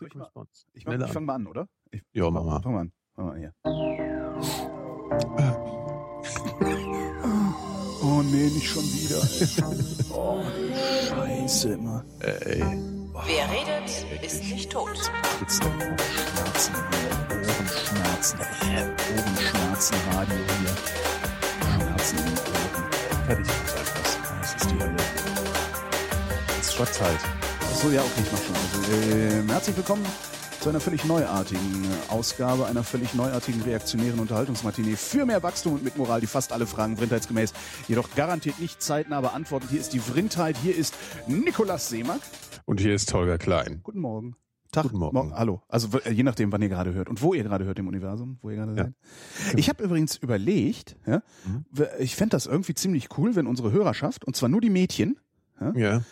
Soll ich mal, Response. ich Schneller ich fang mal an, oder? Ich, Ja, mach mal. Fang mal an. Fang mal an hier. Oh nee, nicht schon wieder. Ey. Oh, Scheiße immer. Ey, Wer redet, ist nicht tot. Jetzt Schmerzen hier. Ohrenschmerzen. Ohrenschmerzen, Radio hier. Schmerzen in den Ohren. fertig. Das ist die Hölle. Jetzt war Zeit. Achso, ja, okay, ich mach schon. Also, äh, herzlich willkommen zu einer völlig neuartigen äh, Ausgabe, einer völlig neuartigen reaktionären Unterhaltungsmatinee für mehr Wachstum und mit Moral, die fast alle Fragen vrindheitsgemäß, jedoch garantiert nicht zeitnah beantwortet. Hier ist die Vrindheit, hier ist Nikolas Seemack. Und hier ist Holger Klein. Guten Morgen. Tag. Guten Morgen. Hallo. Also äh, je nachdem, wann ihr gerade hört und wo ihr gerade hört im Universum, wo ihr gerade Ja. seid. Ich habe übrigens überlegt, ja, Mhm. ich fänd das irgendwie ziemlich cool, wenn unsere Hörerschaft, und zwar nur die Mädchen, Ja. Du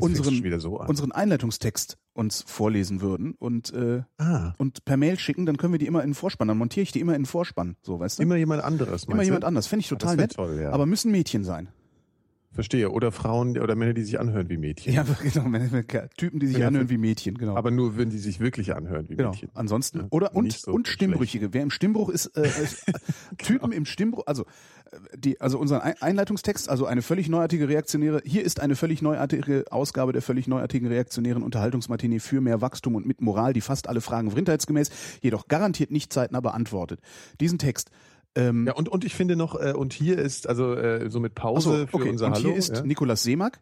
unseren, so unseren Einleitungstext uns vorlesen würden und äh, ah, und per Mail schicken, dann können wir die immer in den Vorspann, dann montiere ich die immer in den Vorspann, so weißt du? immer jemand anderes, Immer jemand du? anders, fände ich Ah, total nett, toll, ja. aber müssen Mädchen sein. Verstehe. Oder Frauen oder Männer, die sich anhören wie Mädchen. Ja, genau, wenn- Typen, die sich Ja, anhören wie Mädchen, genau. Aber nur, wenn die sich wirklich anhören wie Genau. Mädchen. Ansonsten oder und so und Stimmbrüchige. Wer im Stimmbruch ist, äh, ist Typen im Stimmbruch. Also äh, die also unser Ein- Einleitungstext, also eine völlig neuartige reaktionäre. Hier ist eine völlig neuartige Ausgabe der völlig neuartigen reaktionären Unterhaltungsmatinee für mehr Wachstum und mit Moral, die fast alle Fragen vrindheitsgemäß, jedoch garantiert nicht zeitnah beantwortet. Diesen Text. Ähm, Ja, und, und ich finde noch, äh, und hier ist, also äh, so mit Pause so, für okay. unser und Hallo. hier ist ja? Nikolas Seemack.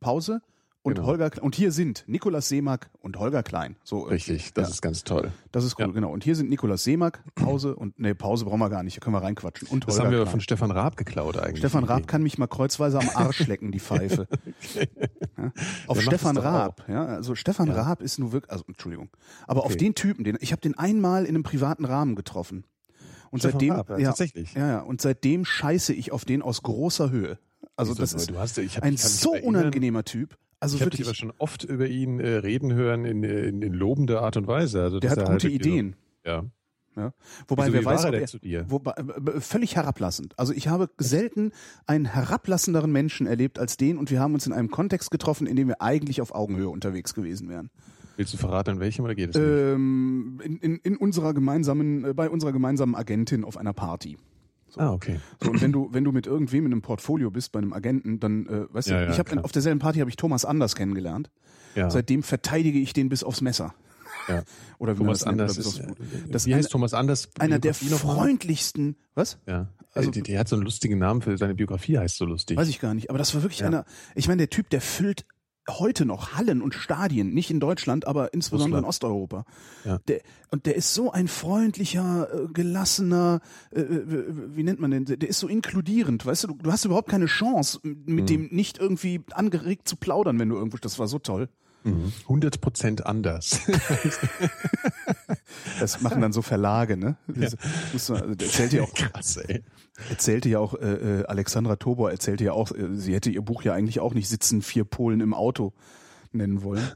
Pause. Und Genau. Holger und hier sind Nikolas Seemack und Holger Klein. So Richtig, das ja. ist ganz toll. Das ist cool, Ja. genau. Und hier sind Nikolas Seemack, Pause und nee, Pause brauchen wir gar nicht, hier können wir reinquatschen. Und Das Holger haben wir Klein. von Stefan Raab geklaut eigentlich. Stefan Raab kann mich mal kreuzweise am Arsch lecken, die Pfeife. Ja? Auf Der Stefan Raab, ja, also Stefan. Raab ist nur wirklich, also Entschuldigung, aber auf Okay. den Typen, den ich habe den einmal in einem privaten Rahmen getroffen. Und seitdem, Raab, ja, ja, tatsächlich. ja, ja, und seitdem scheiße ich auf den aus großer Höhe. Also Wieso? das ist hast, hab, ein so erinnern, unangenehmer Typ. Also Ich habe dich aber schon oft über ihn äh, reden hören in, in, in lobender Art und Weise. Also, der hat gute halt Ideen. So, ja. Ja. Wobei, Wieso, wer weiß, er er? Wobei, äh, völlig herablassend. Also ich habe selten einen herablassenderen Menschen erlebt als den und wir haben uns in einem Kontext getroffen, in dem wir eigentlich auf Augenhöhe unterwegs gewesen wären. Willst du verraten, an welchem oder geht es? Ähm, in, in, in unserer gemeinsamen, äh, bei unserer gemeinsamen Agentin auf einer Party. Ah, okay. So, und wenn du, wenn du mit irgendwem in einem Portfolio bist, bei einem Agenten, dann, äh, weißt Ja, du, ja, ich habe klar. auf derselben Party habe ich Thomas Anders kennengelernt. Ja. Seitdem verteidige ich den bis aufs Messer. ja. Oder wie Thomas nennt, Anders ist, aufs äh, Das wie heißt Thomas Anders? einer der freundlichsten, was? Ja. Also- Also, die, die hat so einen lustigen Namen für seine Biografie, heißt so lustig. Weiß ich gar nicht, aber das war wirklich Ja. einer, ich meine, der Typ, der füllt heute noch Hallen und Stadien, nicht in Deutschland, aber insbesondere in Osteuropa. Ja. Der, und der ist so ein freundlicher, äh, gelassener, äh, äh, wie nennt man den, der ist so inkludierend, weißt du, du, du hast überhaupt keine Chance, Mhm. mit dem nicht irgendwie angeregt zu plaudern, wenn du irgendwo, das war so toll. Mhm. 100 Prozent anders. Das machen dann so Verlage, ne? Also erzählte ja auch, Krass, ey. erzählte ja auch, äh, äh, Alexandra Tobor erzählte ja auch, äh, sie hätte ihr Buch ja eigentlich auch nicht Sitzen vier Polen im Auto nennen wollen.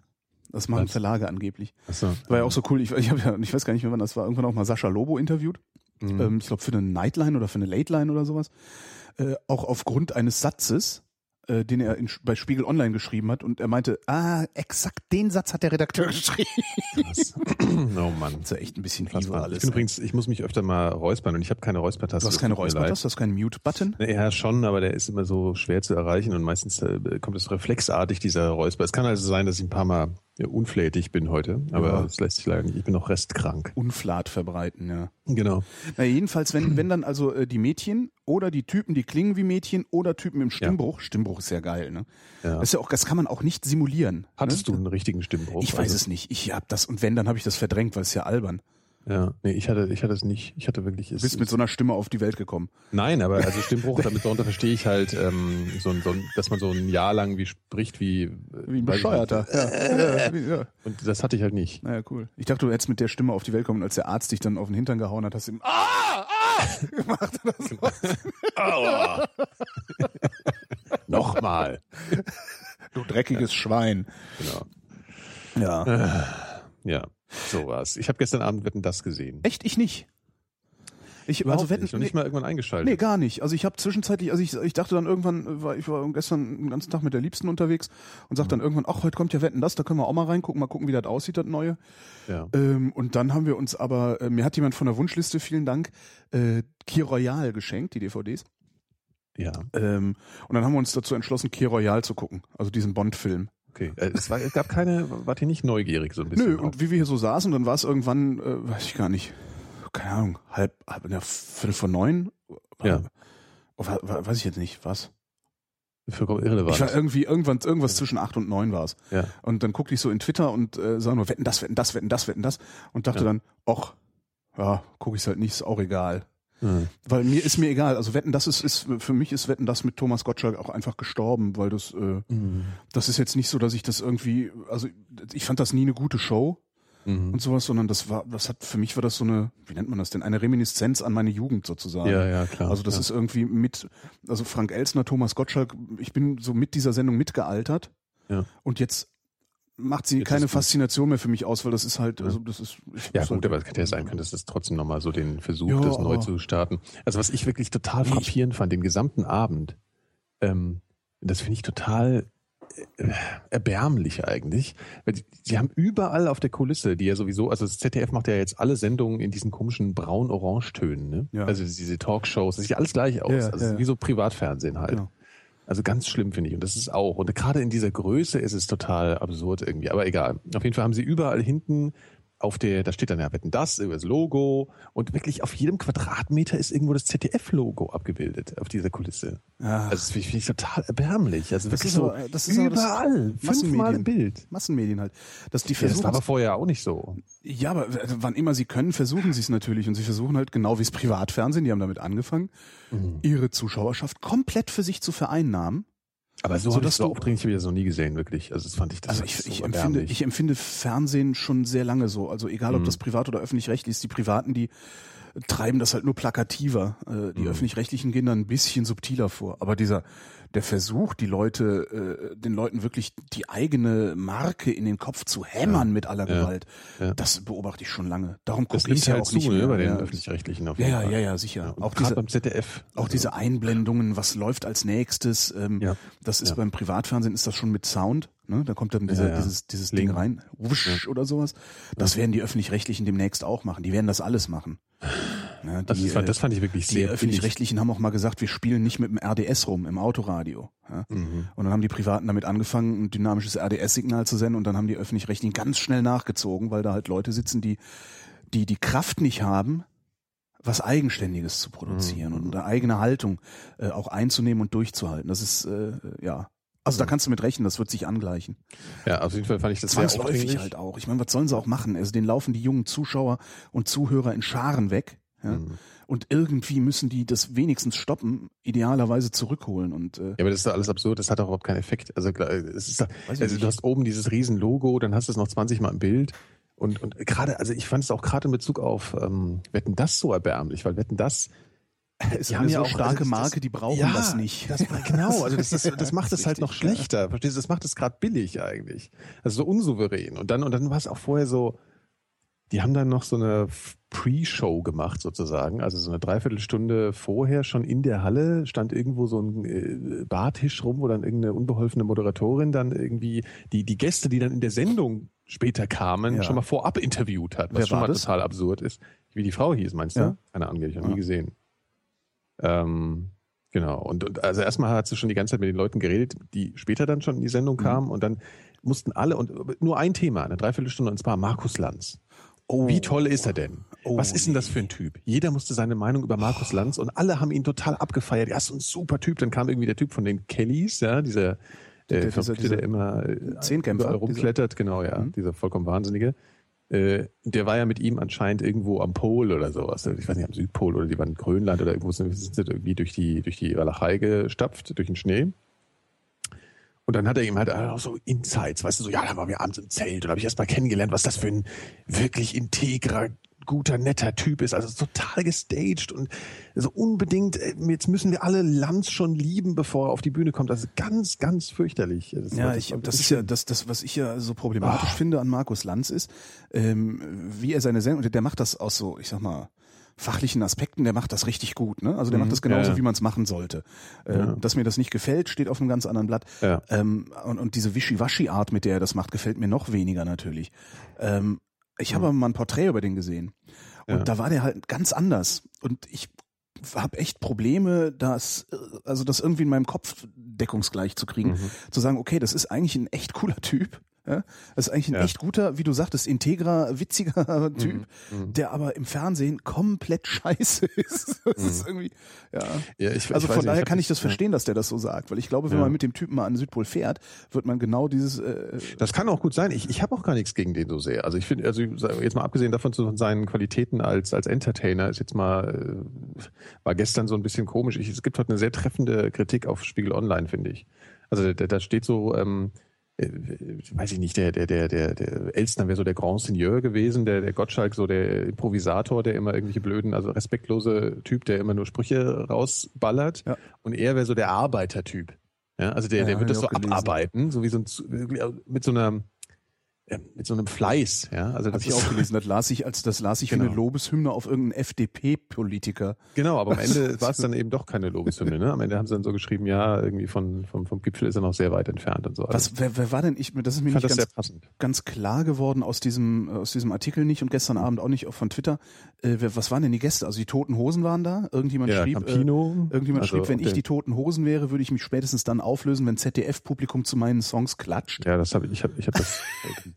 Das machen Was? Verlage angeblich. Achso. War ja auch so cool. Ich, ich, hab ja, ich weiß gar nicht mehr, wann das war. Irgendwann auch mal Sascha Lobo interviewt. Mhm. Ähm, ich glaube für eine Nightline oder für eine Late Line oder sowas. Äh, auch aufgrund eines Satzes, äh, den er in, bei Spiegel Online geschrieben hat. Und er meinte, ah, exakt den Satz hat der Redakteur geschrieben. Krass. oh Mann. Das ist ja echt ein bisschen evil Unfassbar. alles. Ich bin übrigens, ich muss mich öfter mal räuspern und ich habe keine Räuspertaste. du hast keine das tut mir Räusper, leid. du hast keinen Mute-Button. Ja, schon, aber der ist immer so schwer zu erreichen und meistens äh, kommt es reflexartig, dieser Räusper. Es kann also sein, dass ich ein paar Mal ja, unflätig bin heute, aber Ja. das lässt sich leider nicht. Ich bin noch restkrank. Unflat verbreiten, ja. Genau. Na, jedenfalls, wenn, wenn dann also äh, die Mädchen oder die Typen, die klingen wie Mädchen oder Typen im Stimmbruch, Stimmbruch ist ja geil, ne? Ja. Das ist ja auch, das kann man auch nicht simulieren. Hattest ne? du einen richtigen Stimmbruch? Ich weiß Also, es nicht. Ich hab das und wenn, dann habe ich das verdrängt, weil es ja albern. Ja, nee, ich hatte, ich hatte es nicht. Ich hatte wirklich. Du Es, bist mit so einer Stimme auf die Welt gekommen. Nein, aber also Stimmbruch, damit darunter verstehe ich halt, ähm, so, ein, so, ein, dass man so ein Jahr lang wie spricht wie äh, Wie ein Bescheuerter. nicht. Ja. Ja. Und das hatte ich halt nicht. Naja, cool. Ich dachte, du hättest mit der Stimme auf die Welt kommen als der Arzt dich dann auf den Hintern gehauen hat, hast du ihm Ah! Ah! gemacht oder so. Aua. Nochmal. Du dreckiges Schwein. Genau. Ja. Ja, so war's. Ich habe gestern Abend Wetten das gesehen. Echt? Ich nicht. Ich, Überhaupt also wetten, nicht. Und nicht mal irgendwann eingeschaltet. Nee, gar nicht. Also ich habe zwischenzeitlich, also ich, ich dachte dann irgendwann, äh, war, ich war gestern den ganzen Tag mit der Liebsten unterwegs und sagte dann irgendwann, ach, heute kommt ja Wetten das, da können wir auch mal reingucken, mal gucken, wie das aussieht, das Neue. Ja. Ähm, und dann haben wir uns aber, äh, mir hat jemand von der Wunschliste, vielen Dank, äh, Key Royal geschenkt, die DVDs. ja. Ähm, und dann haben wir uns dazu entschlossen, Key Royal zu gucken, also diesen Bond-Film. Okay. Äh, Es, war, es gab keine, wart ihr nicht neugierig so ein bisschen? Nö, und wie wir hier so saßen, dann war es irgendwann, äh, weiß ich gar nicht, keine Ahnung, halb, halb ja, Viertel vor neun? Ja. Oh, wa- wa- weiß ich jetzt nicht, was? Vollkommen irrelevant. Ich war irgendwie irgendwann irgendwas zwischen acht und neun war es. ja. Und dann guckte ich so in Twitter und äh, sah nur wetten das, wetten das, wetten das, wetten das und dachte Ja. dann, ach, ja, gucke ich halt nicht, ist auch egal. Hm. Weil mir ist mir egal. Also wetten das ist, ist für mich ist wetten das mit Thomas Gottschalk auch einfach gestorben, weil das äh, Mhm. das ist jetzt nicht so, dass ich das irgendwie, also ich fand das nie eine gute Show Mhm. und sowas, sondern das war, das hat für mich war das so eine, wie nennt man das denn, eine Reminiszenz an meine Jugend sozusagen. Ja, ja, klar. Also das ja. ist irgendwie mit, also Frank Elsner, Thomas Gottschalk, ich bin so mit dieser Sendung mitgealtert. Ja. Und jetzt macht sie Jetzt keine. Faszination mehr für mich aus, weil das ist halt, also das ist. ich Ja gut, halt- aber es hätte ja sein können, dass das trotzdem nochmal so den Versuch, Ja, das neu zu starten. Also was ich wirklich total Nee, frappierend fand, den gesamten Abend, ähm, das finde ich total äh, erbärmlich eigentlich. Weil die, die haben überall auf der Kulisse, die ja sowieso, also das ZDF macht ja jetzt alle Sendungen in diesen komischen braun-orange-Tönen, ne? Ja. Also diese Talkshows, das sieht ja alles gleich aus. Ja, also ja. wie so Privatfernsehen halt. Genau. Also ganz schlimm finde ich. Und das ist auch. Und gerade in dieser Größe ist es total absurd irgendwie. Aber egal. Auf jeden Fall haben sie überall hinten auf der, da steht dann ja Wetten das, über das Logo. Und wirklich auf jedem Quadratmeter ist irgendwo das ZDF-Logo abgebildet auf dieser Kulisse. Ja. Also das finde ich, total erbärmlich. Also Das wirklich ist so aber- das ist das überall. Fünfmal im Bild. Massenmedien halt. Dass die Ja, das versuchen, war aber vorher auch nicht so. ja, aber wann immer sie können, versuchen sie es natürlich. Und sie versuchen halt, genau wie das Privatfernsehen, die haben damit angefangen, Mhm. ihre Zuschauerschaft komplett für sich zu vereinnahmen. Aber so, So, dass das so aufdringlich habe ich das noch nie gesehen, wirklich. Also das fand ich das Also war ich, so ich, empfinde, ich empfinde Fernsehen schon sehr lange so. Also egal, ob Mhm. das privat oder öffentlich-rechtlich ist, die Privaten, die treiben das halt nur plakativer. Äh, die Mhm. öffentlich-rechtlichen gehen dann ein bisschen subtiler vor. Aber dieser der Versuch, die Leute, äh, den Leuten wirklich die eigene Marke in den Kopf zu hämmern mit aller Ja. Gewalt, Ja. das beobachte ich schon lange. Darum gucke ich ja halt auch zu, nicht ne, mehr. bei den ja, öffentlich-rechtlichen auf ja, jeden ja, Fall. ja, ja, sicher. Ja, und auch diese, beim ZDF. auch Also, diese Einblendungen, was läuft als nächstes, ähm, Ja. das ist Ja. beim Privatfernsehen ist das schon mit Sound, ne? Da kommt dann dieser, Ja, ja. dieses, dieses Ding rein, wusch oder sowas. Das werden die öffentlich-rechtlichen demnächst auch machen. Die werden das alles machen. Ja, die, Also das, fand, äh, das fand ich wirklich die sehr billig. öffentlich-rechtlichen haben auch mal gesagt, wir spielen nicht mit dem RDS rum im Autoradio. Ja? Mhm. Und dann haben die Privaten damit angefangen, ein dynamisches RDS-Signal zu senden und dann haben die öffentlich-rechtlichen ganz schnell nachgezogen, weil da halt Leute sitzen, die die die Kraft nicht haben, was Eigenständiges zu produzieren Mhm. und eine eigene Haltung äh, auch einzunehmen und durchzuhalten. Das ist äh, ja, also da kannst du mit rechnen, das wird sich angleichen. Ja, auf jeden Fall fand ich das sehr Zwangsläufig aufdringlich. halt auch. Ich meine, was sollen sie auch machen? Also den laufen die jungen Zuschauer und Zuhörer in Scharen weg. Ja? Mhm. Und irgendwie müssen die das wenigstens stoppen, idealerweise zurückholen. Und äh, Ja, aber das ist doch alles absurd, das hat doch überhaupt keinen Effekt. Also, es ist, doch- also du hast oben dieses riesen Logo, dann hast du es noch 20 Mal im Bild. Und, und gerade, also ich fand es auch gerade in Bezug auf ähm, Wetten das so erbärmlich, weil Wetten das ist die eine haben ja so auch- starke also das- Marke, die brauchen ja, das nicht. Das, genau, also das, das, das macht es ist halt noch schlechter. Verstehst du, das macht es gerade billig eigentlich. Also so unsouverän. Und dann, und dann war es auch vorher so, die haben dann noch so eine Pre-Show gemacht sozusagen, also so eine Dreiviertelstunde vorher schon in der Halle stand irgendwo so ein äh, Bartisch rum, wo dann irgendeine unbeholfene Moderatorin dann irgendwie die, die Gäste, die dann in der Sendung später kamen, Ja. schon mal vorab interviewt hat, was Wer schon mal das? total absurd ist. Wie die Frau hieß, meinst du? Ja. Die hab ich Ja. nie gesehen. Ähm, genau. Und, und also erstmal hat sie schon die ganze Zeit mit den Leuten geredet, die später dann schon in die Sendung Mhm. kamen und dann mussten alle und nur ein Thema, eine Dreiviertelstunde und zwar Markus Lanz. Oh. Wie toll ist er denn? Oh, Was ist denn das für ein Typ? Jeder musste seine Meinung über Markus Lanz und alle haben ihn total abgefeiert. Er ist so ein super Typ. Dann kam irgendwie der Typ von den Kellys, ja, dieser, Der- der, dieser- Verrückte, dieser der immer äh, Zehnkämpfer, rumklettert, genau, ja, Mhm. dieser vollkommen Wahnsinnige. Äh, der war ja mit ihm anscheinend irgendwo am Pol oder sowas. Ich weiß nicht, am Südpol oder die waren in Grönland oder irgendwo sind sind sie irgendwie durch die, durch die Walachei gestapft, durch den Schnee. Und dann hat er ihm halt auch so Insights, weißt du, so, ja, da waren wir abends im Zelt und habe ich erst mal kennengelernt, was das für ein wirklich integrer, guter, netter Typ ist. Also total gestaged und so unbedingt, äh, jetzt müssen wir alle Lanz schon lieben, bevor er auf die Bühne kommt. Also ganz, ganz fürchterlich. Das Ja, ich, das ist ja das, das, was ich ja so problematisch Ah. finde an Markus Lanz ist, ähm, wie er seine Sendung, der macht das aus so, ich sag mal, fachlichen Aspekten, der macht das richtig gut. Ne? Also der macht das genauso, Ja, ja. wie man es machen sollte. Äh, Ja. Dass mir das nicht gefällt, steht auf einem ganz anderen Blatt. Ja. Ähm, und, und diese Wischiwaschi-Art, mit der er das macht, gefällt mir noch weniger natürlich. Ähm, ich habe mal ein Porträt über den gesehen. Und Ja. da war der halt ganz anders. Und ich habe echt Probleme, das, äh, also das irgendwie in meinem Kopf deckungsgleich zu kriegen. Mhm. Zu sagen, okay, das ist eigentlich ein echt cooler Typ. Ja? Das ist eigentlich ein Ja. echt guter, wie du sagtest, integrer, witziger Typ, Mhm. der aber im Fernsehen komplett scheiße ist. Das ist irgendwie, ja. Ja, ich, Also ich von nicht, daher hab kann ich das- verstehen, dass der das so sagt, weil ich glaube, wenn man mit dem Typen mal an den Südpol fährt, wird man genau dieses äh, Das kann auch gut sein. Ich, ich habe auch gar nichts gegen den so sehr. Also ich finde, also jetzt mal abgesehen davon von seinen Qualitäten als als Entertainer ist jetzt mal äh, war gestern so ein bisschen komisch. Ich, es gibt heute eine sehr treffende Kritik auf Spiegel Online, finde ich. Also da, da steht so, ähm, äh, weiß ich nicht, der der der der der Elstner wäre so der Grand Seigneur gewesen, der der Gottschalk so der Improvisator, der immer irgendwelche blöden, also respektlose Typ, der immer nur Sprüche rausballert. Ja. Und er wäre so der Arbeitertyp. Ja, also der, Ja, der wird das so gelesen. abarbeiten, so wie so ein, mit so einer, mit so einem Fleiß, ja. Also das habe ich auch gelesen. Das las ich als das las ich wie Genau. eine Lobeshymne auf irgendeinen FDP-Politiker. Genau, aber am Ende war es dann eben doch keine Lobeshymne, ne? Am Ende haben sie dann so geschrieben, ja, irgendwie von, vom, vom Gipfel ist er noch sehr weit entfernt und so. Also Was, wer, wer war denn ich? Das ist mir nicht ganz, ganz klar geworden aus diesem aus diesem Artikel nicht und gestern Abend auch nicht auch von Twitter. Äh, wer, was waren denn die Gäste? Also die Toten Hosen waren da. Irgendjemand Ja, schrieb. Campino. Äh, irgendjemand also schrieb, wenn ich die Toten Hosen wäre, würde ich mich spätestens dann auflösen, wenn ZDF-Publikum zu meinen Songs klatscht. Ja, das habe ich, ich habe ich hab das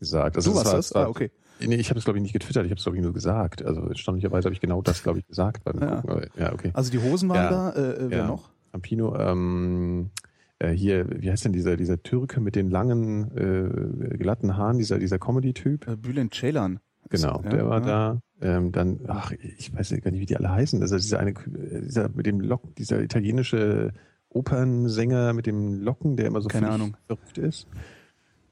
gesagt. Also du warst war- das? war- Ah, okay. Nee, ich habe das glaube ich nicht getwittert, ich habe es glaube ich nur gesagt. Also erstaunlicherweise habe ich genau das glaube ich gesagt beim Ja. Gucken. Ja, okay. Also die Hosen waren Ja. da. Äh, äh, wer Ja. noch? Campino, ähm, äh, hier, wie heißt denn dieser, dieser Türke mit den langen, äh, glatten Haaren, dieser, dieser Comedy-Typ? Äh, Bülent Ceylan. Genau, der war da. Ähm, dann, ach, ich weiß gar nicht, wie die alle heißen. Also dieser eine, dieser mit dem Lock, dieser italienische Opernsänger mit dem Locken, der immer so Keine Ahnung. verrückt ist.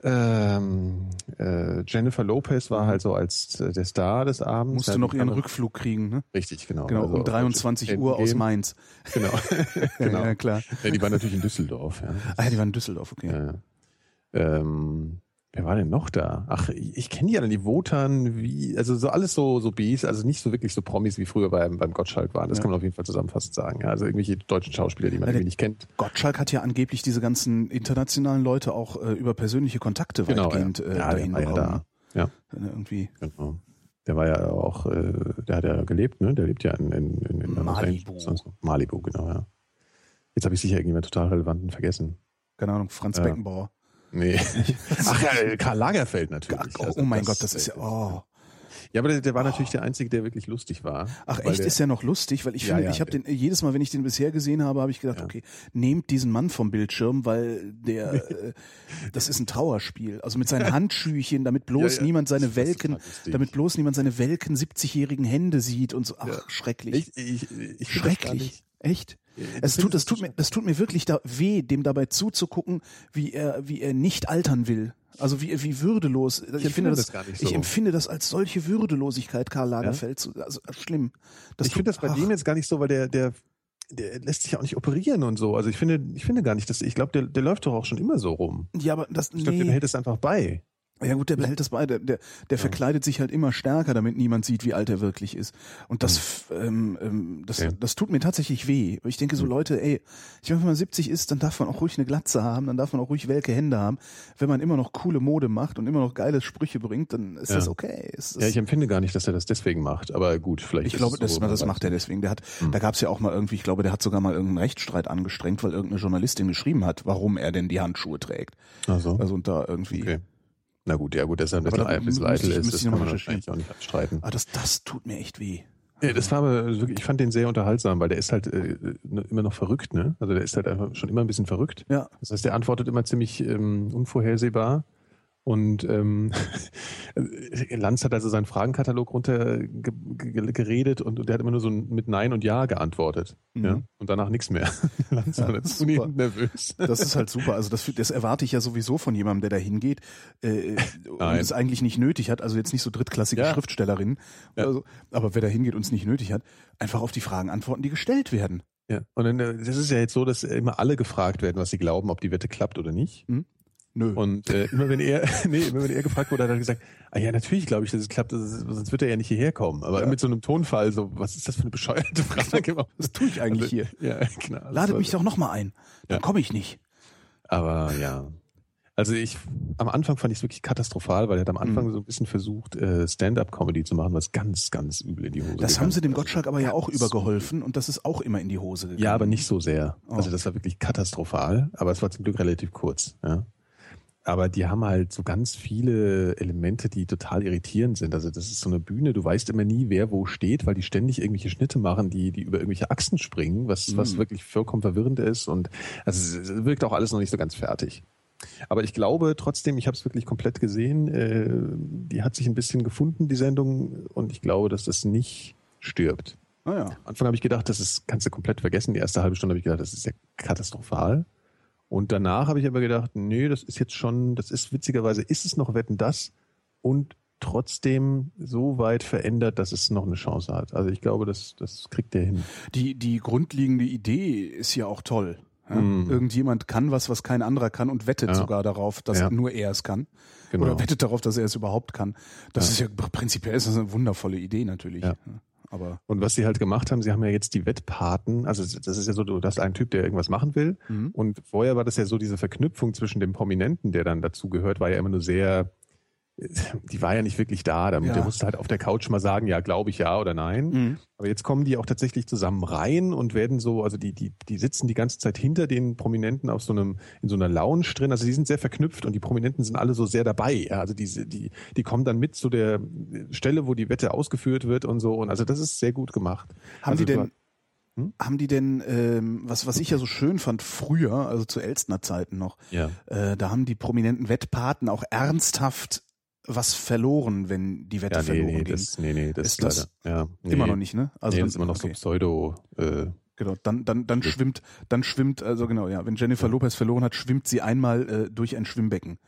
Ähm, äh, Jennifer Lopez war halt so als äh, der Star des Abends. Musste noch ihren Rückflug kriegen, ne? Richtig, genau. Genau, Also um 23 auf Uhr aus. Mainz. Genau. genau. Ja, klar. Ja, die waren natürlich in Düsseldorf. Ja. Ah, ja, die waren in Düsseldorf, okay. Ja. Ähm, wer war denn noch da? Ach, ich, ich kenne die ja dann, die Wotan, wie, also so alles so, so Bs, also nicht so wirklich so Promis wie früher beim, beim Gottschalk waren. Das Ja. kann man auf jeden Fall zusammenfassend sagen. Ja, also irgendwelche deutschen Schauspieler, die man Ja, irgendwie nicht kennt. Gottschalk hat ja angeblich diese ganzen internationalen Leute auch äh, über persönliche Kontakte Genau, weitgehend ja. äh, Ja, dahin bekommen. da. Ja. Irgendwie Genau. Der war ja auch, äh, der hat ja gelebt, ne? Der lebt ja in, in, in, in Malibu. Malibu, genau, ja. Jetzt habe ich sicher irgendjemand total relevanten vergessen. keine Ahnung, Franz. Beckenbauer. Nee. Ach ja, Karl Lagerfeld natürlich. Oh, Also oh mein Gott, das ist ja, oh. Ja, aber der, der war natürlich der Einzige, der wirklich lustig war. Ach echt, der, ist ja noch lustig, weil ich Ja, finde, ja, ich habe den jedes Mal, wenn ich den bisher gesehen habe, habe ich gedacht, Ja. okay, nehmt diesen Mann vom Bildschirm, weil der, äh, das ist ein Trauerspiel. Also mit seinen Handschüchen, damit bloß niemand seine das welken, damit bloß niemand seine welken 70-jährigen Hände sieht und so. Ach, schrecklich. Ich, ich, ich das schrecklich. Echt? Ich Es tut, das das tut mir, das tut mir wirklich da weh, dem dabei zuzugucken, wie er, wie er nicht altern will. Also wie, wie würdelos. Ich, empfinde finde das, das nicht ich so. empfinde das als solche Würdelosigkeit, Karl Lagerfeld. zu- Also schlimm. Das ich finde das bei ach, dem jetzt gar nicht so, weil der, der, der lässt sich ja auch nicht operieren und so. Also ich finde, ich finde gar nicht, dass, ich glaube, der, der läuft doch auch schon immer so rum. Ja, aber das, Ich glaube, der nee. behält es einfach bei. Ja gut, der behält das bei. Der, der, der verkleidet sich halt immer stärker, damit niemand sieht, wie alt er wirklich ist. Und das, f- ähm, ähm, das, Ja. das tut mir tatsächlich weh. Ich denke so, Leute, ey, ich meine, wenn man 70 ist, dann darf man auch ruhig eine Glatze haben, dann darf man auch ruhig welke Hände haben. Wenn man immer noch coole Mode macht und immer noch geile Sprüche bringt, dann ist Ja. das okay. Ist das, Ja, ich empfinde gar nicht, dass er das deswegen macht. Aber gut, vielleicht. ich glaube, das, so, das macht er deswegen. Der hat, Hm. da gab es ja auch mal irgendwie, ich glaube, der hat sogar mal irgendeinen Rechtsstreit angestrengt, weil irgendeine Journalistin geschrieben hat, warum er denn die Handschuhe trägt. nicht. Ach so. Also und da irgendwie. Okay. Na gut, ja gut, dass er ein Aber bisschen, ein bisschen eitel ist, das kann man eigentlich auch nicht abstreiten. Ah, das, das tut mir echt weh. Ja, das war aber wirklich, ich fand den sehr unterhaltsam, weil der ist halt äh, immer noch verrückt, ne? Also der ist halt einfach schon immer ein bisschen verrückt. Ja. Das heißt, der antwortet immer ziemlich ähm, unvorhersehbar. Und ähm, Lanz hat also seinen Fragenkatalog runtergeredet und, und der hat immer nur so mit Nein und Ja geantwortet. Mhm. Ja? Und danach nichts mehr. Lanz Ja, war zunehmend nervös. Das ist halt super. Also das, das erwarte ich ja sowieso von jemandem, der da hingeht äh, und es eigentlich nicht nötig hat. Also jetzt nicht so drittklassige Ja. Schriftstellerin. Ja. Also, aber wer da hingeht und es nicht nötig hat, einfach auf die Fragen antworten, die gestellt werden. Ja. Und dann, äh, das ist ja jetzt so, dass immer alle gefragt werden, was sie glauben, ob die Wette klappt oder nicht. Mhm. Nö. Und äh, immer wenn er, nee, immer wenn er gefragt wurde, hat er gesagt, ah ja, natürlich glaube ich, dass es klappt, das ist, sonst wird er ja nicht hierher kommen. Aber Ja. mit so einem Tonfall, so, was ist das für eine bescheuerte Frage? Was tue ich eigentlich hier? Ja, genau. Das Ladet mich doch nochmal ein. Dann Ja. komme ich nicht. Aber ja. Also ich, am Anfang fand ich es wirklich katastrophal, weil er hat am Anfang Mhm. so ein bisschen versucht, äh, Stand-up-Comedy zu machen, was ganz, ganz übel in die Hose Das gegangen haben sie dem. Gottschalk aber ja auch übergeholfen und das ist auch immer in die Hose gegangen. Ja, aber nicht so sehr. Oh. Also das war wirklich katastrophal, aber es war zum Glück relativ kurz. Ja. Aber die haben halt so ganz viele Elemente, die total irritierend sind. Also das ist so eine Bühne, du weißt immer nie, wer wo steht, weil die ständig irgendwelche Schnitte machen, die, die über irgendwelche Achsen springen, was, was Mhm. wirklich vollkommen verwirrend ist. Und also es wirkt auch alles noch nicht so ganz fertig. Aber ich glaube trotzdem, ich habe es wirklich komplett gesehen, äh, die hat sich ein bisschen gefunden, die Sendung, und ich glaube, dass das nicht stirbt. Naja. Am Anfang habe ich gedacht, das ist, kannst du komplett vergessen. Die erste halbe Stunde habe ich gedacht, das ist ja katastrophal. Und danach habe ich aber gedacht, nee, das ist jetzt schon, das ist witzigerweise, ist es noch Wetten das und trotzdem so weit verändert, dass es noch eine Chance hat. Also ich glaube, das, das kriegt der hin. Die, die grundlegende Idee ist ja auch toll. Ja? Mhm. Irgendjemand kann was, was kein anderer kann und wettet Ja. sogar darauf, dass Ja. nur er es kann. Genau. Oder wettet darauf, dass er es überhaupt kann. Das Ja. ist ja prinzipiell ist das eine wundervolle Idee natürlich. Aber Und was sie halt gemacht haben, sie haben ja jetzt die Wettpaten, also das ist ja so, du hast einen Typ, der irgendwas machen will. Mhm. Und vorher war das ja so, diese Verknüpfung zwischen dem Prominenten, der dann dazu gehört, war ja immer nur sehr, die war ja nicht wirklich da. Der, Ja. der musste halt auf der Couch mal sagen, ja, glaube ich ja oder nein. Mhm. Aber jetzt kommen die auch tatsächlich zusammen rein und werden so, also die, die, die sitzen die ganze Zeit hinter den Prominenten auf so einem, in so einer Lounge drin. Also die sind sehr verknüpft und die Prominenten sind alle so sehr dabei. Ja, also die, die, die kommen dann mit zu der Stelle, wo die Wette ausgeführt wird und so. Und also das ist sehr gut gemacht. haben also die denn, Hm? haben die denn, ähm, was, was ich ja so schön fand früher, also zu Elstner Zeiten noch, Ja. äh, da haben die prominenten Wettpaten auch ernsthaft was verloren, wenn die Wette Ja, nee, verloren nee, ging. das, nee, nee, das Ist das leider, ja, nee, Immer noch nicht, ne? Also nee, dann- das ist immer noch okay. so Pseudo, äh, Genau, dann, dann, dann schwimmt, dann schwimmt, also genau, ja, wenn Jennifer Lopez verloren hat, schwimmt sie einmal äh, durch ein Schwimmbecken.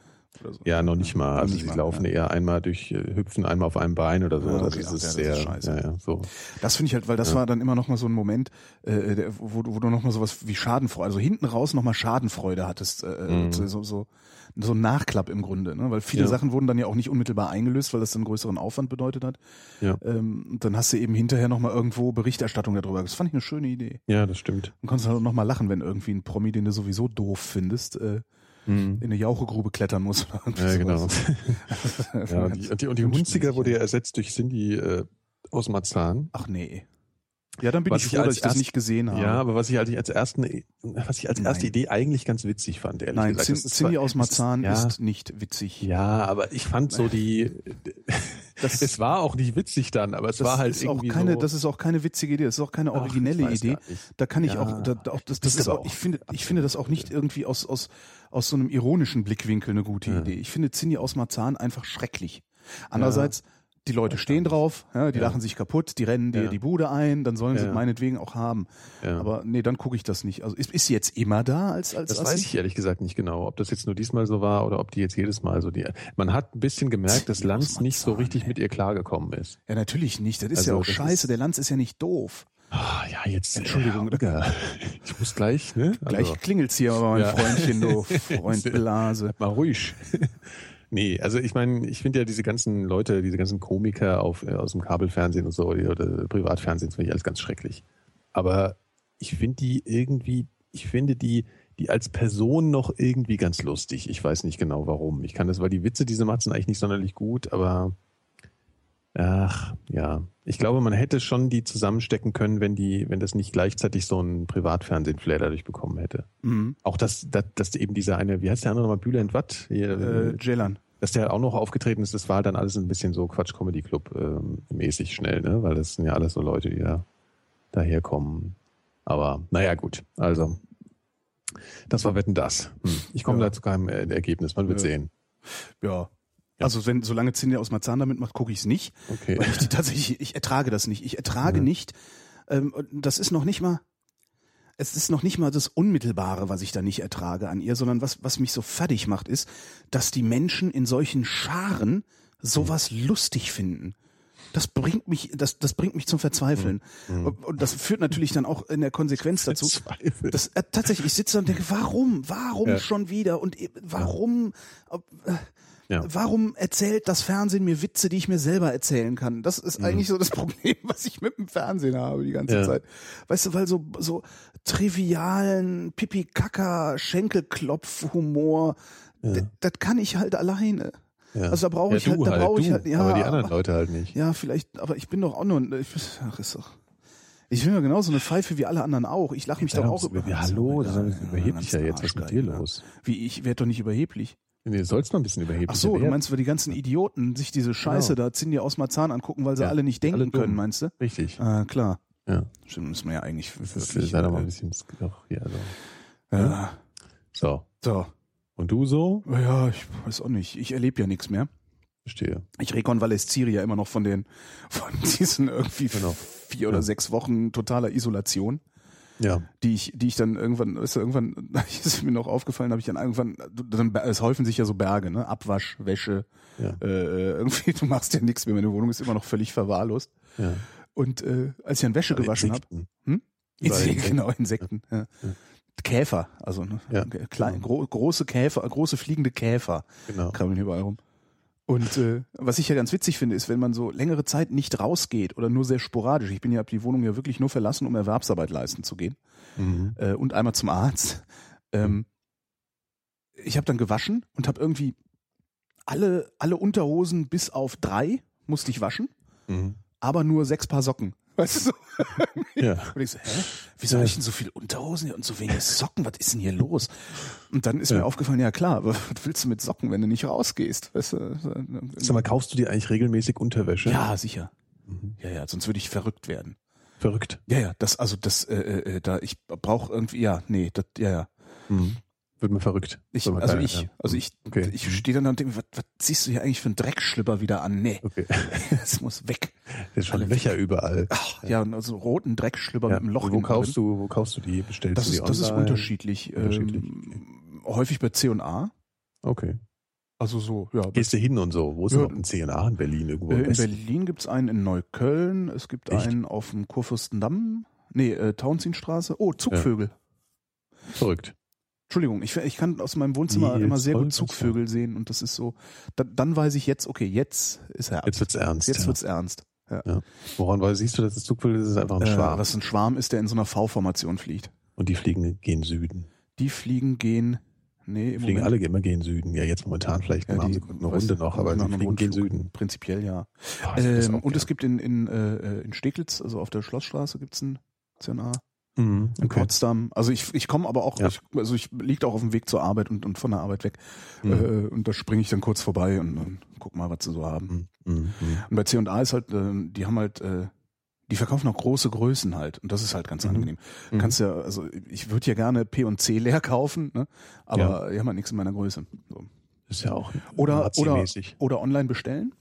So. ja, noch nicht mal. Also nicht sie mal, laufen ja. eher einmal durch, äh, hüpfen einmal auf einem Bein oder so. Ja, das okay, ist, ach, ist ja, das sehr, ist scheiße. ja, ja, so. Das finde ich halt, weil das Ja. war dann immer noch mal so ein Moment, äh, der, wo, du- wo du noch mal sowas wie Schadenfreude, also hinten raus noch mal Schadenfreude hattest, äh, Mhm. so, so, so, ein Nachklapp im Grunde, ne? weil viele Ja. Sachen wurden dann ja auch nicht unmittelbar eingelöst, weil das dann größeren Aufwand bedeutet hat. Ja. Ähm, und dann hast du eben hinterher noch mal irgendwo Berichterstattung darüber. Das fand ich eine schöne Idee. Ja, das stimmt. Und konntest halt noch mal lachen, wenn irgendwie ein Promi, den du sowieso doof findest, äh, Mhm. in eine Jauchegrube klettern muss. Ja, genau. ja, und die, die, und die Hunziger wurde ja. ja ersetzt durch Cindy äh, aus Marzahn. Ach nee. Ja, dann bin Was ich ich froh, als dass ich das erst- nicht gesehen habe. Ja, aber was ich halt als ersten, was ich als erste Nein. Idee eigentlich ganz witzig fand, ehrlich Nein, gesagt. Cindy zwar- aus das ist- Marzahn ja, ist nicht witzig. Ja, aber ich fand so die, Das- es war auch nicht witzig dann, aber es war halt ist auch irgendwie keine, so, das ist auch keine witzige Idee, das ist auch keine Ach, originelle ich weiß Idee. Da kann ich Ja, auch, da, auch das, das ist auch, ich finde, ich finde das auch nicht irgendwie aus, aus, aus so einem ironischen Blickwinkel eine gute Ja. Idee. Ich finde Cindy aus Marzahn einfach schrecklich. Andererseits, die Leute stehen drauf, ja, die Ja. lachen sich kaputt, die rennen dir Ja. die Bude ein, dann sollen sie Ja. meinetwegen auch haben. Ja. Aber nee, dann gucke ich das nicht. Also ist, ist sie jetzt immer da als als Das Assi? weiß ich ehrlich gesagt nicht genau, ob das jetzt nur diesmal so war oder ob die jetzt jedes Mal so die. Man hat ein bisschen gemerkt, dass Lanz nicht so Marzahn, richtig ey. mit ihr klargekommen ist. Ja, natürlich nicht. Das ist Also, ja auch scheiße. Der Lanz ist ja nicht doof. Ah, ja, jetzt. Entschuldigung. Holger, ich muss gleich, ne? Gleich Also, klingelt's hier, aber mein Ja. Freundchen, du Freund Blase. mal ruhig. Nee, also ich meine, ich finde ja diese ganzen Leute, diese ganzen Komiker auf, äh, aus dem Kabelfernsehen und so oder Privatfernsehen, finde ich alles ganz schrecklich. Aber ich finde die irgendwie, ich finde die, die als Person noch irgendwie ganz lustig. Ich weiß nicht genau warum. Ich kann das, weil die Witze, die sie macht, sind eigentlich nicht sonderlich gut, aber ach, ja. Ich glaube, man hätte schon die zusammenstecken können, wenn die, wenn das nicht gleichzeitig so ein Privatfernsehen-Flair dadurch bekommen hätte. Mhm. Auch dass, dass, dass eben dieser eine, wie heißt der andere nochmal, Bülent Watt, Äh, Jelan. dass der auch noch aufgetreten ist, das war dann alles ein bisschen so Quatsch Comedy Club ähm, mäßig schnell, ne? Weil das sind ja alles so Leute, die da daherkommen. Aber naja, gut. Also, das war Wetten das. Hm. Ich komme Ja. da zu keinem äh, Ergebnis, man wird Ja. sehen. Ja. Also wenn, solange Cindy aus Marzahn damit macht, gucke ich's nicht. Okay. Weil ich die tatsächlich, ich ertrage das nicht. Ich ertrage Ja. nicht, ähm, das ist noch nicht mal, es ist noch nicht mal das Unmittelbare, was ich da nicht ertrage an ihr, sondern was, was mich so fertig macht, ist, dass die Menschen in solchen Scharen sowas lustig finden. Das bringt mich, das, das bringt mich zum Verzweifeln. Mhm. Und, und das führt natürlich dann auch in der Konsequenz dazu. Zweifel. Das, äh, tatsächlich, ich sitze da und denke, warum, warum Ja. schon wieder und äh, warum, äh, Ja. warum erzählt das Fernsehen mir Witze, die ich mir selber erzählen kann? Das ist eigentlich so das Problem, was ich mit dem Fernsehen habe die ganze Mhm. Ja. Zeit. Weißt du, weil so, so trivialen Pipi-Kaka, Schenkelklopf-Humor, d- das kann ich halt alleine. Ja. Also da brauche ja, ich halt, da brauche ich halt, ja, aber die anderen aber- Leute halt nicht. ja, vielleicht, aber ich bin doch auch nur, ich, ach, ist doch, ich bin ja genauso eine Pfeife wie alle anderen auch. Ich lache mich doch auch ja, hallo, das ist überheblich ja jetzt. Was ist mit dir los? Wie, ich werde doch nicht überheblich. Nee, du sollst noch ein bisschen überheblich Ach so, du meinst, weil die ganzen Idioten sich diese Scheiße Genau. da ziehen dir aus Marzahn angucken, weil sie Ja, alle nicht denken alle können, meinst du? Richtig. Ah, klar. Ja. Stimmt, müssen wir ja eigentlich Das ist wirklich, leider mal ein äh, bisschen doch, ja, so. ja. so. So. Und du so? Ja, ich weiß auch nicht. Ich erlebe ja nichts mehr. Verstehe. Ich rekonvalesziere ja immer noch von den, von diesen irgendwie Genau. vier oder Ja. sechs Wochen totaler Isolation. Ja. die ich, die ich dann irgendwann, du, irgendwann ist mir noch aufgefallen, habe ich dann irgendwann, dann es häufen sich ja so Berge, ne, Abwasch, Wäsche, Ja. äh, irgendwie, du machst ja nichts mehr, meine Wohnung ist immer noch völlig verwahrlost. ja. Und äh, als ich dann Wäsche gewaschen habe, Insekten. Hm? Insekten, genau Insekten, ja. Käfer, also ne, Ja. klein, gro große Käfer, große fliegende Käfer Genau. krabbeln überall rum. Und äh, was ich ja ganz witzig finde, ist, wenn man so längere Zeit nicht rausgeht oder nur sehr sporadisch. Ich bin ja hab die Wohnung ja wirklich nur verlassen, um Erwerbsarbeit leisten zu gehen Mhm. äh, und einmal zum Arzt. Ähm, ich habe dann gewaschen und habe irgendwie alle, alle Unterhosen bis auf drei musste ich waschen, Mhm. aber nur sechs Paar Socken. Weißt du so? Ja. Und ich so, hä? Wieso habe ich denn so viele Unterhosen hier und so wenige Socken? Was ist denn hier los? Und dann ist Ja. mir aufgefallen, ja klar, aber was willst du mit Socken, wenn du nicht rausgehst? Weißt du? Sag mal, kaufst du dir eigentlich regelmäßig Unterwäsche? Ja, sicher. Mhm. Ja, ja, sonst würde ich verrückt werden. Verrückt. Ja, ja, das, also das, äh, äh, da, ich brauche irgendwie, ja, nee, das, ja, ja. Mhm. Wird mir verrückt. Ich, also keine- ich, ja. also ich, Okay. ich stehe dann da und denke, was, was ziehst du hier eigentlich für einen Dreckschlipper wieder an? Nee, Okay. das muss weg. Da ist schon Löcher überall. Ach, ja, und also roten Dreckschlipper Ja. mit einem Loch Und wo kaufst drin. du, wo kaufst du die? Bestellst Das du die ist, das ist unterschiedlich. Unterschiedlich, Ähm, häufig bei C&A. Okay. Also so, ja. Gehst du hin und so? Wo ist Ja. denn noch ein CNA in Berlin irgendwo? Äh, in? Berlin gibt's einen in Neukölln, es gibt Echt? einen auf dem Kurfürstendamm, nee, äh, Tauentzienstraße. Oh, Zugvögel. Verrückt. Entschuldigung, ich, ich kann aus meinem Wohnzimmer Nils immer sehr gut. Zugvögel sehen und das ist so, da, dann weiß ich jetzt, okay, jetzt ist Herbst. Jetzt wird's ernst. Jetzt ja. wird's ernst. Ja. Ja. Woran weil siehst du, dass das Zugvögel ist? Das ist einfach ein Äh, Schwarm. was ein Schwarm ist, der in so einer V-Formation fliegt. Und die fliegen gehen Süden. Die fliegen gehen, nee, im Fliegen Moment, alle immer gehen Süden. Ja, jetzt momentan vielleicht Ja, die- eine Runde noch, aber sie fliegen gehen. Süden. Prinzipiell ja. Würd Ähm, und es gern. gibt in, in, äh, in Steglitz, also auf der Schlossstraße gibt's ein CNA. Mhm, In okay. Potsdam. Also ich, ich komme aber auch, Ja. ich, also ich liege auch auf dem Weg zur Arbeit und, und von der Arbeit weg. Mhm. Äh, und da springe ich dann kurz vorbei und, und guck mal, was sie so haben. Mhm, mhm, mhm. Und bei C&A ist halt, äh, die haben halt, äh, die verkaufen auch große Größen halt. Und das ist halt ganz Mhm. angenehm. Du kannst ja, also ich würde ja gerne P und C leer kaufen, ne? aber die haben halt nichts in meiner Größe. So. Ist ja auch Oder, oder, oder online bestellen.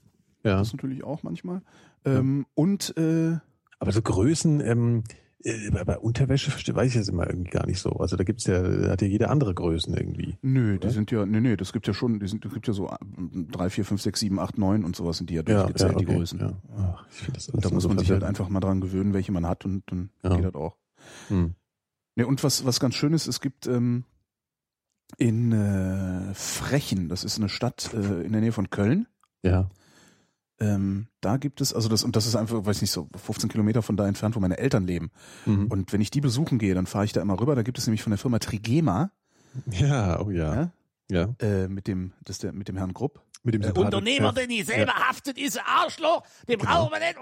Ja. Das natürlich auch manchmal. Ähm, Und äh, Aber so Größen, ähm, äh, bei bei Unterwäsche verstehe, weiß ich das immer irgendwie gar nicht so. Also da gibt's ja, da hat ja jeder andere Größen irgendwie. nö, die Oder? sind ja, nee, nee, das gibt ja schon, die sind, das gibt ja so äh, drei, vier, fünf, sechs, sieben, acht, neun und sowas sind die ja durchgezählt, die okay, Größen. Ja. Ach, ich das Und da muss so man sich halt einfach mal dran gewöhnen, welche man hat und dann Ja. geht das auch. Hm. Ja, und was, was ganz schön ist, es gibt ähm, in äh, Frechen, das ist eine Stadt äh, in der Nähe von Köln, Ja. Ähm, da gibt es, also das, und das ist einfach, weiß nicht, so 15 Kilometer von da entfernt, wo meine Eltern leben. Mhm. Und wenn ich die besuchen gehe, dann fahre ich da immer rüber. Da gibt es nämlich von der Firma Trigema, Ja, oh ja. Ja? Ja. äh, mit dem, das der, mit dem Herrn Grupp. Mit dem Sympath- Unternehmer, ja. der nicht selber haftet, ist ein Arschloch. Den brauchen wir nicht.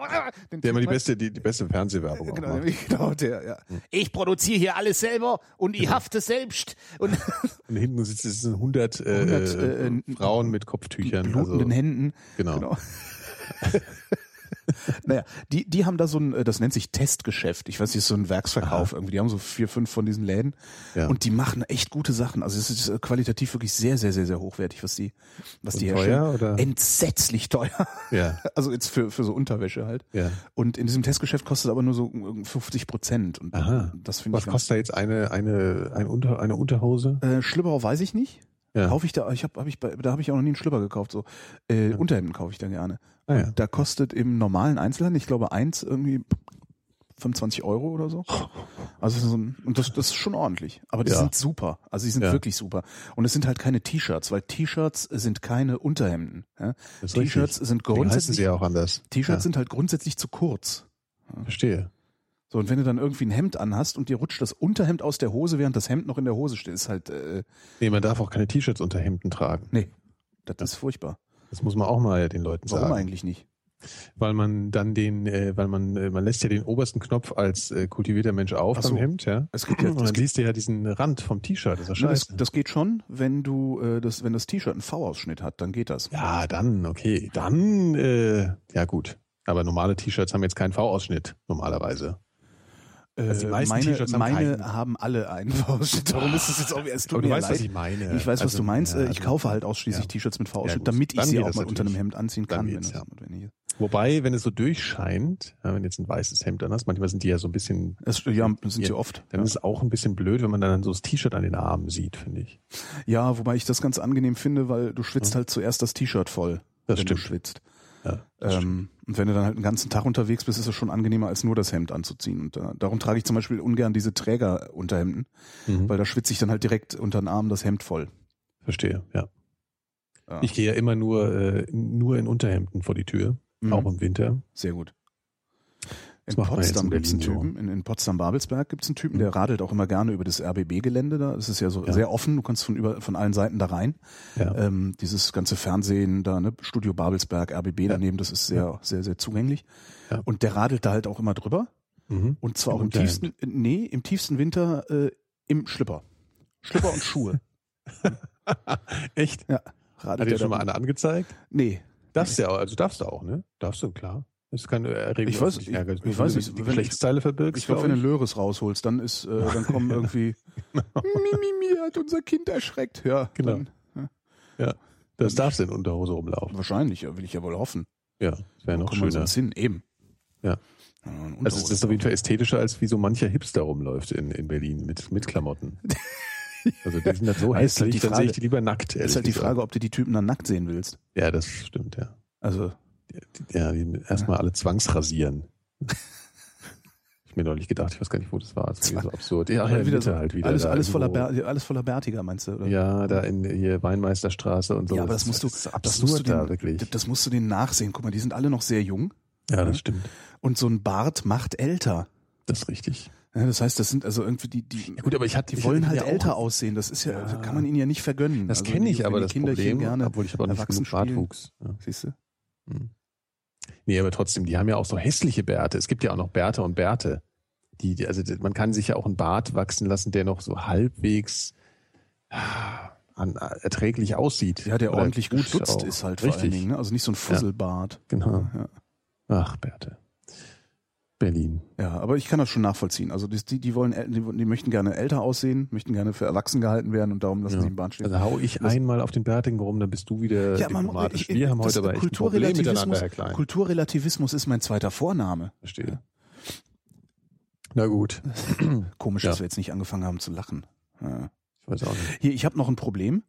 Den Der immer die beste, die, die beste Fernsehwerbung auch Genau, macht. genau, der, ja. Ich produziere hier alles selber und ich hafte selbst. Und Und hinten sitzen sitzen 100, äh, 100, äh, äh, Frauen mit Kopftüchern. blutenden also, Händen. Genau. Genau. naja, die, die haben da so ein, äh, das nennt sich Testgeschäft. Ich weiß nicht, ist so ein Werksverkauf irgendwie. Die haben so vier, fünf von diesen Läden. Ja. Und die machen echt gute Sachen. Also es ist äh, qualitativ wirklich sehr, sehr, sehr, sehr hochwertig, was die, was die Und herstellen. teuer, oder? Entsetzlich teuer. Ja. Also jetzt für, für so Unterwäsche halt. Ja. Und in diesem Testgeschäft kostet aber nur so äh, 50 Prozent. Und Aha. das finde Was ich ganz, kostet da jetzt eine, eine, ein Unter, eine Unterhose? äh, Schlüpper weiß ich nicht. Ja. kaufe ich da, ich habe hab ich da habe ich auch noch nie einen Schlüpper gekauft, so äh, Unterhemden kaufe ich da gerne. Ah, ja. Da kostet im normalen Einzelhandel, ich glaube eins irgendwie 25 Euro oder so. Also so ein, und das, das ist schon ordentlich. Aber die Ja. sind super. Also die sind Ja. wirklich super. Und es sind halt keine T-Shirts, weil T-Shirts sind keine Unterhemden. Ja? T-Shirts sind grundsätzlich sie auch anders. T-Shirts sind halt grundsätzlich zu kurz. Verstehe. So, und wenn du dann irgendwie ein Hemd anhast und dir rutscht das Unterhemd aus der Hose, während das Hemd noch in der Hose steht, ist halt, äh, Nee, man darf auch keine T-Shirts unter Hemden tragen. nee, das ist furchtbar. Das muss man auch mal den Leuten Warum sagen. eigentlich nicht? Weil man dann den, äh, weil man, äh, man lässt ja den obersten Knopf als äh, kultivierter Mensch auf Ach beim so. Hemd, ja. Es gibt ja, Und dann liest du ja diesen Rand vom T-Shirt, das ist ja Ne, das, scheiße. das geht schon, wenn du äh, das, wenn das T-Shirt einen V-Ausschnitt hat, dann geht das. ja, dann, okay. Dann, äh, ja gut. Aber normale T-Shirts haben jetzt keinen V-Ausschnitt, normalerweise. Äh, Also die meisten meine T-Shirts haben meine haben alle einen V-Ausschnitt. Darum ist es jetzt auch, es tut du mir weißt, leid. was ich meine. Ich weiß, was Also, du meinst. ja, Äh, ich also- kaufe halt ausschließlich ja. T-Shirts mit Ja, V-Ausschnitt, gut. damit ich sie auch mal unter einem. Hemd anziehen kann. Wenn es ja. notwendig ist. Wobei, wenn es so durchscheint, ja, wenn jetzt ein weißes Hemd an hast, manchmal sind die ja so ein bisschen, Es, ja, sind sie Ja. oft. dann Ja. ist es auch ein bisschen blöd, wenn man dann so das T-Shirt an den Armen sieht, finde ich. ja, wobei ich das ganz angenehm finde, weil du schwitzt halt zuerst das T-Shirt voll, Das wenn stimmt. du schwitzt. Ja. Ähm, und wenn du dann halt einen ganzen Tag unterwegs bist, ist es schon angenehmer, als nur das Hemd anzuziehen. Und äh, darum trage ich zum Beispiel ungern diese Trägerunterhemden, Mhm. weil da schwitze ich dann halt direkt unter den Arm das Hemd voll. Verstehe, ja. Ja. Ich gehe ja immer nur, äh, nur in Unterhemden vor die Tür, Mhm. auch im Winter. Sehr gut. In Potsdam gibt es einen. Typen, in, in Potsdam-Babelsberg gibt es einen Typen, der radelt auch immer gerne über das RBB-Gelände da. Es ist ja so Ja. sehr offen, du kannst von über von allen Seiten da rein. Ja. Ähm, dieses ganze Fernsehen da, ne, Studio Babelsberg, RBB daneben, das ist sehr, sehr, sehr zugänglich. Ja. Und der radelt da halt auch immer drüber. Mhm. Und zwar Im auch im tiefsten, nee, im tiefsten Winter äh, im Schlipper. Schlipper und Schuhe. Echt? Ja, Hat radelt dir der schon mal einer angezeigt? Nee. Darfst du ja, auch- also darfst du auch, ne? Darfst du, klar. Das keine Erregung. Ich weiß- ich- ich nur weiß nicht, Die wenn ich- Geschlechtsteile verbirgst. Ich glaube, wenn du Löres rausholst, dann ist, äh, dann kommen irgendwie Mimimi hat unser Kind erschreckt. Ja, Genau. Dann, Das darfst du in Unterhose rumlaufen. wahrscheinlich, ja, will ich ja wohl hoffen. Ja, das wäre noch schöner. sonst hin, eben. Ja. Ja, Also es Unterhose. ist auf jeden Fall ästhetischer, als wie so mancher Hipster rumläuft in, in Berlin mit, mit Klamotten. Also die sind halt so Ja, halt hässlich, die dann sehe ich die lieber nackt. ist halt die. Frage, ob du die Typen dann nackt sehen willst. Ja, das stimmt, ja. Also, Ja, erstmal alle zwangsrasieren. ich mir neulich gedacht, ich weiß gar nicht, wo das war. Das war so absurd. Ja, ja, wieder so, halt wieder. alles, da alles, voller. Bär, alles voller Bärtiger, meinst du? Oder? Ja, da in hier Weinmeisterstraße und so. Ja, aber das musst du, das absurd musst du da, den, wirklich. das musst du denen nachsehen. Guck mal, die sind alle noch sehr jung Ja, das stimmt. und so ein Bart macht älter. Das ist richtig. Ja, das heißt, das sind also irgendwie die, die, Ja, gut, aber ich hatte, die wollen halt älter auch, aussehen. Das ist ja, Ja. das kann man ihnen ja nicht vergönnen. Das Also kenne ich aber das Kinderchen Problem, gerne obwohl ich aber nicht genug. Bartwuchs. Ja. Siehst du? Hm. Nee, aber trotzdem, die haben ja auch so hässliche Bärte. Es gibt ja auch noch Bärte und Bärte. Die, die, also man kann sich ja auch einen Bart wachsen lassen, der noch so halbwegs ah, an, erträglich aussieht. Ja, der Oder ordentlich gut gestutzt ist halt vor Richtig. allen Dingen. Ne? Also nicht so ein Fusselbart. Genau. Ja. Ach, Bärte. Berlin. Ja, aber ich kann das schon nachvollziehen. Also die, die, wollen, die, die möchten gerne älter aussehen, möchten gerne für erwachsen gehalten werden und darum lassen Ja. sie im Bart stehen. Also hau ich Das- einmal auf den Bärtigen rum, dann bist du wieder Ja, man- diplomatisch. ich- Wir haben heute aber echt ein Problem miteinander, Herr Klein. Kulturrelativismus ist mein zweiter Vorname. Verstehe. Na gut. Komisch, Ja. dass wir jetzt nicht angefangen haben zu lachen. Ja. Ich weiß auch nicht. Hier, ich habe noch ein Problem.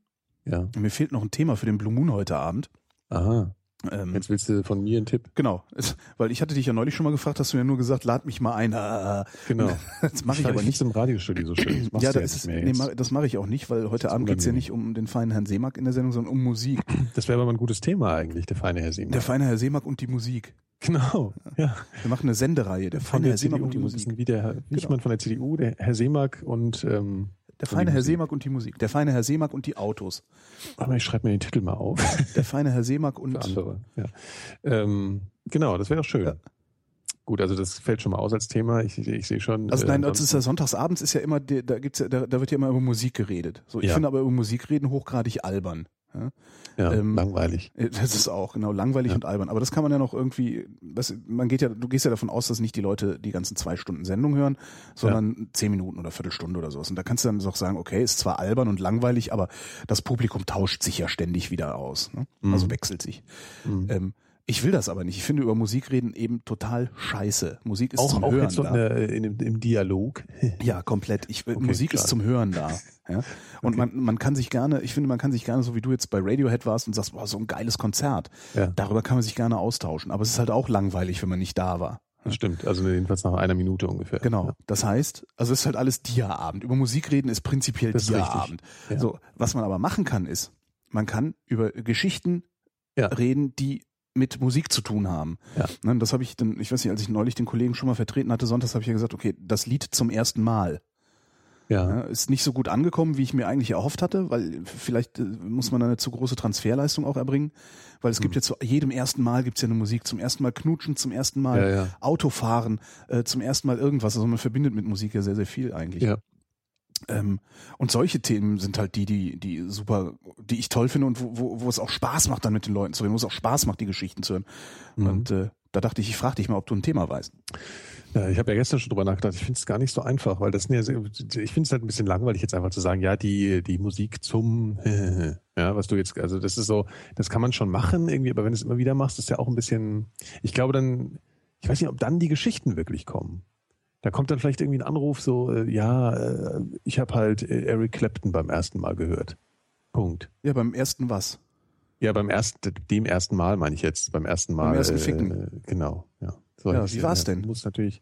Ja. Mir fehlt noch ein Thema für den Blue Moon heute Abend. Aha. Ähm, Jetzt willst du von mir einen Tipp. genau, es, weil ich hatte dich ja neulich schon mal gefragt, hast du mir nur gesagt, lad mich mal ein. Genau. Das mache ich aber nicht. im Radiostudio so schön. Das Ja, das, nicht ist, nee, ma- das mache ich auch nicht, weil heute Abend geht's ja unangenehm. nicht um den feinen Herrn Seemack in der Sendung, sondern um Musik. Das wäre aber mal ein gutes Thema eigentlich, der feine Herr Siemann. Der feine Herr Seemack und die Musik. Genau. Ja. Wir machen eine Sendereihe, der feine Herr Seemack und die Musik. wie der Herr Wichmann von der CDU, der Herr Seemack und ähm, Der feine Herr Musik. Seemack und die Musik. Der feine Herr Seemack und die Autos. aber ich schreibe mir den Titel mal auf Der feine Herr Seemack und für andere. Ja. Ähm, genau, das wäre doch schön. Ja. Gut, also das fällt schon mal aus als Thema. Ich, ich sehe schon. Also äh, nein, das ist ja sonntagsabends ist ja immer, da gibt's ja, da, da wird ja immer über Musik geredet. So, ich Ja. finde aber über Musik reden hochgradig albern. Ja? ja, ähm, langweilig. Das ist auch genau langweilig Ja. und albern. Aber das kann man ja noch irgendwie. Was, man geht ja, du gehst ja davon aus, dass nicht die Leute die ganzen zwei Stunden Sendung hören, sondern zehn Minuten oder Viertelstunde oder sowas. Und da kannst du dann doch sagen, okay, ist zwar albern und langweilig, aber das Publikum tauscht sich ja ständig wieder aus. Ne? Also Mhm. wechselt sich. Mhm. Ähm, Ich will das aber nicht. Ich finde über Musik reden eben total scheiße. Musik ist Auch, zum auch Hören jetzt da. in der, in im Dialog. Ja, komplett. Ich, Okay, Musik klar. ist zum Hören da. Ja? Und man, man kann sich gerne, ich finde, man kann sich gerne, so wie du jetzt bei Radiohead warst und sagst, boah, so ein geiles Konzert. Ja. Darüber kann man sich gerne austauschen. Aber es ist halt auch langweilig, wenn man nicht da war. Das stimmt. Also jedenfalls nach einer Minute ungefähr. Genau. Das heißt, also es ist halt alles Dia-Abend. Über Musik reden ist prinzipiell Dia-Abend. Ja. So, was man aber machen kann, ist, man kann über Geschichten Ja. reden, die mit Musik zu tun haben. Ja. Ne, das habe ich dann, ich weiß nicht, als ich neulich den Kollegen schon mal vertreten hatte, sonntags habe ich ja gesagt, okay, das Lied zum ersten Mal. Ja. Ja, ist nicht so gut angekommen, wie ich mir eigentlich erhofft hatte, weil vielleicht äh, muss man eine zu große Transferleistung auch erbringen, weil es gibt jetzt zu jedem ersten Mal gibt's ja eine Musik, zum ersten Mal knutschen, zum ersten Mal Ja, ja. Autofahren, äh, zum ersten Mal irgendwas, also man verbindet mit Musik ja sehr, sehr viel eigentlich. Ja. Ähm, und solche Themen sind halt die, die, die super, die ich toll finde und wo, wo, wo es auch Spaß macht, dann mit den Leuten zu reden, wo es auch Spaß macht, die Geschichten zu hören. Mhm. Und äh, da dachte ich, ich frage dich mal, ob du ein Thema weißt. Ja, ich habe ja gestern schon drüber nachgedacht. Ich finde es gar nicht so einfach, weil das sind ja, sehr- ich finde es halt ein bisschen langweilig jetzt einfach zu sagen, ja, die die Musik zum, ja, was du jetzt, also das ist so, das kann man schon machen irgendwie, aber wenn du es immer wieder machst, ist ja auch ein bisschen. Ich glaube dann, ich weiß nicht, ob dann die Geschichten wirklich kommen. Da kommt dann vielleicht irgendwie ein Anruf so, äh, ja, äh, ich habe halt äh, Eric Clapton beim ersten Mal gehört. Punkt. Ja, beim ersten was? Ja, beim ersten, dem ersten Mal meine ich jetzt, beim ersten Mal. Beim ersten äh, Ficken. Genau, ja. So, Ja, wie war's denn? Muss natürlich.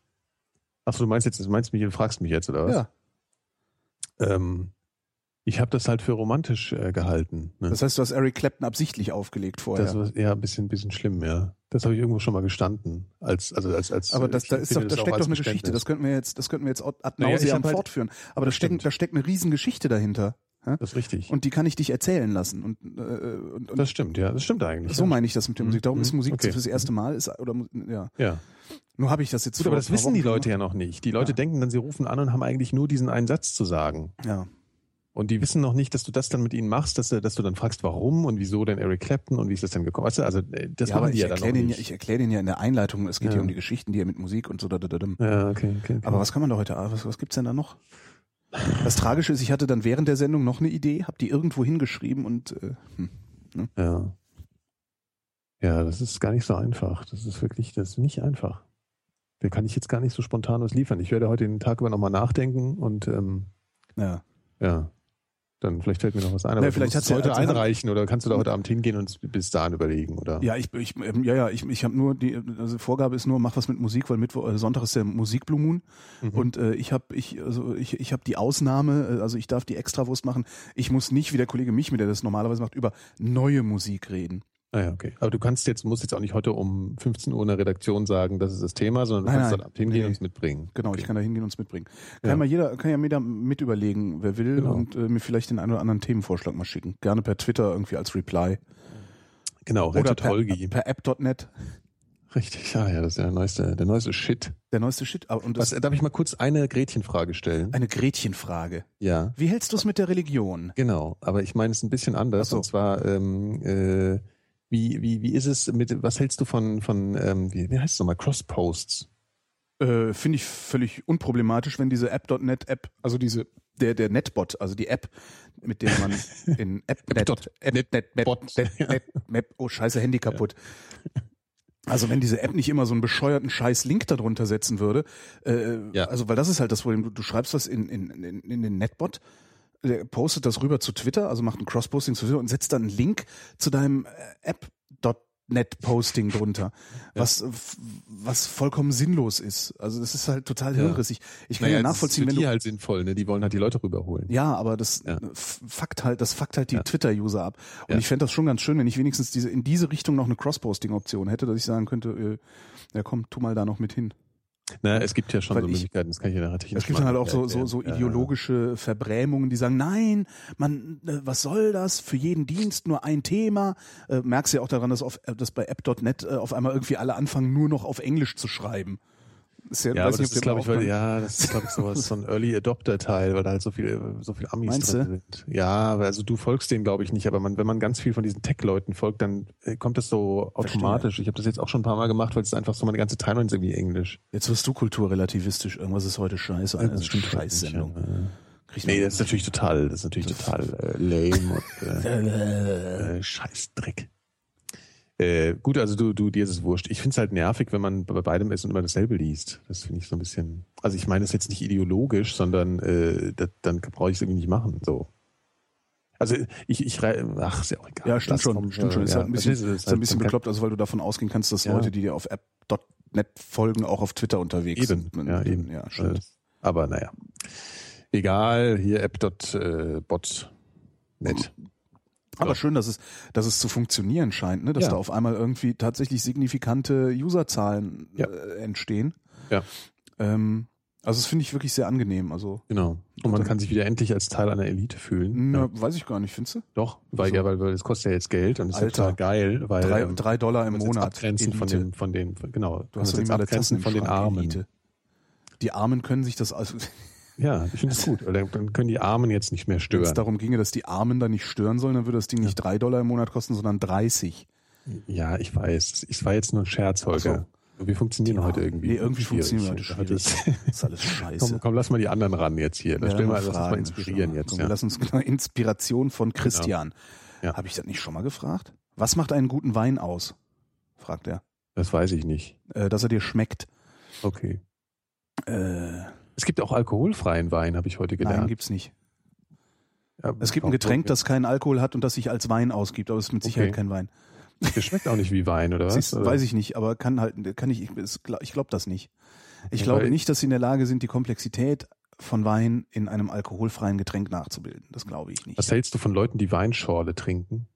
Achso, du meinst jetzt, du meinst mich, du fragst mich jetzt, oder was? Ja. Ähm, ich habe das halt für romantisch äh, gehalten. Ne? Das heißt, du hast Eric Clapton absichtlich aufgelegt vorher. das war ja ein bisschen, bisschen schlimm, ja. Das habe ich irgendwo schon mal gestanden. Als, also als, als, Aber das, ich da ist doch, da das steckt doch eine Geschichte. Das könnten wir jetzt, das könnten wir jetzt ad Naja, nauseam hab halt- fortführen. Aber da Das steckt, da steckt eine Riesengeschichte dahinter. Ja? Das ist richtig. Und die kann ich dich erzählen lassen. Und, äh, und, und das stimmt, ja. Das stimmt eigentlich. so ja. meine ich das mit der. Musik. Darum ist Mhm. Musik Okay. fürs erste Mal. Ist, oder, ja. Ja. Nur habe ich das jetzt Gut, aber das wissen die Leute ja gemacht. noch nicht. Die Leute Ja. denken dann, sie rufen an und haben eigentlich nur diesen einen Satz zu sagen. Ja. Und die wissen noch nicht, dass du das dann mit ihnen machst, dass du, dass du dann fragst, warum und wieso denn Eric Clapton und wie ist das denn gekommen? Weißt du, also äh, das ja, machen die ich ja dann den, ja, nicht. ich erkläre den ja in der Einleitung. Es geht Ja. hier um die Geschichten, die er mit Musik und so. Da, da, da, da. ja, okay, okay, okay. Aber was kann man da heute, was, was gibt's denn da noch? Das Tragische ist, ich hatte dann während der Sendung noch eine Idee, habe die irgendwo hingeschrieben und äh, hm. Ja. Ja, das ist gar nicht so einfach. Das ist wirklich, das ist nicht einfach. Da kann ich jetzt gar nicht so spontan was liefern. Ich werde heute den Tag über nochmal nachdenken und ähm, ja. ja, dann vielleicht fällt mir noch was ein. Aber Ja, vielleicht hat's es ja- heute also- einreichen oder kannst du da heute Abend hingehen und bis dahin überlegen, oder? Ja, ich, ich ähm, ja, ja, ich, ich habe nur die also Vorgabe ist nur mach was mit Musik, weil Mittwoch äh, Sonntag ist der Musik Blue Moon Mhm. und äh, ich habe ich also ich ich habe die Ausnahme, äh, also ich darf die Extrawurst machen. Ich muss nicht wie der Kollege mich, mit der das normalerweise macht, über neue Musik reden. Ah ja, okay. Aber du kannst jetzt, musst jetzt auch nicht heute um 15 Uhr in der Redaktion sagen, das ist das Thema, sondern du Nein, kannst nein. Abend hingehen Nee. und es mitbringen. Genau, okay. ich kann da hingehen und es mitbringen. Kann Ja. mal jeder, kann ja jeder mit überlegen, wer will Genau. und äh, mir vielleicht den einen oder anderen Themenvorschlag mal schicken. Gerne per Twitter irgendwie als Reply Genau, oder per, Holgi. per app.net. Richtig, ja, ja, das ist ja der neueste, der neueste Shit. Der neueste Shit. Aber- Und Was, darf ich mal kurz eine Gretchenfrage stellen? eine Gretchenfrage. Ja. Wie hältst du es mit der Religion? Genau, aber ich meine es ein bisschen anders. So. Und zwar, ähm, äh, wie, wie, wie ist es mit, was hältst du von, von ähm, wie, wie heißt es nochmal, Crossposts? Äh, Finde ich völlig unproblematisch, wenn diese App.net App, also diese der der Netbot, also die App, mit der man in App.net App.net App.net Map, Bot. Net, Net, Map, oh scheiße Handy kaputt. Also wenn diese App nicht immer so einen bescheuerten scheiß Link darunter setzen würde, äh, Ja. also weil das ist halt das Problem, du, du schreibst was in, in, in, in den Netbot, der postet das rüber zu Twitter, also macht ein Cross-Posting zu Twitter und setzt dann einen Link zu deinem äh, App.net-Posting drunter, was, f- was vollkommen sinnlos ist. Also das ist halt total Ja. hirnrissig. Ich kann ja, das nachvollziehen, ist wenn für du die halt sinnvoll, ne? Die wollen halt die Leute rüberholen. ja, aber das Ja. fuckt halt, das fuckt halt die Ja. Twitter-User ab. Und Ja. ich fände das schon ganz schön, wenn ich wenigstens diese in diese Richtung noch eine Cross-Posting-Option hätte, dass ich sagen könnte, äh, ja komm, tu mal da noch mit hin. Na, es gibt ja schon Weil so ich- Möglichkeiten, das kann ich ja natürlich Es gibt dann halt auch so, so, so ideologische Verbrämungen, die sagen, nein, man, äh, was soll das? Für jeden Dienst nur ein Thema. Äh, merkst ja auch daran, dass, auf, äh, dass bei app.net äh, auf einmal irgendwie alle anfangen, nur noch auf Englisch zu schreiben. Ist Ja, weiß aber nicht, das ist, glaube ich, weil, ja, das ist, glaube ich, sowas, so ein Early Adopter-Teil, weil da halt so viel, so viel Amis Meinst drin du? sind. Ja, aber also du folgst denen, glaube ich, nicht, aber man, wenn man ganz viel von diesen Tech-Leuten folgt, dann äh, kommt das so Verstehe. automatisch. Ich habe das jetzt auch schon ein paar Mal gemacht, weil es einfach so, meine ganze Timeline ist irgendwie Englisch. Jetzt wirst du kulturrelativistisch. Irgendwas ist heute scheiße. Eine Scheißsendung. halt nicht, ja. Kriegt Nee, das ist natürlich total, das ist natürlich total äh, lame und äh, äh, Scheißdreck. Äh, gut, also du, du, dir ist es wurscht. Ich finde es halt nervig, wenn man bei beidem ist und immer dasselbe liest. Das finde ich so ein bisschen. Also ich meine das jetzt nicht ideologisch, sondern äh, das, dann brauche ich es irgendwie nicht machen. So. Also ich, ich ach, ist ja auch egal. Ja, stimmt schon. vom, stimmt schon. äh, Ist ja, halt ein bisschen, ist- ist halt ein bisschen bekloppt, also weil du davon ausgehen kannst, dass Ja. Leute, die dir auf app.net folgen, auch auf Twitter unterwegs Eben, sind. ja, eben. Ja, stimmt. Äh, Aber naja. Egal, hier app.bot. Net. Aber schön, dass es, dass es zu funktionieren scheint, ne? dass Ja. da auf einmal irgendwie tatsächlich signifikante Userzahlen Ja. äh, entstehen. Ja. Ähm, also das finde ich wirklich sehr angenehm. Also Genau. Und man kann sich wieder endlich als Teil einer Elite fühlen. na, Ja. weiß ich gar nicht, findest du? Doch, weil Also- ja, weil, weil das kostet ja jetzt Geld und ist ja Alter. total geil, weil Drei, ähm, drei Dollar im Monat. abgrenzen von Elite. den, von den, genau, Du hast jetzt abgrenzen von den Armen. Elite. Die Armen können sich das, also Ja, ich finde es gut, dann, können die Armen jetzt nicht mehr wenn es stören. darum ginge, dass die Armen da nicht stören sollen, dann würde das Ding nicht drei Dollar im Monat kosten, sondern 30. Ja, ich weiß. Es war jetzt nur ein Scherz, Holger. Wir funktionieren heute irgendwie. Nee, irgendwie funktionieren wir heute Das- schwierig. Das ist alles scheiße. komm, komm, lass mal die anderen ran jetzt hier. Dann Ja, mal, lass uns mal inspirieren jetzt. Komm, Ja. Lass uns genau Inspiration von Christian. Ja. Habe ich das nicht schon mal gefragt? Was macht einen guten Wein aus? fragt er. Das weiß ich nicht. Äh, dass er dir schmeckt. Okay. Äh, Es gibt auch alkoholfreien Wein, habe ich heute nein, gelernt. gibt's nicht. Ja, Es gibt ein Getränk, das keinen Alkohol hat und das sich als Wein ausgibt, aber es ist mit Sicherheit Okay. kein Wein. Das schmeckt auch nicht wie Wein, oder was? Siehst, Oder? weiß ich nicht, aber kann halt, kann ich, ich, es- glaube das nicht. Ich Ja, glaube nicht, dass sie in der Lage sind, die Komplexität von Wein in einem alkoholfreien Getränk nachzubilden. Das glaube ich nicht. Was hältst du von Leuten, die Weinschorle trinken?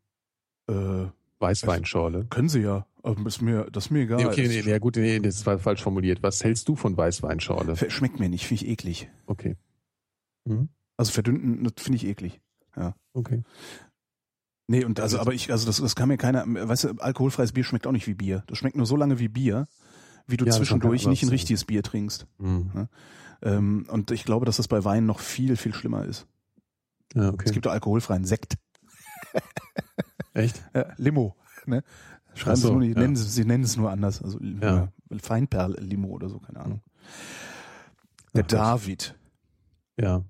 Äh, Weißweinschorle? können sie ja, aber ist mir, das ist mir egal. Nee, okay, nee, ja gut, nee, das war falsch formuliert. Was hältst du von Weißweinschorle? Schmeckt mir nicht, finde ich eklig. Okay. Mhm. Also verdünnten, das finde ich eklig. Okay. Nee, und also, aber ich, also das, das kann mir keiner, weißt du, alkoholfreies Bier schmeckt auch nicht wie Bier. Das schmeckt nur so lange wie Bier, wie du Ja, zwischendurch nicht ein richtiges Bier trinkst. Mhm. Ähm, und ich glaube, dass das bei Wein noch viel, viel schlimmer ist. Ja, okay. Es gibt auch alkoholfreien Sekt. Echt? Ja, Limo. Ne? Schreiben so, sie, nur nicht, ja. nennen sie, sie nennen es nur anders. Also Ja. ja. Feinperl-Limo oder so, keine Ahnung. Der Ach. David Ja.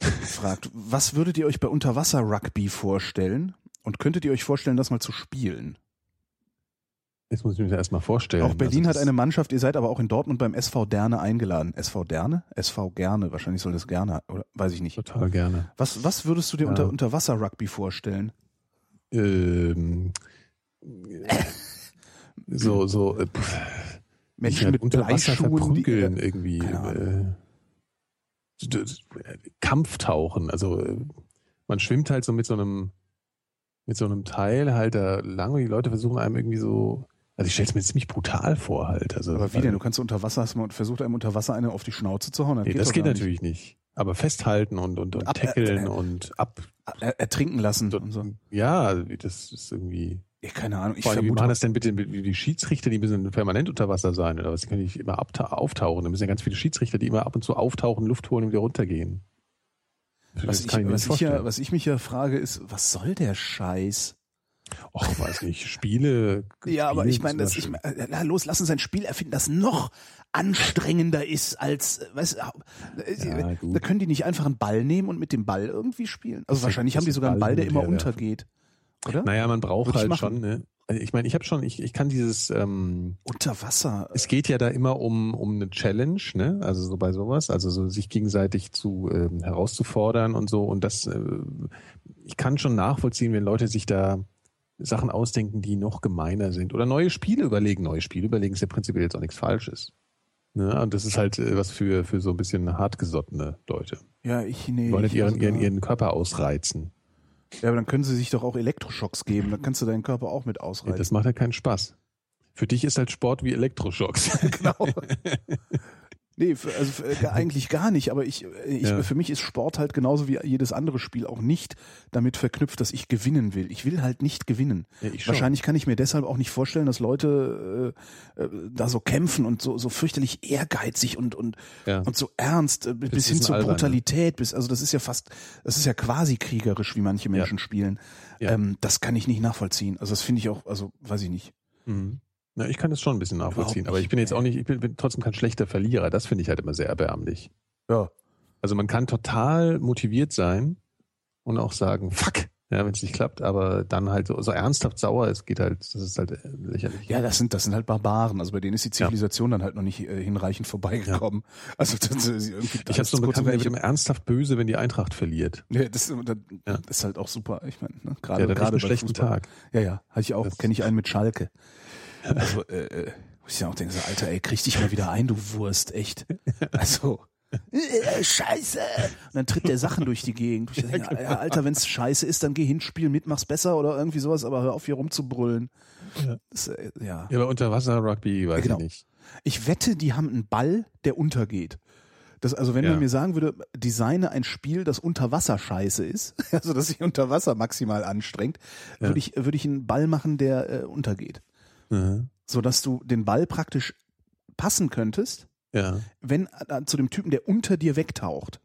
fragt, was würdet ihr euch bei Unterwasser-Rugby vorstellen? Und könntet ihr euch vorstellen, das mal zu spielen? Jetzt muss ich mir das erstmal vorstellen. Auch Berlin Also hat eine Mannschaft, ihr seid aber auch in Dortmund beim SV Derne eingeladen. SV Derne? SV Gerne, wahrscheinlich soll das gerne, oder weiß ich nicht. Total gerne. Was, was würdest du dir Ja. unter Unterwasser-Rugby vorstellen? Ähm, so, so, äh, pff, Menschen ja, mit unter Wasser Bleischuhen, die, verprügeln irgendwie. Äh, Kampftauchen. Also äh, man schwimmt halt so mit so einem mit so einem Teil halt da lang und die Leute versuchen einem irgendwie so. Also ich stelle es mir ziemlich brutal vor halt. Also, aber wie denn? Du kannst unter Wasser, mal versucht, einem unter Wasser eine auf die Schnauze zu hauen? Nee, das doch geht gar natürlich nicht. Aber festhalten und, und, und Ab- tackeln äh, äh, und ab. Nicht. Er, ertrinken lassen und so. Ja, das ist irgendwie. Ja, keine Ahnung. Ich Vor allem, wie vermute, machen das denn bitte die Schiedsrichter, die müssen permanent unter Wasser sein oder was? Die können nicht immer auftauchen. Da müssen ja ganz viele Schiedsrichter, die immer ab und zu auftauchen, Luft holen und wieder runtergehen. was ich, mir was, ich ja, was ich mich ja frage, ist, was soll der Scheiß? Och, weiß nicht, Spiele. Ja, aber ich meine, ich, mein, äh, los, lass uns ein Spiel erfinden, das noch anstrengender ist als, äh, weißt äh, Ja, da können die nicht einfach einen Ball nehmen und mit dem Ball irgendwie spielen. Also Das wahrscheinlich haben die sogar einen Ball der immer untergeht. Oder? Naja, man braucht Würde halt schon, ne? Also ich meine, ich habe schon, ich, ich kann dieses, ähm, Unter Wasser. es geht ja da immer um, um eine Challenge, ne? Also so bei sowas, also so sich gegenseitig zu ähm, herauszufordern und so. Und das, äh, ich kann schon nachvollziehen, wenn Leute sich da Sachen ausdenken, die noch gemeiner sind. Oder neue Spiele überlegen. Neue Spiele überlegen ist ja prinzipiell jetzt auch nichts Falsches. Ne? Und das ist halt äh, was für, für so ein bisschen hartgesottene Leute. Ja, ich nee. Die wollen ich, ihren, ihren, ihren Körper ausreizen. Ja, aber dann können sie sich doch auch Elektroschocks geben. Dann kannst du deinen Körper auch mit Ja, ausreizen. das macht ja keinen Spaß. Für dich ist halt Sport wie Elektroschocks. genau. Nee, für, also für, äh, eigentlich gar nicht, aber ich, äh, ich Ja. für mich ist Sport halt genauso wie jedes andere Spiel auch nicht damit verknüpft, dass ich gewinnen will. Ich will halt nicht gewinnen. Ja. Wahrscheinlich kann ich mir deshalb auch nicht vorstellen, dass Leute äh, äh, da so kämpfen und so, so fürchterlich ehrgeizig und und Ja. und so ernst äh, bis, Das hin zur albern, ne? Brutalität. Bis also das ist ja fast, das ist ja quasi kriegerisch, wie manche Menschen spielen. Ähm, das kann ich nicht nachvollziehen. Also das finde ich auch, also weiß ich nicht. Mhm. Ja, ich kann das schon ein bisschen nachvollziehen, aber ich bin jetzt auch nicht, ich bin, bin trotzdem kein schlechter Verlierer. Das finde ich halt immer sehr erbärmlich. Ja. Also man kann total motiviert sein und auch sagen, fuck, Ja, wenn es nicht klappt, aber dann halt so, so ernsthaft sauer, es geht halt, das ist halt äh, lächerlich. Ja, das sind, das sind halt Barbaren. Also bei denen ist die Zivilisation dann halt noch nicht äh, hinreichend vorbeigekommen. Also das ist irgendwie Ich habe so Bekannten, der wird immer ernsthaft böse, wenn die Eintracht verliert. Ja, das, das Ja. ist halt auch super. Ich meine, ne? Gerade echt gerade bei schlechten Fußball. Tag. Ja, ja, hatte ich auch. Das- Kenne ich einen mit Schalke. Also, äh, äh, wo ich ja auch denke, so, Alter, ey, krieg dich mal wieder ein, du Wurst, echt. Also. äh, Scheiße! Und dann tritt der Sachen durch die Gegend. Ich denke, Alter, wenn's scheiße ist, dann geh hin, spiel mit, mach's besser oder irgendwie sowas, aber hör auf hier rumzubrüllen. Ja. Das, äh, ja. Ja, aber Unterwasser-Rugby weiß Genau. ich nicht. Ich wette, die haben einen Ball, der untergeht. Das, also wenn Ja. man mir sagen würde, designe ein Spiel, das unter Wasser scheiße ist, also das sich unter Wasser maximal anstrengt, Ja. würde ich, würde ich einen Ball machen, der äh, untergeht. Mhm. So dass du den Ball praktisch passen könntest, Ja, wenn äh, zu dem Typen, der unter dir wegtaucht.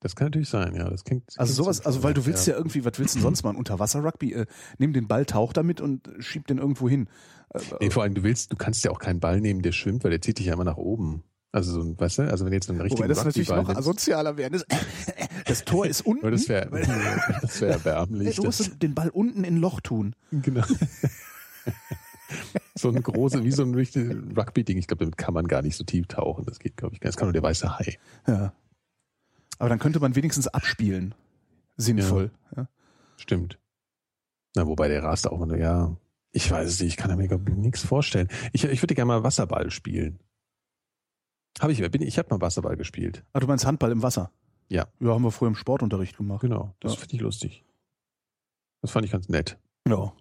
das kann natürlich sein, ja. Das klingt, Also klingt sowas, also weil du willst ja, irgendwie, was willst du sonst machen? Unterwasser-Rugby? Äh, nimm den Ball, tauch damit und schieb den irgendwo hin. Äh, Nee, vor allem, du willst, du kannst ja auch keinen Ball nehmen, der schwimmt, weil der zieht dich ja immer nach oben. Also so ein, weißt du, also wenn jetzt einen richtigen Wobei das natürlich noch nimmst- asozialer wäre. Das, das Tor ist unten. Das wäre das wär erbärmlich. du musst Das, den Ball unten in ein Loch tun. genau. so ein große, wie so ein richtiges Rugby-Ding. Ich glaube, damit kann man gar nicht so tief tauchen. Das geht, glaube ich, gar nicht. Das kann nur der weiße Hai. Ja. Aber dann könnte man wenigstens abspielen. Sinnvoll. Ja. Stimmt. Na, wobei der rast auch immer, ja. Ich weiß es nicht, ich kann mir nichts vorstellen. Ich, ich würde gerne mal Wasserball spielen. Habe ich, bin, ich habe mal Wasserball gespielt. Ah, du meinst Handball im Wasser? Ja. Ja, haben wir früher im Sportunterricht gemacht. Genau, das Ja. finde ich lustig. Das fand ich ganz nett. Ja.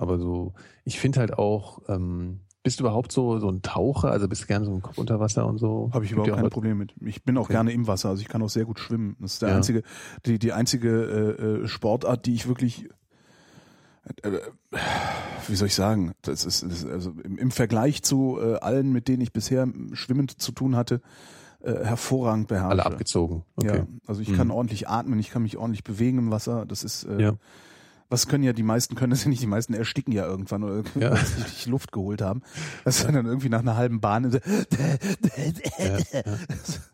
Aber so, ich finde halt auch, ähm, bist du überhaupt so, so ein Taucher? Also bist du gerne so ein Kopf unter Wasser und so? Habe ich Gibt überhaupt kein Leute- Problem mit. Ich bin auch Okay. gerne im Wasser, also ich kann auch sehr gut schwimmen. Das ist der Ja. einzige, die, die einzige äh, äh, Sportart, die ich wirklich äh, äh, wie soll ich sagen, das ist, das ist also im, im Vergleich zu äh, allen, mit denen ich bisher schwimmend zu tun hatte, äh, hervorragend beherrsche. Alle abgezogen. Okay. Ja, also ich Mhm. kann ordentlich atmen, ich kann mich ordentlich bewegen im Wasser. Das ist, äh, Ja. Was können ja die meisten können, das ja nicht die meisten ersticken ja irgendwann oder Ja. weil sie sich Luft geholt haben. Das ist dann irgendwie nach einer halben Bahn. Ja, ja.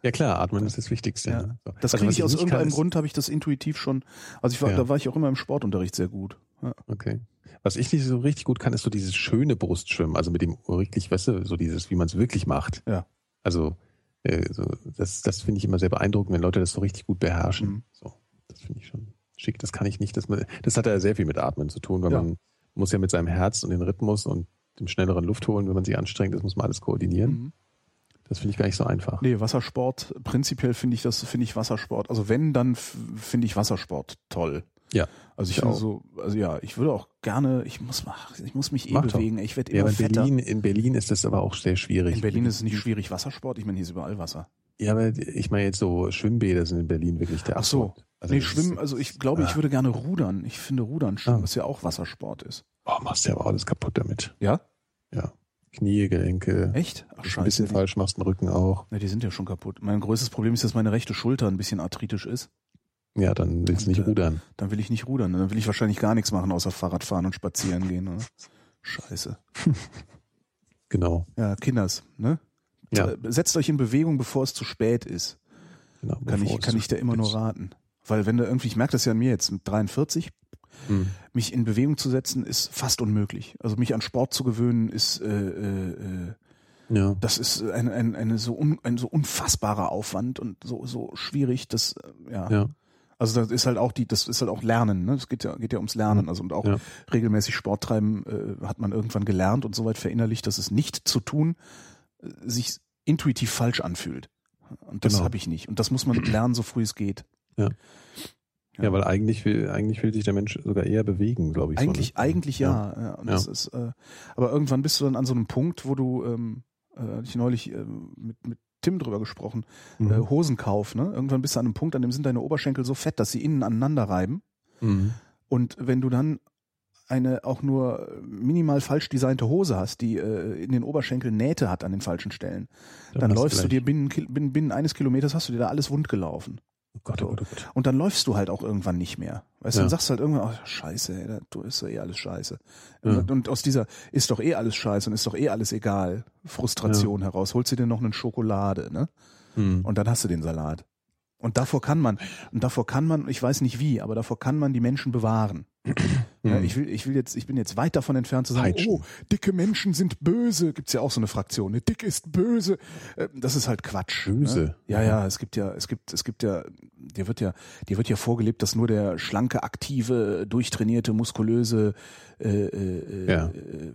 ja klar, atmen ist das Wichtigste. Ja. ne? So. Das Also, kriege ich aus irgendeinem Grund, habe ich das intuitiv schon. Also ich war, Ja. da war ich auch immer im Sportunterricht sehr gut. Ja. Okay. Was ich nicht so richtig gut kann, ist so dieses schöne Brustschwimmen, also mit dem wirklich, weißt du, so dieses, wie man es wirklich macht. Ja. Also äh, so, das, das finde ich immer sehr beeindruckend, wenn Leute das so richtig gut beherrschen. Mhm. So, das finde ich schon schick. Das kann ich nicht. Das, das hat ja sehr viel mit Atmen zu tun, weil Ja. man muss ja mit seinem Herz und den Rhythmus und dem schnelleren Luft holen, wenn man sich anstrengt, das muss man alles koordinieren. Mhm. Das finde ich gar nicht so einfach. Nee, Wassersport, prinzipiell finde ich das, finde ich Wassersport. Also wenn, dann finde ich Wassersport toll. Ja. Also ich Ich so, also ja, ich würde auch gerne, ich muss ich muss mich eh Mach doch. bewegen. Ich werde Ja, immer aber in fetter. Berlin, in Berlin ist das aber auch sehr schwierig. In Berlin ist es nicht schwierig, Wassersport. Ich meine, hier ist überall Wasser. Ja, aber ich meine jetzt so Schwimmbäder sind in Berlin wirklich der Ach so. Abgrund. Also nee, schwimmen, also ich glaube, ich Ah. würde gerne rudern. Ich finde Rudern schön, Ah. was ja auch Wassersport ist. Oh, machst du ja aber alles kaputt damit. Ja? Ja. Knie, Gelenke. Echt? Ach du ein scheiße. bisschen falsch machst, den Rücken auch. ja, die sind ja schon kaputt. Mein größtes Problem ist, dass meine rechte Schulter ein bisschen arthritisch ist. Ja, dann willst du nicht äh, rudern. Dann will ich nicht rudern. Dann will ich wahrscheinlich gar nichts machen, außer Fahrrad fahren und spazieren gehen. Oder? Scheiße. Genau. Ja, Kinders, ne? Ja. Setzt euch in Bewegung, bevor es zu spät ist. genau Kann ich, kann ich da immer nur raten. Weil wenn du irgendwie, ich merke das ja an mir jetzt mit 43, Hm. mich in Bewegung zu setzen, ist fast unmöglich. Also mich an Sport zu gewöhnen, ist äh, äh, äh, Ja. das ist ein, ein, eine so un, ein so unfassbarer Aufwand und so so schwierig, das äh, ja. Ja. Also das ist halt auch die, das ist halt auch Lernen, ne? Es geht ja, geht ja ums Lernen. Also und auch Ja. regelmäßig Sport treiben äh, hat man irgendwann gelernt und soweit verinnerlicht, dass es nicht zu tun äh, sich intuitiv falsch anfühlt. Und das Genau. habe ich nicht. Und das muss man lernen, so früh es geht. Ja. Ja. Ja, weil eigentlich will, eigentlich will sich der Mensch sogar eher bewegen, glaube ich. Eigentlich, so, ne? eigentlich ja. ja. Und Ja. Das ist, äh, aber irgendwann bist du dann an so einem Punkt, wo du, ähm, äh, hatte ich neulich äh, mit, mit Tim drüber gesprochen, Mhm. äh, Hosenkauf, ne? Irgendwann bist du an einem Punkt, an dem sind deine Oberschenkel so fett, dass sie innen aneinander reiben. Mhm. Und wenn du dann eine auch nur minimal falsch designte Hose hast, die äh, in den Oberschenkeln Nähte hat an den falschen Stellen, dann, hast läufst du dir binnen, binnen, binnen eines Kilometers hast du dir da alles wund gelaufen. Oh Gott, oh Gott, oh Gott. Und dann läufst du halt auch irgendwann nicht mehr. Weißt du, Ja. dann sagst du halt irgendwann, ach, scheiße, ey, da- du ist doch eh alles scheiße. Ja. Und, aus dieser ist doch eh alles scheiße und ist doch eh alles egal, Frustration heraus, holst du dir noch eine Schokolade, ne? Mhm. Und dann hast du den Salat. Und davor kann man, und davor kann man, ich weiß nicht wie, aber davor kann man die Menschen bewahren. Ja, ich will, ich will jetzt, ich bin jetzt weit davon entfernt zu sagen, Peitschen. oh, dicke Menschen sind böse. Gibt's ja auch so eine Fraktion. Ne? Dick ist böse. Äh, Das ist halt Quatsch. Böse? Ne? Ja, ja. Es gibt ja, es gibt, es gibt ja, dir wird ja, dir wird ja vorgelebt, dass nur der schlanke, aktive, durchtrainierte, muskulöse äh, äh, Ja. äh,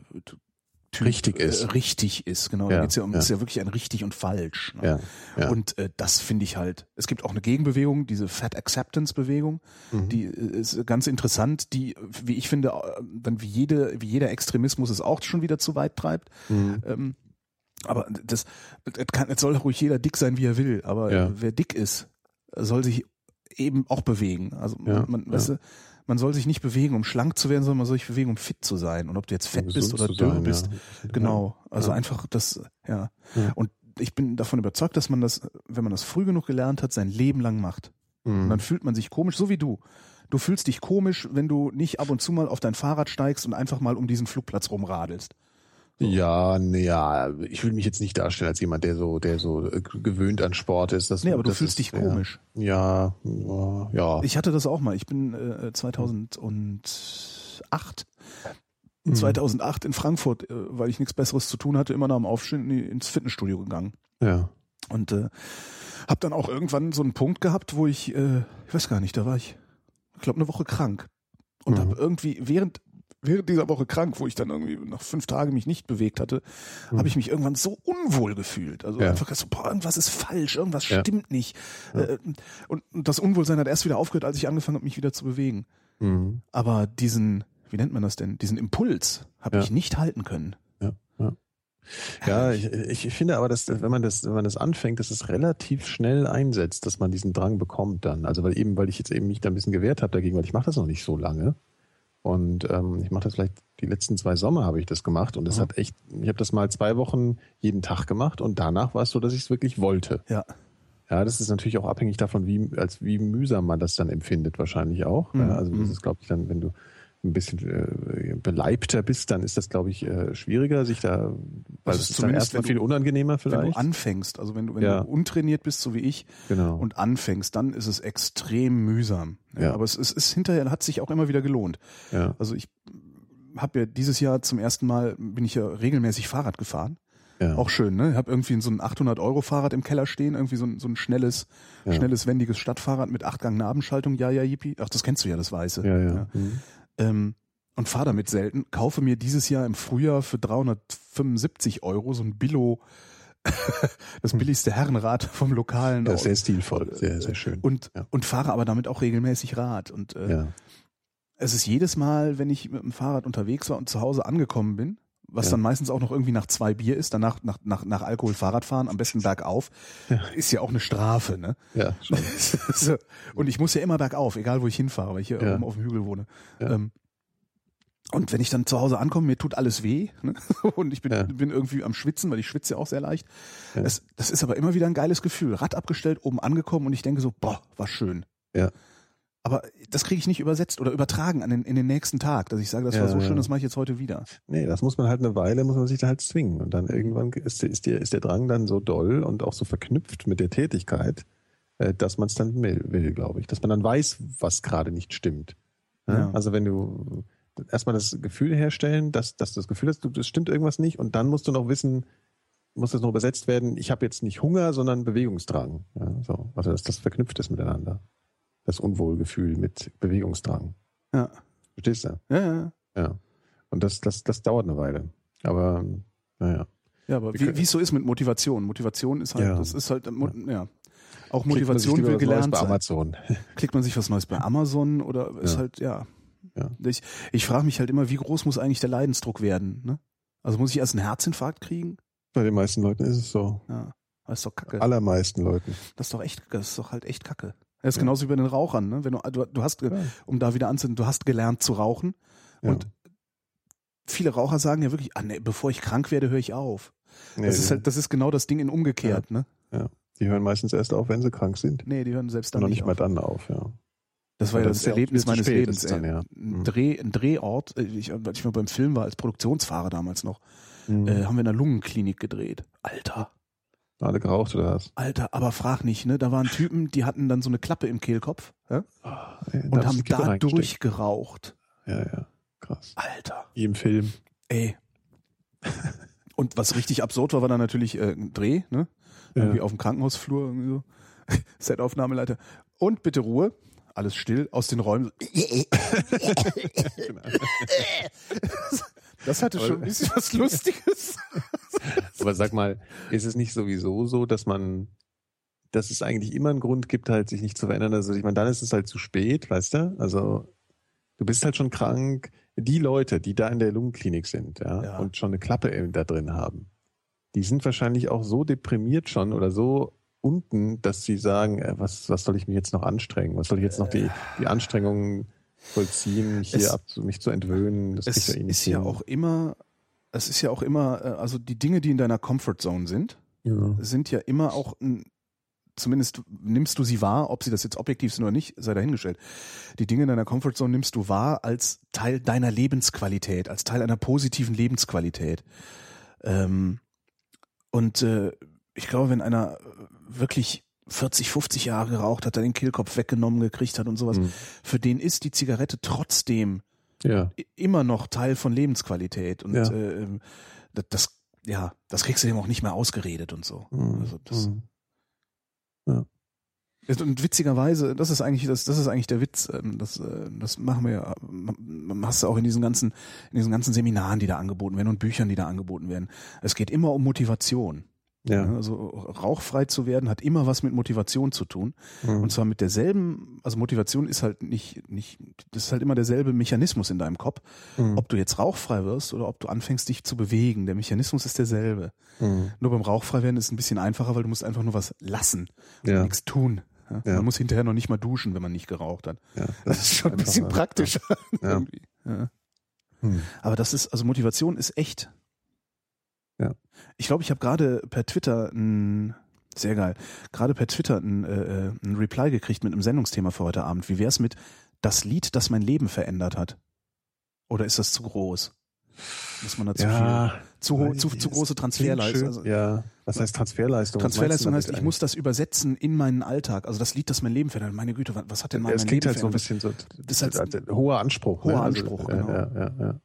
Typ, Richtig ist. Äh, richtig ist, genau. Ja, Da geht's ja um, ja. das ist ja wirklich ein richtig und falsch. Ne? Ja, ja. Und äh, das finde ich halt. Es gibt auch eine Gegenbewegung, diese Fat Acceptance Bewegung, Mhm. die äh, ist ganz interessant, die, wie ich finde, äh, dann wie jede, wie jeder Extremismus es auch schon wieder zu weit treibt. Mhm. Ähm, aber das, das kann, es soll ruhig jeder dick sein, wie er will. Aber wer dick ist, soll sich eben auch bewegen. Also man, ja. weißt du, man soll sich nicht bewegen, um schlank zu werden, sondern man soll sich bewegen, um fit zu sein. Und ob du jetzt fett Um bist oder dürr sein, bist, ja. genau. Also Ja. einfach das, ja. Ja. Und ich bin davon überzeugt, dass man das, wenn man das früh genug gelernt hat, sein Leben lang macht. Und Mhm. dann fühlt man sich komisch, so wie du. Du fühlst dich komisch, wenn du nicht ab und zu mal auf dein Fahrrad steigst und einfach mal um diesen Flugplatz rumradelst. Ja, nee, ja, ich will mich jetzt nicht darstellen als jemand, der so, der so äh, gewöhnt an Sport ist. Das, Nee, aber du das fühlst ist, dich komisch. Ja, ja, ja. Ich hatte das auch mal. Ich bin äh, 2008, Mhm. 2008 in Frankfurt, äh, weil ich nichts Besseres zu tun hatte, immer nach dem Aufstehen ins Fitnessstudio gegangen. ja. Und äh, habe dann auch irgendwann so einen Punkt gehabt, wo ich, äh, ich weiß gar nicht, da war ich, ich glaube, eine Woche krank. Und Mhm. habe irgendwie während während dieser Woche krank, wo ich dann irgendwie nach fünf Tagen mich nicht bewegt hatte, habe ich mich irgendwann so unwohl gefühlt. Also Mhm. Ja. einfach so, boah, irgendwas ist falsch, irgendwas Ja. stimmt nicht. Äh, Und das Unwohlsein hat erst wieder aufgehört, als ich angefangen habe, mich wieder zu bewegen. Mhm. Aber diesen, wie nennt man das denn? Diesen Impuls habe Ja. ich nicht halten können. Ja, ja. Ja, ich, ich finde aber, dass wenn man das, wenn man das anfängt, dass es relativ schnell einsetzt, dass man diesen Drang bekommt dann. Also weil eben, weil ich jetzt eben mich da ein bisschen gewehrt habe dagegen, weil ich mache das noch nicht so lange. Und ähm, ich mache das vielleicht die letzten zwei Sommer habe ich das gemacht und das Mhm. hat echt, ich habe das mal zwei Wochen jeden Tag gemacht und danach war es so, dass ich es wirklich wollte. Ja. Ja, das ist natürlich auch abhängig davon, wie, als wie mühsam man das dann empfindet, wahrscheinlich auch. Mhm. Ja, also das Mhm. ist, glaube ich, dann, wenn du ein bisschen äh, beleibter bist, dann ist das, glaube ich, äh, schwieriger, sich da, weil Also es ist dann zumindest, erstmal wenn viel unangenehmer Wenn vielleicht. du anfängst, also wenn du, wenn Ja. du untrainiert bist, so wie ich, genau. und anfängst, dann ist es extrem mühsam. Ja, Ja. Aber es ist, ist hinterher hat sich auch immer wieder gelohnt. ja. Also ich habe ja dieses Jahr zum ersten Mal bin ich ja regelmäßig Fahrrad gefahren. ja. Auch schön, ne? Ich habe irgendwie so ein 800 Euro Fahrrad im Keller stehen, irgendwie so ein, so ein schnelles, Ja. schnelles wendiges Stadtfahrrad mit Achtgang Nabenschaltung. Ja, ja, yippie. Ach, das kennst du ja, das Weiße. ja, ja. Mhm. Ähm, und fahre damit selten. Kaufe mir dieses Jahr im Frühjahr für 375 Euro so ein Billo, das billigste Herrenrad vom lokalen. Das ist sehr stilvoll, sehr, sehr schön. und, Ja. und fahre aber damit auch regelmäßig Rad. Und äh, ja. es ist jedes Mal, wenn ich mit dem Fahrrad unterwegs war und zu Hause angekommen bin, was Ja. dann meistens auch noch irgendwie nach zwei Bier ist, danach nach, nach, nach Alkohol Fahrrad fahren, am besten bergauf, Ja. ist ja auch eine Strafe, ne? ja, schon. so. Und ich muss ja immer bergauf, egal wo ich hinfahre, weil ich hier Ja. oben auf dem Hügel wohne. Ähm, und wenn ich dann zu Hause ankomme, mir tut alles weh ne? und ich bin, Ja. bin irgendwie am Schwitzen, weil ich schwitze ja auch sehr leicht. Ja. Es, das ist aber immer wieder ein geiles Gefühl. Rad abgestellt, oben angekommen und ich denke so, boah, war schön. Ja. Aber das kriege ich nicht übersetzt oder übertragen an den, in den nächsten Tag, dass ich sage, das war Ja, so schön, das mache ich jetzt heute wieder. Nee, das muss man halt eine Weile, muss man sich da halt zwingen. Und dann irgendwann ist, ist, der, ist der Drang dann so doll und auch so verknüpft mit der Tätigkeit, äh, dass man es dann will, will glaube ich. Dass man dann weiß, was gerade nicht stimmt. Ja? Also wenn du erstmal das Gefühl herstellen, dass, dass du das Gefühl hast, du, das stimmt irgendwas nicht und dann musst du noch wissen, muss das noch übersetzt werden, ich habe jetzt nicht Hunger, sondern Bewegungsdrang. Ja, so. Also dass das verknüpft ist miteinander. Das Unwohlgefühl mit Bewegungsdrang. Ja, Verstehst du? ja, ja. Ja. Und das, das, das dauert eine Weile. Aber naja. Ja, aber wie wie es so ist mit Motivation. Motivation ist halt, Ja. das ist halt, ja. Auch Klickt man sich Motivation will was Neues gelernt bei sein. Amazon. Klickt man sich was Neues bei Amazon oder ist Ja. halt, ja. Ja. Ich, ich frage mich halt immer, wie groß muss eigentlich der Leidensdruck werden? Ne? Also muss ich erst einen Herzinfarkt kriegen? Bei den meisten Leuten ist es so. Ja, das ist doch kacke. Allermeisten Leuten. Das ist doch echt, das ist doch halt echt kacke. Das ist Ja. genauso wie bei den Rauchern, ne? Wenn du, du, hast, Ja. um da wieder anzunehmen, du hast gelernt zu rauchen Ja. und viele Raucher sagen ja wirklich, ah, nee, bevor ich krank werde, höre ich auf. Nee, Das ist halt, das ist genau das Ding in umgekehrt, ne? die hören meistens erst auf, wenn sie krank sind. Nee, die hören selbst Und dann noch nicht nicht mal auf. dann auf, ja. Das war ja das, das ja Erlebnis meines Lebens. dann, ja. Ein, Mhm. Dreh, ein Drehort, äh, ich, als ich mal beim Film war, als Produktionsfahrer damals noch, Mhm. äh, haben wir in einer Lungenklinik gedreht. Alter, Alle geraucht oder was? Alter, aber frag nicht, ne? Da waren Typen, die hatten dann so eine Klappe im Kehlkopf ja? Ey, und haben da durchgeraucht. Ja, ja. Krass. Alter. Wie im Film. Ey. Und was richtig absurd war, war dann natürlich äh, ein Dreh, ne? Ja. Irgendwie auf dem Krankenhausflur, irgendwie so. Set-Aufnahmeleiter. Und bitte Ruhe. Alles still aus den Räumen. Das hatte schon ein bisschen was Lustiges. Aber sag mal, ist es nicht sowieso so, dass man, dass es eigentlich immer einen Grund gibt, halt sich nicht zu verändern? Also ich meine, dann ist es halt zu spät, weißt du? Also du bist halt schon krank. Die Leute, die da in der Lungenklinik sind, ja, Ja. und schon eine Klappe da drin haben, die sind wahrscheinlich auch so deprimiert schon oder so unten, dass sie sagen, äh, was, was soll ich mich jetzt noch anstrengen? Was soll ich jetzt noch die, die Anstrengungen vollziehen, mich Es- hier ab, mich zu entwöhnen? Das Es eh nicht ist ja auch immer, es ist ja auch immer, äh, also die Dinge, die in deiner Comfortzone sind, Ja. sind ja immer auch, ein, zumindest nimmst du sie wahr, ob sie das jetzt objektiv sind oder nicht, sei dahingestellt. Die Dinge in deiner Comfortzone nimmst du wahr als Teil deiner Lebensqualität, als Teil einer positiven Lebensqualität. Ähm, und äh, ich glaube, wenn einer wirklich 40, 50 Jahre geraucht hat, dann den Kehlkopf weggenommen gekriegt hat und sowas, Hm. für den ist die Zigarette trotzdem ja. immer noch Teil von Lebensqualität und Ja. äh, ähm, das, das ja das kriegst du dem auch nicht mehr ausgeredet und so Mhm. also das Mhm. und witzigerweise das ist eigentlich das das ist eigentlich der Witz ähm, das äh, das machen wir ja ähm, hast du auch in diesen ganzen in diesen ganzen Seminaren die da angeboten werden und Büchern die da angeboten werden es geht immer um Motivation Ja. also rauchfrei zu werden hat immer was mit Motivation zu tun Mhm. und zwar mit derselben also Motivation ist halt nicht nicht das ist halt immer derselbe Mechanismus in deinem Kopf Mhm. ob du jetzt rauchfrei wirst oder ob du anfängst, dich zu bewegen. Der Mechanismus ist derselbe. Mhm. Nur beim Rauchfrei werden ist es ein bisschen einfacher, weil du musst einfach nur was lassen und Ja. nichts tun. Ja? Ja. Man muss hinterher noch nicht mal duschen, wenn man nicht geraucht hat. Ja, Das ist schon ein bisschen praktischer. Hm. Aber das ist, also Motivation ist echt. Ja. Ich glaube, ich habe gerade per Twitter ein, sehr geil, gerade per Twitter ein, äh, äh, ein Reply gekriegt mit einem Sendungsthema für heute Abend. Wie wär's mit das Lied, das mein Leben verändert hat? Oder ist das zu groß? Muss man da zu viel? Ja, Zu, zu, zu große Transferleistung. Also, ja, was heißt Transferleistung? Transferleistung heißt, ich muss das übersetzen in meinen Alltag. Also das Lied, das mein Leben verändert. Meine Güte, was, hat denn mal eigentlich? mein Es klingt Leben halt so ein verändert? bisschen so Das ist halt- also, hoher Anspruch. Hoher ne? Anspruch, ja, genau. ja, ja, ja.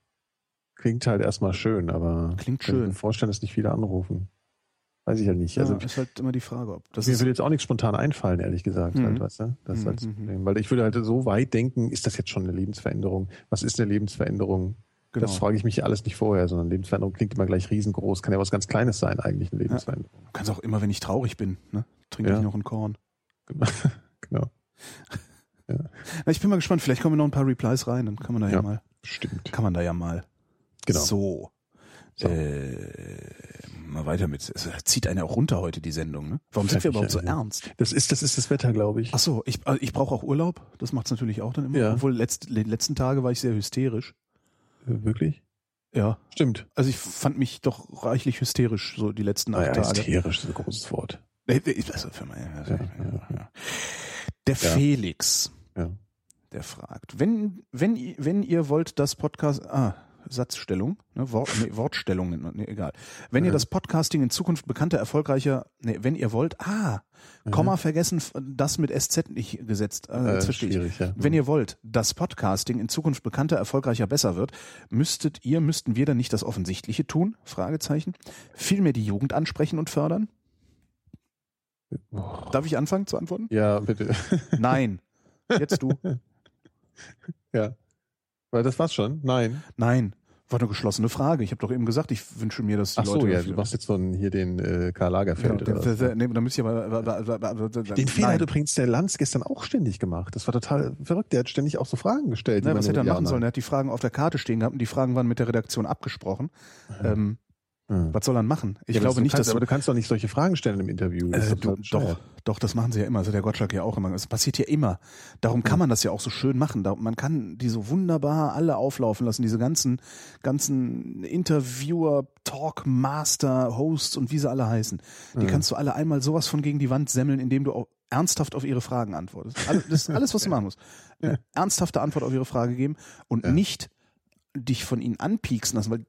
Klingt halt erstmal schön, aber Klingt kann ich mir schön. vorstellen, dass nicht viele anrufen. Weiß ich ja nicht. Ja, Also ist halt immer die Frage, ob das mir ist, würde jetzt auch nichts spontan einfallen, ehrlich gesagt. Mhm. Halt, weißt du? Das ist Mhm, halt das mhm. Problem. Weil ich würde halt so weit denken, ist das jetzt schon eine Lebensveränderung? Was ist eine Lebensveränderung? genau. Das frage ich mich alles nicht vorher, sondern Lebensveränderung klingt immer gleich riesengroß. Kann ja was ganz Kleines sein, eigentlich eine Lebensveränderung. Du kannst auch immer, wenn ich traurig bin, ne, trinke Ja. ich noch ein Korn. genau. Na, ich bin mal gespannt, vielleicht kommen noch ein paar Replies rein, dann kann man da ja, Ja. mal, Stimmt. kann man da ja mal. Genau. So. So. Äh, mal weiter mit. Es zieht einen ja auch runter heute die Sendung, ne? Warum sind wir überhaupt so ja, ja. ernst? Das ist, das ist das Wetter, glaube ich. Ach so, ich, also ich brauche auch Urlaub. Das macht's natürlich auch dann immer. Ja. Obwohl letzt, die letzten Tage war ich sehr hysterisch. Äh, Wirklich? Ja. Stimmt. Also ich fand mich doch reichlich hysterisch so die letzten acht Naja, Tage. hysterisch ist ein großes Wort. Also für mein, also, Ja, ja, ja, ja. Der Felix, Ja. der fragt, wenn, wenn, ihr- wenn ihr wollt, das Podcast, ah, Satzstellung, ne, Wort, nee, Wortstellung, nee, egal. Wenn ihr Ja. das Podcasting in Zukunft bekannter, erfolgreicher, nee, wenn ihr wollt, ah, Komma vergessen, das mit SZ nicht gesetzt, äh, Mhm. Äh, jetzt verstehe ich. ja. Wenn ihr wollt, dass Podcasting in Zukunft bekannter, erfolgreicher, besser wird, müsstet ihr, müssten wir dann nicht das Offensichtliche tun? Fragezeichen. Vielmehr die Jugend ansprechen und fördern? Oh. Darf ich anfangen zu antworten? Ja, bitte. Nein. Jetzt du. ja. Weil das war's schon? Nein. Nein. War eine geschlossene Frage. Ich habe doch eben gesagt, ich wünsche mir, dass die Ach so, Leute. ja, du machst jetzt von hier den äh, Karl ja, Lagerfeld der, oder der, nee, da müsst ihr aber. Den Fehler hat übrigens der Lanz gestern auch ständig gemacht. Das war total verrückt. Der hat ständig auch so Fragen gestellt. Na, man was hätte er Ja machen sollen? Er hat die Fragen auf der Karte stehen gehabt und die Fragen waren mit der Redaktion abgesprochen. Ähm, Nein. was soll er machen? Ich Ja, glaube du nicht, kannst, dass aber du kannst doch nicht solche Fragen stellen im Interview. Das Äh, du, doch, doch, das machen sie ja immer. Also der Gottschalk ja auch immer. Es passiert ja immer. Darum kann man das ja auch so schön machen. Da- Man kann die so wunderbar alle auflaufen lassen. Diese ganzen, ganzen Interviewer, Talkmaster, Hosts und wie sie alle heißen. Die Ja. kannst du alle einmal sowas von gegen die Wand semmeln, indem du auch ernsthaft auf ihre Fragen antwortest. Das ist alles, was du machen musst. Eine ernsthafte Antwort auf ihre Frage geben und Ja. nicht dich von ihnen anpieksen lassen, weil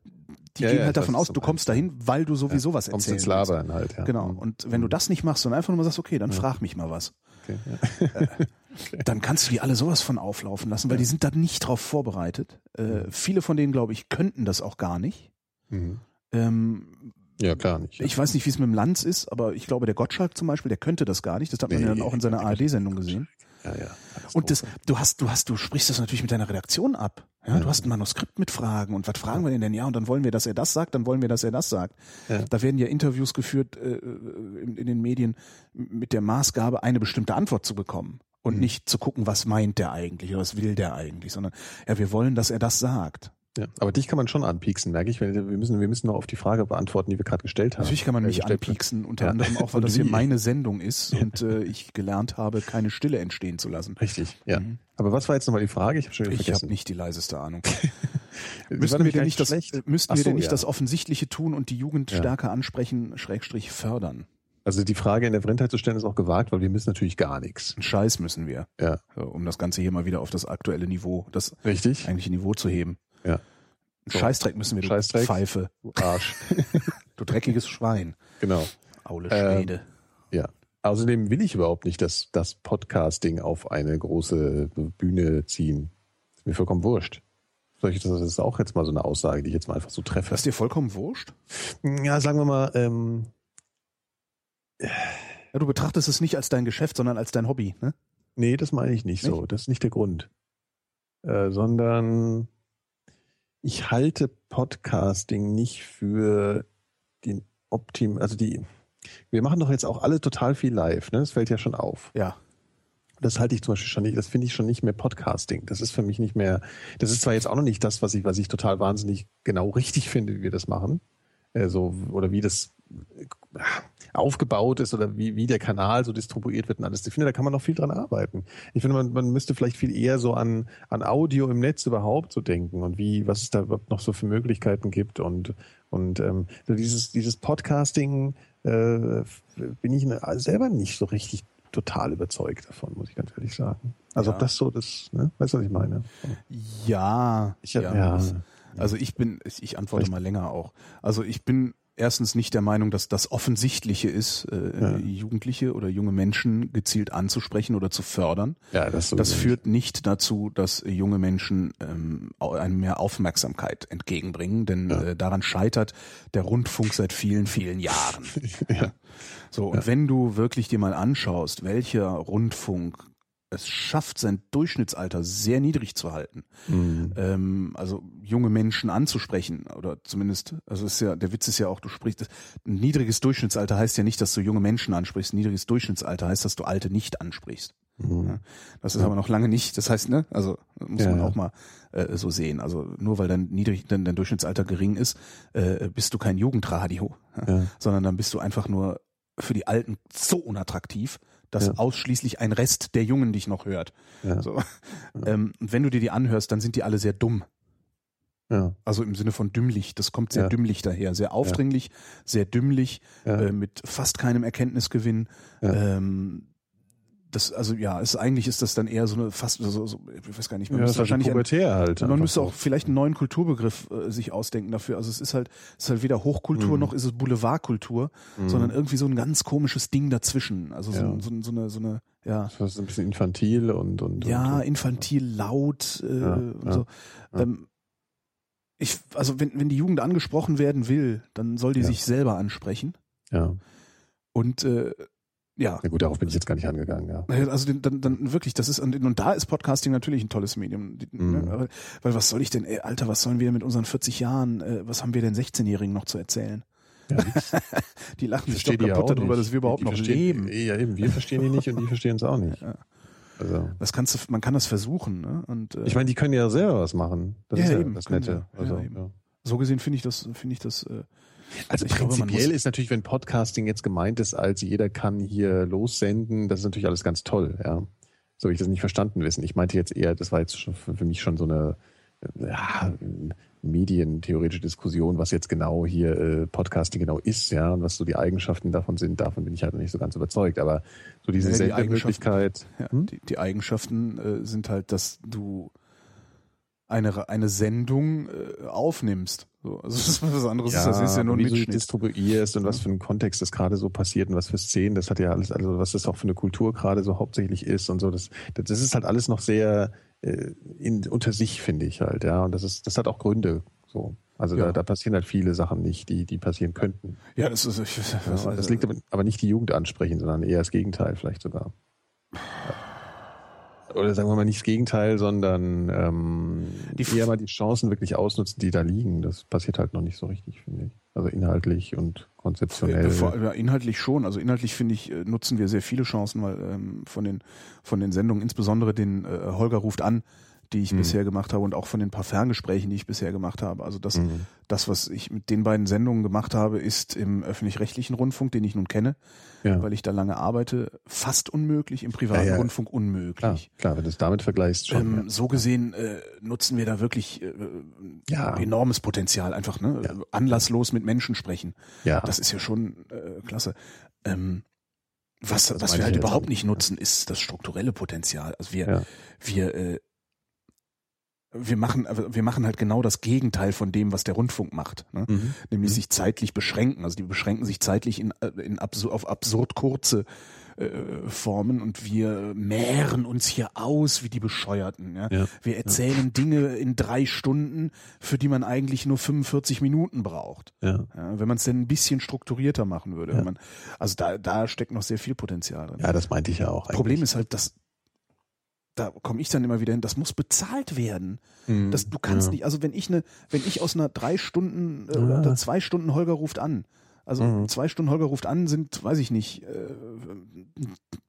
Die Ja, gehen ja, halt ich davon aus, du kommst dahin, weil du sowieso was Kommst erzählen ins. Labern halt, ja. Genau. Mhm. Und wenn du das nicht machst und einfach nur mal sagst, okay, dann frag mich mal was, Okay, ja. dann kannst du die alle sowas von auflaufen lassen, weil die sind da nicht drauf vorbereitet. Äh, viele von denen, glaube ich, könnten das auch gar nicht. Mhm. Ähm, ja, klar nicht. ich weiß nicht, wie es mit dem Lanz ist, aber ich glaube, der Gottschalk zum Beispiel, der könnte das gar nicht. Das hat man ja Nee, dann auch in seiner ARD-Sendung gesehen. ja, ja. Und das, du hast, du hast, du sprichst das natürlich mit deiner Redaktion ab. Ja, du hast ein Manuskript mit Fragen und was fragen wir denn denn? Ja, und dann wollen wir, dass er das sagt, dann wollen wir, dass er das sagt. Ja. Da werden ja Interviews geführt äh, in, in den Medien mit der Maßgabe, eine bestimmte Antwort zu bekommen und Mhm. nicht zu gucken, was meint der eigentlich oder was will der eigentlich, sondern ja, wir wollen, dass er das sagt. Ja, aber dich kann man schon anpieksen, merke ich. weil Wir müssen, wir müssen noch auf die Frage beantworten, die wir gerade gestellt haben. Natürlich kann man Äh, mich anpieksen, unter Ja. anderem auch, weil das hier meine Sendung ist und äh, ich gelernt habe, keine Stille entstehen zu lassen. Richtig, ja. Mhm. Aber was war jetzt nochmal die Frage? Ich habe schon wieder Ich habe nicht die leiseste Ahnung. Müssten wir denn nicht das, äh, müssten Ach wir denn so, nicht ja. das Offensichtliche tun und die Jugend Ja. stärker ansprechen, Schrägstrich fördern? Also die Frage in der Vrindheit zu stellen ist auch gewagt, weil wir müssen natürlich gar nichts. Einen Scheiß müssen wir, Ja. so, um das Ganze hier mal wieder auf das aktuelle Niveau, das Richtig? eigentliche Niveau zu heben. Ja. So. Scheißdreck müssen wir, du Scheißdreck. Pfeife, Du Arsch. du dreckiges Schwein, genau. Aule Ähm, Schwede. Ja. Außerdem will ich überhaupt nicht das, das Podcasting auf eine große Bühne ziehen. Ist mir vollkommen wurscht. Das ist auch jetzt mal so eine Aussage, die ich jetzt mal einfach so treffe. Ist dir vollkommen wurscht? Ja, sagen wir mal, ähm, Ja, du betrachtest es nicht als dein Geschäft, sondern als dein Hobby, ne? nee, das meine ich nicht so. Das ist nicht der Grund. Äh, sondern ich halte Podcasting nicht für den Optim, also die, wir machen doch jetzt auch alle total viel live, ne? Das fällt ja schon auf. Ja. Das halte ich zum Beispiel schon nicht, das finde ich schon nicht mehr Podcasting. Das ist für mich nicht mehr, das ist zwar jetzt auch noch nicht das, was ich, was ich total wahnsinnig genau richtig finde, wie wir das machen. Äh, so, oder wie das äh, aufgebaut ist oder wie, wie der Kanal so distribuiert wird und alles. Ich finde, da kann man noch viel dran arbeiten. Ich finde, man, man müsste vielleicht viel eher so an, an Audio im Netz überhaupt so denken und wie, was es da überhaupt noch so für Möglichkeiten gibt und, und ähm, so dieses, dieses Podcasting äh, bin ich ne- selber nicht so richtig total überzeugt davon, muss ich ganz ehrlich sagen. Also Ja. ob das so das, ne? weißt du, was ich meine? Ja. Ich ja, das- Also ich bin, ich ich antworte Vielleicht- mal länger auch. Also ich bin erstens nicht der Meinung, dass das Offensichtliche ist, äh, Ja. Jugendliche oder junge Menschen gezielt anzusprechen oder zu fördern. ja, das, Das führt nicht dazu, dass junge Menschen ähm, einem mehr Aufmerksamkeit entgegenbringen, denn Ja. äh, daran scheitert der Rundfunk seit vielen, vielen Jahren. ja. So, und wenn du wirklich dir mal anschaust, welcher Rundfunk es schafft, sein Durchschnittsalter sehr niedrig zu halten, Mhm. ähm, also junge Menschen anzusprechen oder zumindest, also ist ja, der Witz ist ja auch, du sprichst, ein niedriges Durchschnittsalter heißt ja nicht, dass du junge Menschen ansprichst, ein niedriges Durchschnittsalter heißt, dass du alte nicht ansprichst. Mhm. Ja. Das ist aber noch lange nicht, das heißt, ne, also muss Ja, man auch mal äh, so sehen. Also nur weil dein niedrig, dein, dein Durchschnittsalter gering ist, äh, bist du kein Jugendradio, Ja. sondern dann bist du einfach nur für die Alten so unattraktiv, dass Ja. ausschließlich ein Rest der Jungen dich noch hört. Ja. So. Ähm, und wenn du dir die anhörst, dann sind die alle sehr dumm. Ja. Also im Sinne von dümmlich. Das kommt sehr Ja. dümmlich daher. Sehr aufdringlich, sehr dümmlich, Ja. äh, mit fast keinem Erkenntnisgewinn. Ja. Ähm, das, also ja, ist, eigentlich ist das dann eher so eine fast, so, so, ich weiß gar nicht, man Ja, müsste halt wahrscheinlich ein, halt. man müsste so. auch vielleicht einen neuen Kulturbegriff äh, sich ausdenken dafür. Also es ist halt, es ist halt weder Hochkultur Mhm. noch ist es Boulevardkultur, Mhm. sondern irgendwie so ein ganz komisches Ding dazwischen. Also so, Ja. so, so eine, so eine, ja, Das ist ein bisschen infantil und, und, ja, und infantil, laut äh, Ja, und so. Ähm, ich, also wenn, wenn die Jugend angesprochen werden will, dann soll die sich selber ansprechen. ja. Und äh, ja, Na gut, darauf bin ich jetzt gar nicht angegangen, ja. also dann, dann wirklich, das ist und, da ist Podcasting natürlich ein tolles Medium. Mhm. Ne? Aber- Weil was soll ich denn, ey, Alter, was sollen wir mit unseren 40 Jahren, äh, was haben wir denn 16-Jährigen noch zu erzählen? ja. Die lachen sich doch kaputt darüber, dass wir überhaupt Die noch leben. Ja, eben, wir verstehen die nicht und die verstehen es auch nicht. Ja. Also, Das kannst du, man kann das versuchen, ne? Und äh, ich meine, die können ja selber was machen. Das Ja, ist ja eben, das Nette. Ja, Also, eben. ja. so gesehen finde ich das, finde ich das. Äh, Also Ich glaube, man prinzipiell muss- ist natürlich, wenn Podcasting jetzt gemeint ist, als jeder kann hier lossenden, das ist natürlich alles ganz toll, ja. So ich das nicht verstanden wissen. Ich meinte jetzt eher, das war jetzt schon für mich schon so eine ja, medientheoretische Diskussion, was jetzt genau hier äh, Podcasting genau ist, ja, und was so die Eigenschaften davon sind, davon bin ich halt noch nicht so ganz überzeugt. Aber so diese Ja, die Sendemöglichkeit, Ja, Hm? die, die Eigenschaften äh, sind halt, dass du eine, eine Sendung äh, aufnimmst. So, also das ist was anderes. Ja, das ist ja nur ein wie du Mitschnitt. distribuierst und was für einen Kontext das gerade so passiert und was für Szenen, das hat ja alles, also was das auch für eine Kultur gerade so hauptsächlich ist und so, das, das ist halt alles noch sehr äh, in, unter sich, finde ich halt, ja. Und das ist, das hat auch Gründe. So. Also Ja. da, da passieren halt viele Sachen nicht, die, die passieren könnten. Ja, das ist. Ich, was, Ja, das liegt aber, aber nicht die Jugend ansprechen, sondern eher das Gegenteil vielleicht sogar. Oder sagen wir mal nicht das Gegenteil, sondern ähm, Die eher mal die Chancen wirklich ausnutzen, die da liegen. Das passiert halt noch nicht so richtig, finde ich. Also inhaltlich und konzeptionell. Ja, inhaltlich schon. Also inhaltlich finde ich, äh, nutzen wir sehr viele Chancen, weil ähm, von den von den Sendungen, insbesondere den äh, Holger ruft an, die ich Mhm. bisher gemacht habe und auch von den paar Ferngesprächen, die ich bisher gemacht habe. Also das, Mhm. das, was ich mit den beiden Sendungen gemacht habe, ist im öffentlich-rechtlichen Rundfunk, den ich nun kenne, ja. weil ich da lange arbeite, fast unmöglich, im privaten Ja, ja. Rundfunk Klar, unmöglich. klar, wenn du es damit vergleichst schon. Ähm, so gesehen äh, nutzen wir da wirklich äh, enormes Potenzial, einfach ne? Anlasslos mit Menschen sprechen. ja. Das ist ja schon äh, klasse. Ähm, was, was wir halt überhaupt nicht nutzen, ist das strukturelle Potenzial. Also wir, Ja. wir, äh, wir machen, also wir machen halt genau das Gegenteil von dem, was der Rundfunk macht. Ne? Mhm. Nämlich Mhm. sich zeitlich beschränken. Also die beschränken sich zeitlich in, äh, in absur auf absurd kurze äh, Formen und wir mehren uns hier aus wie die Bescheuerten. Ja? Ja. Wir erzählen Dinge in drei Stunden, für die man eigentlich nur 45 Minuten braucht. Ja. Ja, wenn man es denn ein bisschen strukturierter machen würde. Ja. Man, also da, da steckt noch sehr viel Potenzial drin. ja, das meinte ich ja auch. Problem ist halt, dass da komme ich dann immer wieder hin, das muss bezahlt werden. Mhm. Das, du kannst ja. nicht, also wenn ich eine, wenn ich aus einer drei Stunden äh, Ja. oder zwei Stunden Holger ruft an, also Mhm. zwei Stunden Holger ruft an sind, weiß ich nicht, äh,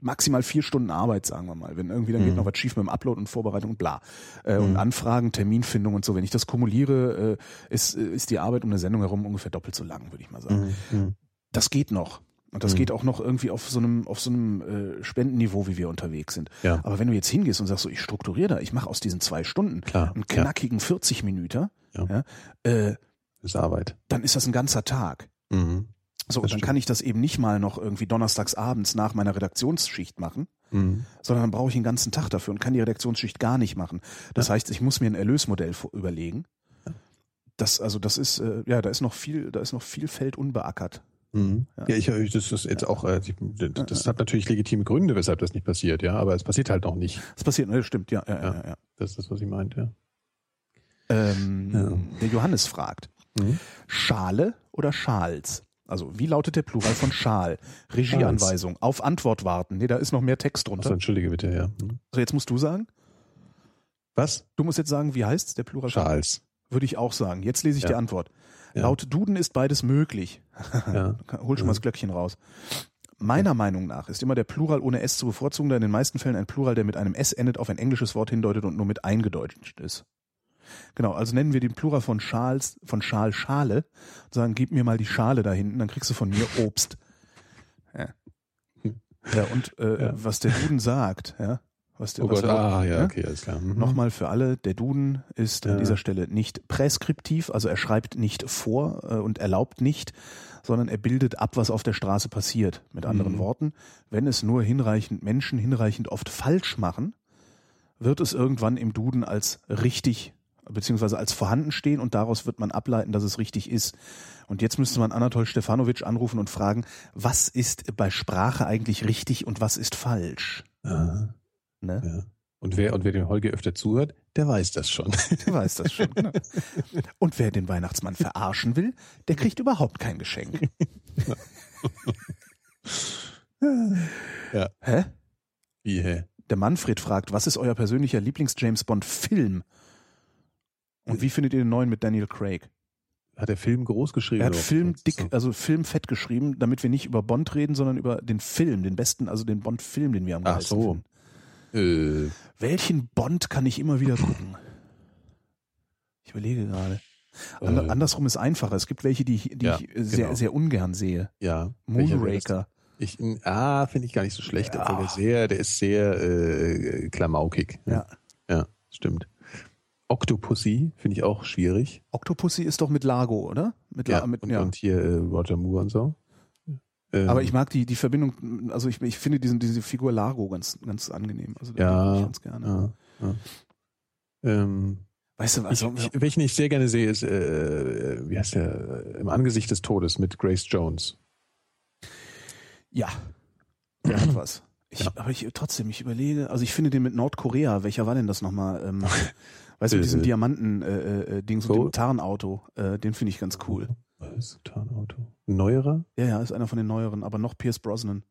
maximal vier Stunden Arbeit, sagen wir mal. Wenn irgendwie dann geht Mhm. noch was schief mit dem Upload und Vorbereitung und bla. Äh, Und Mhm. Anfragen, Terminfindung und so. Wenn ich das kumuliere, äh, ist, äh, ist die Arbeit um eine Sendung herum ungefähr doppelt so lang, würde ich mal sagen. Mhm. Mhm. Das geht noch. Und das Mhm. geht auch noch irgendwie auf so einem, auf so einem äh, Spendenniveau, wie wir unterwegs sind. Ja. Aber wenn du jetzt hingehst und sagst, so, ich strukturiere da, ich mache aus diesen zwei Stunden Klar. einen Ja. knackigen 40 Minuten, Ja. ja, äh, ist Arbeit. dann ist das ein ganzer Tag. Mhm. So, Das dann stimmt. kann ich das eben nicht mal noch irgendwie donnerstags abends nach meiner Redaktionsschicht machen, Mhm. sondern dann brauche ich einen ganzen Tag dafür und kann die Redaktionsschicht gar nicht machen. Das heißt, ich muss mir ein Erlösmodell überlegen. Das, also das ist, äh, ja, da ist noch viel, da ist noch viel Feld unbeackert. Mhm. Ja. Ich, ich- das ist jetzt auch, äh, das hat natürlich legitime Gründe, weshalb das nicht passiert, ja, aber es passiert halt noch nicht. Das passiert, ne? Stimmt, ja, ja, ja. ja, ja. Das ist das, was ich meinte, ja. Ähm, Ja. Der Johannes fragt, Mhm. Schale oder Schals? Also wie lautet der Plural von Schal? Regieanweisung, auf Antwort warten. Nee, da ist noch mehr Text Achso, drunter. entschuldige bitte, ja. Mhm. So, jetzt musst du sagen. Was? Du musst jetzt sagen, wie heißt der Plural? Charles. Würde ich auch sagen. Jetzt lese ich Ja. die Antwort. Ja. Laut Duden ist beides möglich. Ja. Hol schon mal das Glöckchen raus. Meiner Meinung nach ist immer der Plural ohne S zu bevorzugen, da in den meisten Fällen ein Plural, der mit einem S endet, auf ein englisches Wort hindeutet und nur mit eingedeutscht ist. Genau, also nennen wir den Plural von Schals, von Schal Schale und sagen, gib mir mal die Schale da hinten, dann kriegst du von mir Obst. Ja, ja und äh, Ja. was der Duden sagt, ja, was der, Oh Gott, ah, ja, ja? okay, alles klar. Mhm. Nochmal für alle, der Duden ist an Ja. dieser Stelle nicht präskriptiv, also er schreibt nicht vor äh, und erlaubt nicht, sondern er bildet ab, was auf der Straße passiert. Mit anderen Mhm. Worten, wenn es nur hinreichend Menschen hinreichend oft falsch machen, wird es irgendwann im Duden als richtig beziehungsweise als vorhanden stehen und daraus wird man ableiten, dass es richtig ist. Und jetzt müsste man Anatol Stefanovic anrufen und fragen, was ist bei Sprache eigentlich richtig und was ist falsch? Ah, Ne? ja. Und wer, und wer dem Holger öfter zuhört, der weiß das schon. Der weiß das schon. Genau. Und wer den Weihnachtsmann verarschen will, der kriegt überhaupt kein Geschenk. Ja. Hä? Wie, hä? Der Manfred fragt, was ist euer persönlicher Lieblings-James Bond-Film? Und wie findet ihr den neuen mit Daniel Craig? Hat der Film groß geschrieben? Er hat? Film dick, So. also Film fett geschrieben, damit wir nicht über Bond reden, sondern über den Film, den besten, also den Bond-Film, den wir am Ach so. finden. Äh, Welchen Bond kann ich immer wieder gucken? Ich überlege gerade. Ander, Äh. andersrum ist einfacher. Es gibt welche, die, ich- die Ja, ich sehr, genau. sehr ungern sehe. ja. Moonraker. Ich, ah, finde ich gar nicht so schlecht, Ja. obwohl der sehr, der ist sehr äh, klamaukig. Ja. Ja, stimmt. Octopussy finde ich auch schwierig. Octopussy ist doch mit Lago, oder? Mit, La Ja, mit, und, ja. und hier äh, Roger Moore und so. Ähm, Aber ich mag die, die Verbindung, also ich, ich finde diesen, diese Figur Largo ganz, ganz angenehm. Also Ja, ich ganz gerne. ja, ja. Ähm, Weißt du, Ich, also, ich, welchen ich sehr gerne sehe, ist, äh, wie heißt der, äh, im Angesicht des Todes mit Grace Jones. ja, der hat was. Ich, Aber ich trotzdem, ich überlege, also ich finde den mit Nordkorea, welcher war denn das nochmal? Ähm, weißt du, mit diesem Äh, Diamanten-Ding, so mit Gold- dem Tarnauto, äh, den finde ich ganz cool. Was? Tarnauto. Ein Neuerer? Ja, ja, ist einer von den neueren, aber noch Pierce Brosnan.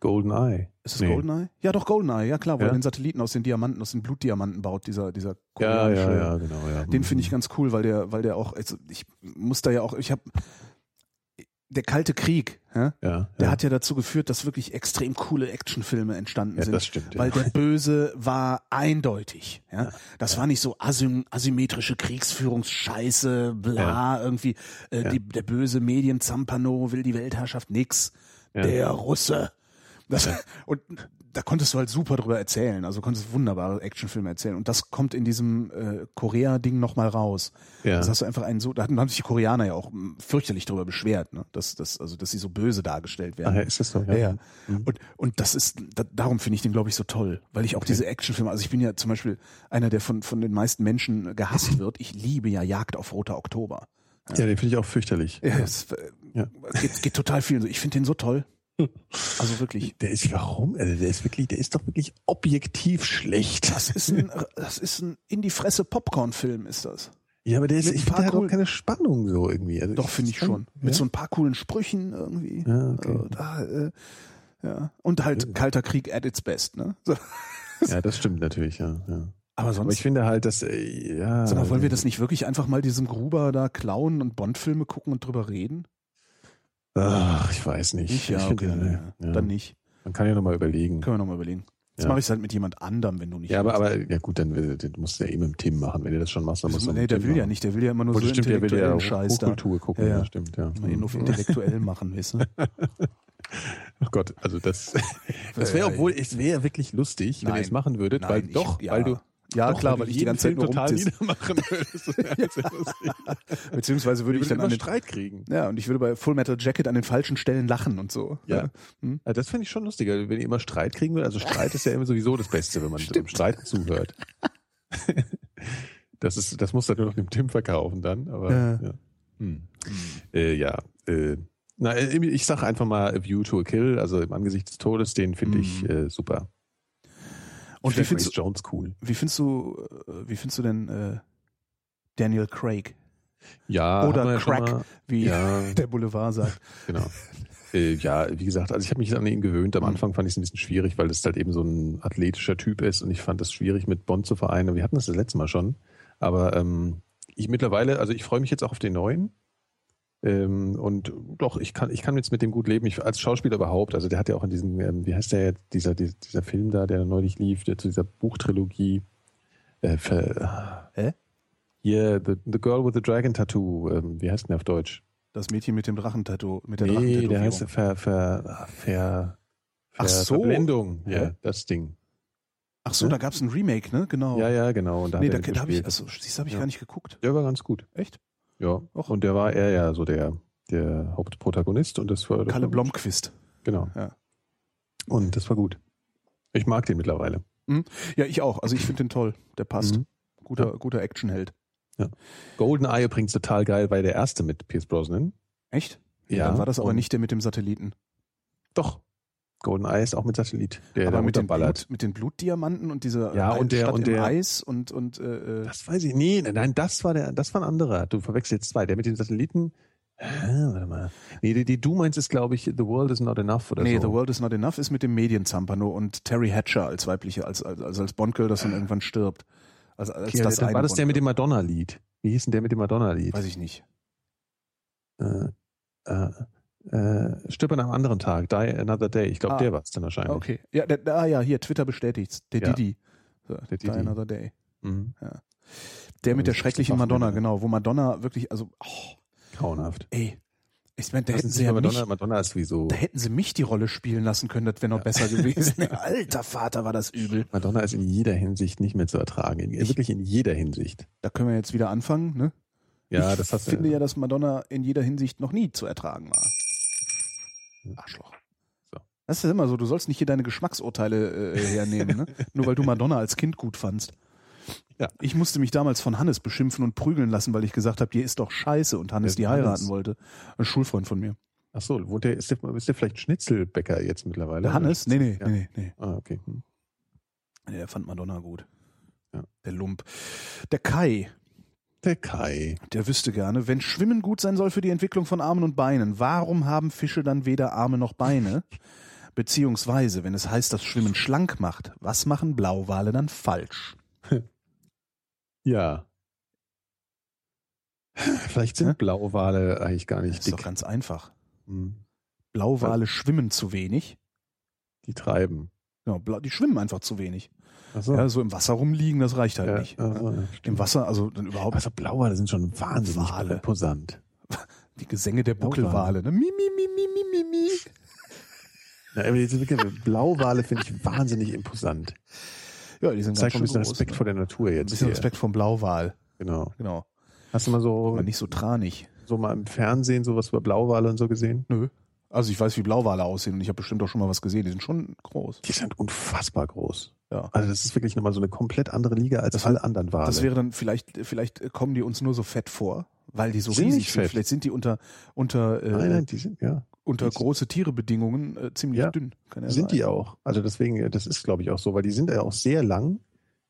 Golden Eye. Ist es Nee. Goldeneye? Ja, doch, Goldeneye, ja klar, wo Ja? er den Satelliten aus den Diamanten, aus den Blutdiamanten baut, dieser, dieser Ja, ja, ja, genau, ja. Den finde ich ganz cool, weil der, weil der auch, also ich muss da ja auch, ich habe der Kalte Krieg, ja, ja, der ja. hat ja dazu geführt, dass wirklich extrem coole Actionfilme entstanden ja, sind. das stimmt. Weil der Böse war eindeutig. Ja? Das war nicht so asym asymmetrische Kriegsführungsscheiße, bla, irgendwie. Äh, die, der böse Medienzampano will die Weltherrschaft, nix. Der Russe. Das, und da konntest du halt super drüber erzählen. Also konntest wunderbare Actionfilme erzählen. Und das kommt in diesem äh, Korea-Ding nochmal raus. ja. Das hast du einfach einen so, da hatten- haben sich die Koreaner ja auch mm, fürchterlich drüber beschwert, ne? dass, dass, also, dass sie so böse dargestellt werden. Ach, ja, ist das so? Ja, ja. Mhm. Und, und das ist, da, darum finde ich den, glaube ich, so toll. Weil ich auch diese Actionfilme, also ich bin ja zum Beispiel einer, der von, von den meisten Menschen gehasst wird. Ich liebe ja Jagd auf Roter Oktober. Ja, den finde ich auch fürchterlich. Ja, es äh, Ja. geht, geht total viel. Ich finde den so toll. Also wirklich. Der ist, warum? Also der ist wirklich, der ist doch wirklich objektiv schlecht. Das ist ein, das ist ein in die Fresse Popcorn-Film, ist das. Ja, aber der ist, Mit ich finde, der hat auch coolen- keine Spannung so irgendwie. Also Doch, finde ich schon. Mit ja? so ein paar coolen Sprüchen irgendwie. Ja, okay. Also, da, äh, ja. Und halt Kalter Krieg at its best, ne? So. ja, das stimmt natürlich, ja. ja. Aber sonst. Aber ich finde halt, dass, äh, ja. Sag mal, wollen wir das nicht wirklich einfach mal diesem Gruber da klauen und Bond-Filme gucken und drüber reden? Ach, ich weiß nicht. Nicht? Ja, ich okay, finde, dann, ja. dann nicht. Man kann ja nochmal überlegen. Können wir nochmal überlegen. Jetzt Ja. mache ich es halt mit jemand anderem, wenn du nicht Ja, aber, aber, ja gut, dann musst du ja mit dem Tim machen. Wenn du das schon machst, dann musst du nee, der Tim will ja machen. nicht, der will ja immer nur Oh, so stimmt, der will ja intellektuellen Scheiß da. Gucken, Ja, ja, ja. stimmt, ja. Mal ihn auf intellektuell machen, weißt du? Oh Gott, also das, das Ja, wäre, ja, obwohl, es wäre wirklich lustig, wenn ihr es machen würdet, weil Nein, ich- doch, ja. weil du, Ja, doch, klar, weil ich die ganze Zeit Film nur. Das wäre sehr lustig. Beziehungsweise würde ich dann den, Streit kriegen. ja, und ich würde bei Full Metal Jacket an den falschen Stellen lachen und so. Ja. Hm? Ja, das finde ich schon lustiger, wenn ihr immer Streit kriegen würdet. Also Streit ist ja immer sowieso das Beste, wenn man dem Streit zuhört. Das ist, das muss er nur noch dem Tim verkaufen dann, aber Ja. ja. Hm. Äh, ja. Äh, na, äh, ich sag einfach mal A View to a Kill, also im Angesicht des Todes, den finde ich Mhm. äh, super. Und wie find findest, Grace Jones cool. wie findest du, äh, wie findest du denn äh, Daniel Craig? Ja, Oder man ja Crack. mal- Wie Ja, der Boulevard sagt. genau. Äh, ja, wie gesagt, also ich habe mich an ihn gewöhnt. Am Mhm. Anfang fand ich es ein bisschen schwierig, weil das halt eben so ein athletischer Typ ist und ich fand das schwierig mit Bond zu vereinen. Wir hatten das das letzte Mal schon, aber ähm, ich mittlerweile, also ich freue mich jetzt auch auf den neuen. Ähm, und doch, ich kann, ich kann jetzt mit dem gut leben. Ich, als Schauspieler überhaupt, also der hat ja auch in diesem, ähm, wie heißt der jetzt, dieser, dieser, dieser Film da, der neulich lief, der, zu dieser Buchtrilogie. Äh, ver, Hä? Hier, the, the Girl with the Dragon Tattoo, ähm, wie heißt denn der auf Deutsch? Das Mädchen mit dem Drachentattoo, mit der Nee, Drachentattoo. der heißt Ver, Ver, Ver, Ach so. Verblendung. Ja, Hä? das Ding. Ach so, Ne? da gab es ein Remake, ne? Genau. Ja, ja, genau. Und da nee, da, da habe ich, also, siehst habe ich Ja. gar nicht geguckt. Der war ganz gut. Echt? Ja. Och. Und der war er ja so der, der Hauptprotagonist und das war Kalle. Blomqvist. Genau. Ja. Und das war gut. Ich mag den mittlerweile. Ja, ich auch. Also ich finde den toll. Der passt. Mhm. Guter, guter Actionheld. GoldenEye übrigens total geil, weil der erste mit Pierce Brosnan. Echt? Ja, Dann war das aber nicht der mit dem Satelliten. Doch. GoldenEye ist auch mit Satellit, der aber da mit den. Blut, mit den Blutdiamanten und dieser Ja, und der- Stadt und der- Eis und, und äh, äh, Das weiß ich. Nee, nein, das war der, das war ein anderer. Du verwechselst zwei. Der mit den Satelliten. Hä, warte mal. Nee, die, die du meinst ist, glaube ich, The World is not enough oder nee, so. The World is Not Enough ist mit dem Medienzampano und Terry Hatcher als weibliche, als, als, als, als Bondgirl, das dann irgendwann stirbt. Also als Okay, das dann war das der mit dem. Madonna-Lied. Wie hieß denn der mit dem Madonna-Lied? Weiß ich nicht. Äh, äh, äh, stirb an einem anderen Tag, Die Another Day. Ich glaube, Ah. der war es dann wahrscheinlich. Okay. Ja, der, ah ja, hier, Twitter bestätigt's. Der Ja. Didi. So, Der Die Didi. Another Day. Mhm. Der mit der Das ist schrecklichen Madonna, genau, wo Madonna wirklich, also, oh, Grauenhaft. ey, ich meine, da hätten Sie ja mal mich, Madonna, Madonna ist wie so. da hätten sie mich die Rolle spielen lassen können, das wäre noch besser gewesen. Alter Vater, war das übel. Madonna ist in jeder Hinsicht nicht mehr zu ertragen. In, Ich- wirklich in jeder Hinsicht. Da können wir jetzt wieder anfangen, ne? Ja, ich das hast du. finde ja, dass Madonna in jeder Hinsicht noch nie zu ertragen war. Hm. Arschloch. So. Das ist ja immer so, du sollst nicht hier deine Geschmacksurteile äh, hernehmen, ne? Nur weil du Madonna als Kind gut fandst. Ja. Ich musste mich damals von Hannes beschimpfen und prügeln lassen, weil ich gesagt habe, die ist doch scheiße und Hannes Wer die Hannes? heiraten wollte. Ein Schulfreund von mir. Ach so, wohnt der, ist, der, ist der vielleicht Schnitzelbäcker jetzt mittlerweile? Der Hannes? Nee, nee, Ja. nee, nee, Ah, okay. Hm. nee. Der fand Madonna gut. Ja. Der Lump. Der Kai, Der Kai. der wüsste gerne, wenn Schwimmen gut sein soll für die Entwicklung von Armen und Beinen, warum haben Fische dann weder Arme noch Beine? Beziehungsweise, wenn es heißt, dass Schwimmen schlank macht, was machen Blauwale dann falsch? Ja. Vielleicht sind? Blauwale eigentlich gar Das nicht ist dick. doch ganz einfach. Hm. Blauwale schwimmen zu wenig. Die treiben. Ja, die schwimmen einfach zu wenig. So. Ja, so im Wasser rumliegen, das reicht halt Ja, nicht. ach so, ja, Im. Wasser, also dann überhaupt Also Blauwale sind schon wahnsinnig Wale. imposant. die Gesänge der. Buckelwale. Ne? Mi, mi, mi, mi, mi, mi, mi. Wirklich, Blauwale finde ich wahnsinnig imposant. Ja, die sind ganz schon ein bisschen groß, Respekt ne? vor der Natur Ein jetzt. bisschen hier. Respekt vom Blauwal. Genau. Genau. Hast du mal so, Aber nicht so tranig. so mal im Fernsehen sowas über Blauwale und so gesehen? Nö. Also ich weiß, wie Blauwale aussehen und ich habe bestimmt auch schon mal was gesehen. Die sind schon groß. Die sind unfassbar groß. Ja. Also das ist wirklich nochmal so eine komplett andere Liga als Das- alle anderen Wale. Das wäre dann vielleicht, vielleicht kommen die uns nur so fett vor, weil die so sind riesig sind. Vielleicht sind die unter, unter, äh, nein, nein, die sind, ja. unter die- große Tiere-Bedingungen äh, ziemlich Ja. dünn. Kann ja sind sein. die auch. Also deswegen, äh, das ist glaube ich auch so, weil die sind ja auch sehr lang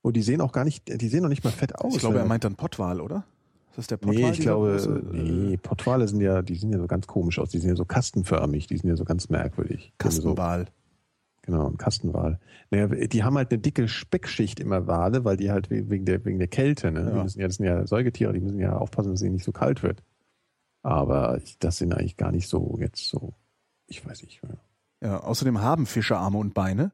und die sehen auch gar nicht, die sehen noch nicht mal fett aus. Ich glaube, er meint dann Pottwal, oder? Ist das der Pottwal? Nee, ich glaube, große, nee, Pottwale sind ja, die sehen ja so ganz komisch aus. Die sind ja so kastenförmig, die sind ja so ganz merkwürdig. Haben So, Kastenwal. Genau, ein Kastenwal. Naja, die haben halt eine dicke Speckschicht immer Wale, weil die halt we- wegen der, wegen der Kälte, ne? Die Ja. müssen ja, das sind ja Säugetiere, die müssen ja aufpassen, dass es ihnen nicht so kalt wird. Aber das sind eigentlich gar nicht so jetzt so, ich weiß nicht. Ja. Ja, außerdem haben Fische Arme und Beine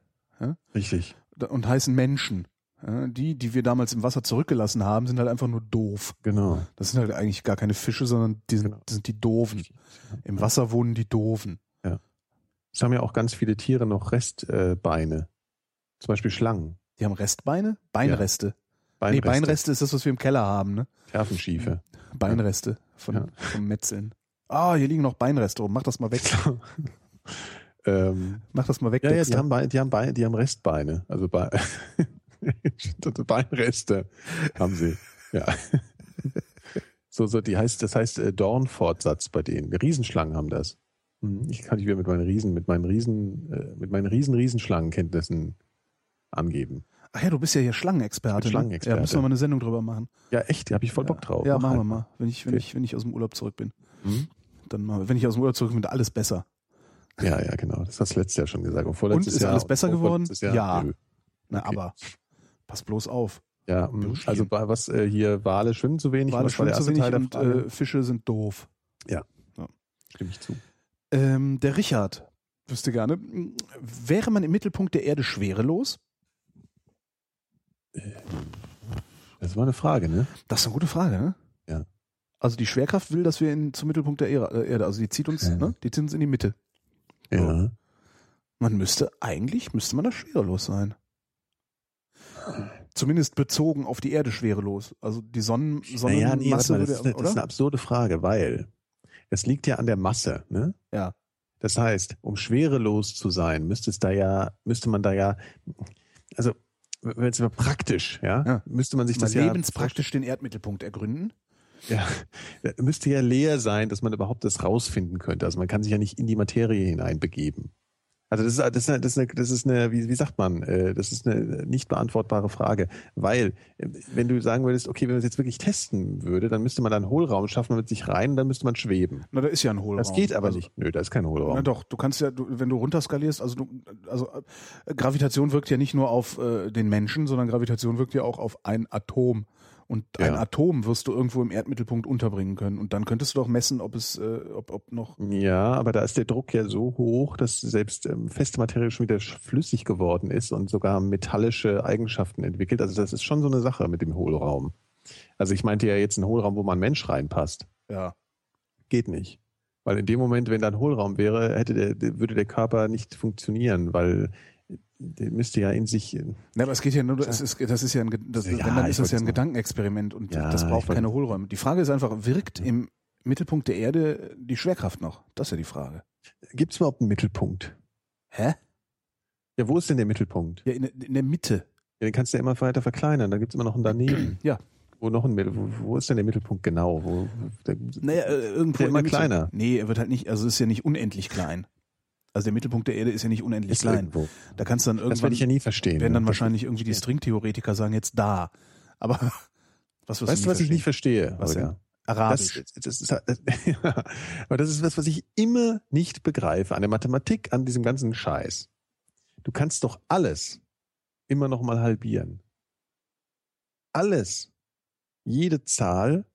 Richtig. und heißen Menschen. Ja, die, die wir damals im Wasser zurückgelassen haben, sind halt einfach nur doof. Genau. Das sind halt eigentlich gar keine Fische, sondern die sind, Genau. sind die Doofen. Im Wasser wohnen die Doofen. Es haben ja auch ganz viele Tiere noch Restbeine. Beine. Zum Beispiel Schlangen. Die haben Restbeine? Beinreste. Nee, Beinreste. Beinreste ist das, was wir im Keller haben, ne? Terfenschiefe. Beinreste von, Ja. vom Metzeln. Ah, hier liegen noch Beinreste rum. Mach das mal weg. ähm, Mach das mal weg, ja, ja, die haben, Beine, die, haben Beine, die haben Restbeine. Also Be Beinreste haben sie. Ja. So, so, die heißt, das heißt äh, Dornfortsatz bei denen. Riesenschlangen haben das. Hm, Ich kann dich wieder mit meinen Riesen, mit meinen Riesen, äh, mit meinen Riesen, Riesenschlangenkenntnissen angeben. Ach ja, du bist ja hier Schlangenexperte. Bin Schlangenexperte. Ne? Ja, müssen wir mal eine Sendung drüber machen. Ja, echt, da habe ich voll Bock drauf. Ja, Mach machen wir halt. mal. Wenn ich, wenn Okay. ich, wenn ich aus dem Urlaub zurück bin. Hm? Dann mal, wenn ich aus dem Urlaub zurück bin, alles besser. Ja, ja, genau. Das hast du letztes Jahr schon gesagt. Und, Und ist Jahr, alles besser geworden? Jahr, Ja. Nö. Na, Okay. aber pass bloß auf. Ja. Bisschen. also was äh, hier Wale schwimmen zu wenig. Wale schwimmen zu wenig und äh, Fische sind doof. Stimme ich zu. Ähm, der Richard wüsste gerne, wäre man im Mittelpunkt der Erde schwerelos? Das war eine Frage, ne? Das ist eine gute Frage, ne? Ja. Also die Schwerkraft will, dass wir in, zum Mittelpunkt der Erde, äh, also die zieht uns, Ja. ne? Die zieht uns in die Mitte. Ja. Man müsste, eigentlich müsste man da schwerelos sein. Zumindest bezogen auf die Erde schwerelos. Also die Sonnen, Naja, nee, Sonnenmasse mal, das, würde, ist eine, das ist eine absurde Frage, weil es liegt ja an der Masse, ne? Ja. Das heißt, um schwerelos zu sein, müsste es da ja, müsste man da ja, also wenn es mal praktisch, ja, Ja. müsste man sich Mal das ja lebenspraktisch den Erdmittelpunkt ergründen. Ja, müsste ja leer sein, dass man überhaupt das rausfinden könnte. Also man kann sich ja nicht in die Materie hineinbegeben. Also das ist, das ist, eine, das ist eine, das ist eine wie, wie sagt man, äh, das ist eine nicht beantwortbare Frage. Weil, äh, wenn du sagen würdest, okay, wenn man es jetzt wirklich testen würde, dann müsste man da einen Hohlraum schaffen, man wird sich rein dann müsste man schweben. Na, da ist ja ein Hohlraum. Das geht aber also, nicht. Nö, da ist kein Hohlraum. Na doch, du kannst ja, du, wenn du runterskalierst, also du, also äh, Gravitation wirkt ja nicht nur auf äh, den Menschen, sondern Gravitation wirkt ja auch auf ein Atom. Und ein Ja. Atom wirst du irgendwo im Erdmittelpunkt unterbringen können. Und dann könntest du doch messen, ob es, äh, ob, ob noch. Ja, aber da ist der Druck ja so hoch, dass selbst ähm, feste Materie schon wieder flüssig geworden ist und sogar metallische Eigenschaften entwickelt. Also das ist schon so eine Sache mit dem Hohlraum. Also ich meinte ja jetzt einen Hohlraum, wo man Mensch reinpasst. Ja. Geht nicht. Weil in dem Moment, wenn da ein Hohlraum wäre, hätte der, würde der Körper nicht funktionieren, weil der müsste ja in sich. Ja, aber es geht ja nur, es ist, das ist ja ein, das, Ja, wenn, dann ist das ja ein es Gedankenexperiment und Ja, das braucht keine Hohlräume. Die Frage ist einfach, wirkt im Mittelpunkt der Erde die Schwerkraft noch? Das ist ja die Frage. Gibt es überhaupt einen Mittelpunkt? Hä? Ja, wo ist denn der Mittelpunkt? Ja, in, in der Mitte. Ja, den kannst du ja immer weiter verkleinern. Da gibt's immer noch einen daneben. Ja. Wo noch ein Mittel, wo, wo ist denn der Mittelpunkt genau? Wo, der, Naja, äh, irgendwo Der immer kleiner. Nee, er wird halt nicht, also es ist ja nicht unendlich klein. Also der Mittelpunkt der Erde ist ja nicht unendlich ist klein. irgendwo. Da kannst du dann Das werde irgendwann, ich ja nie verstehen. werden dann Das- wahrscheinlich irgendwie die Stringtheoretiker sagen jetzt da. Aber was Weißt du, was ich nicht verstehe? Was Holger? denn? Arabisch. Das, das ist, das, ja, aber das ist was, was ich immer nicht begreife an der Mathematik, an diesem ganzen Scheiß. Du kannst doch alles immer noch mal halbieren. Alles. Jede Zahl,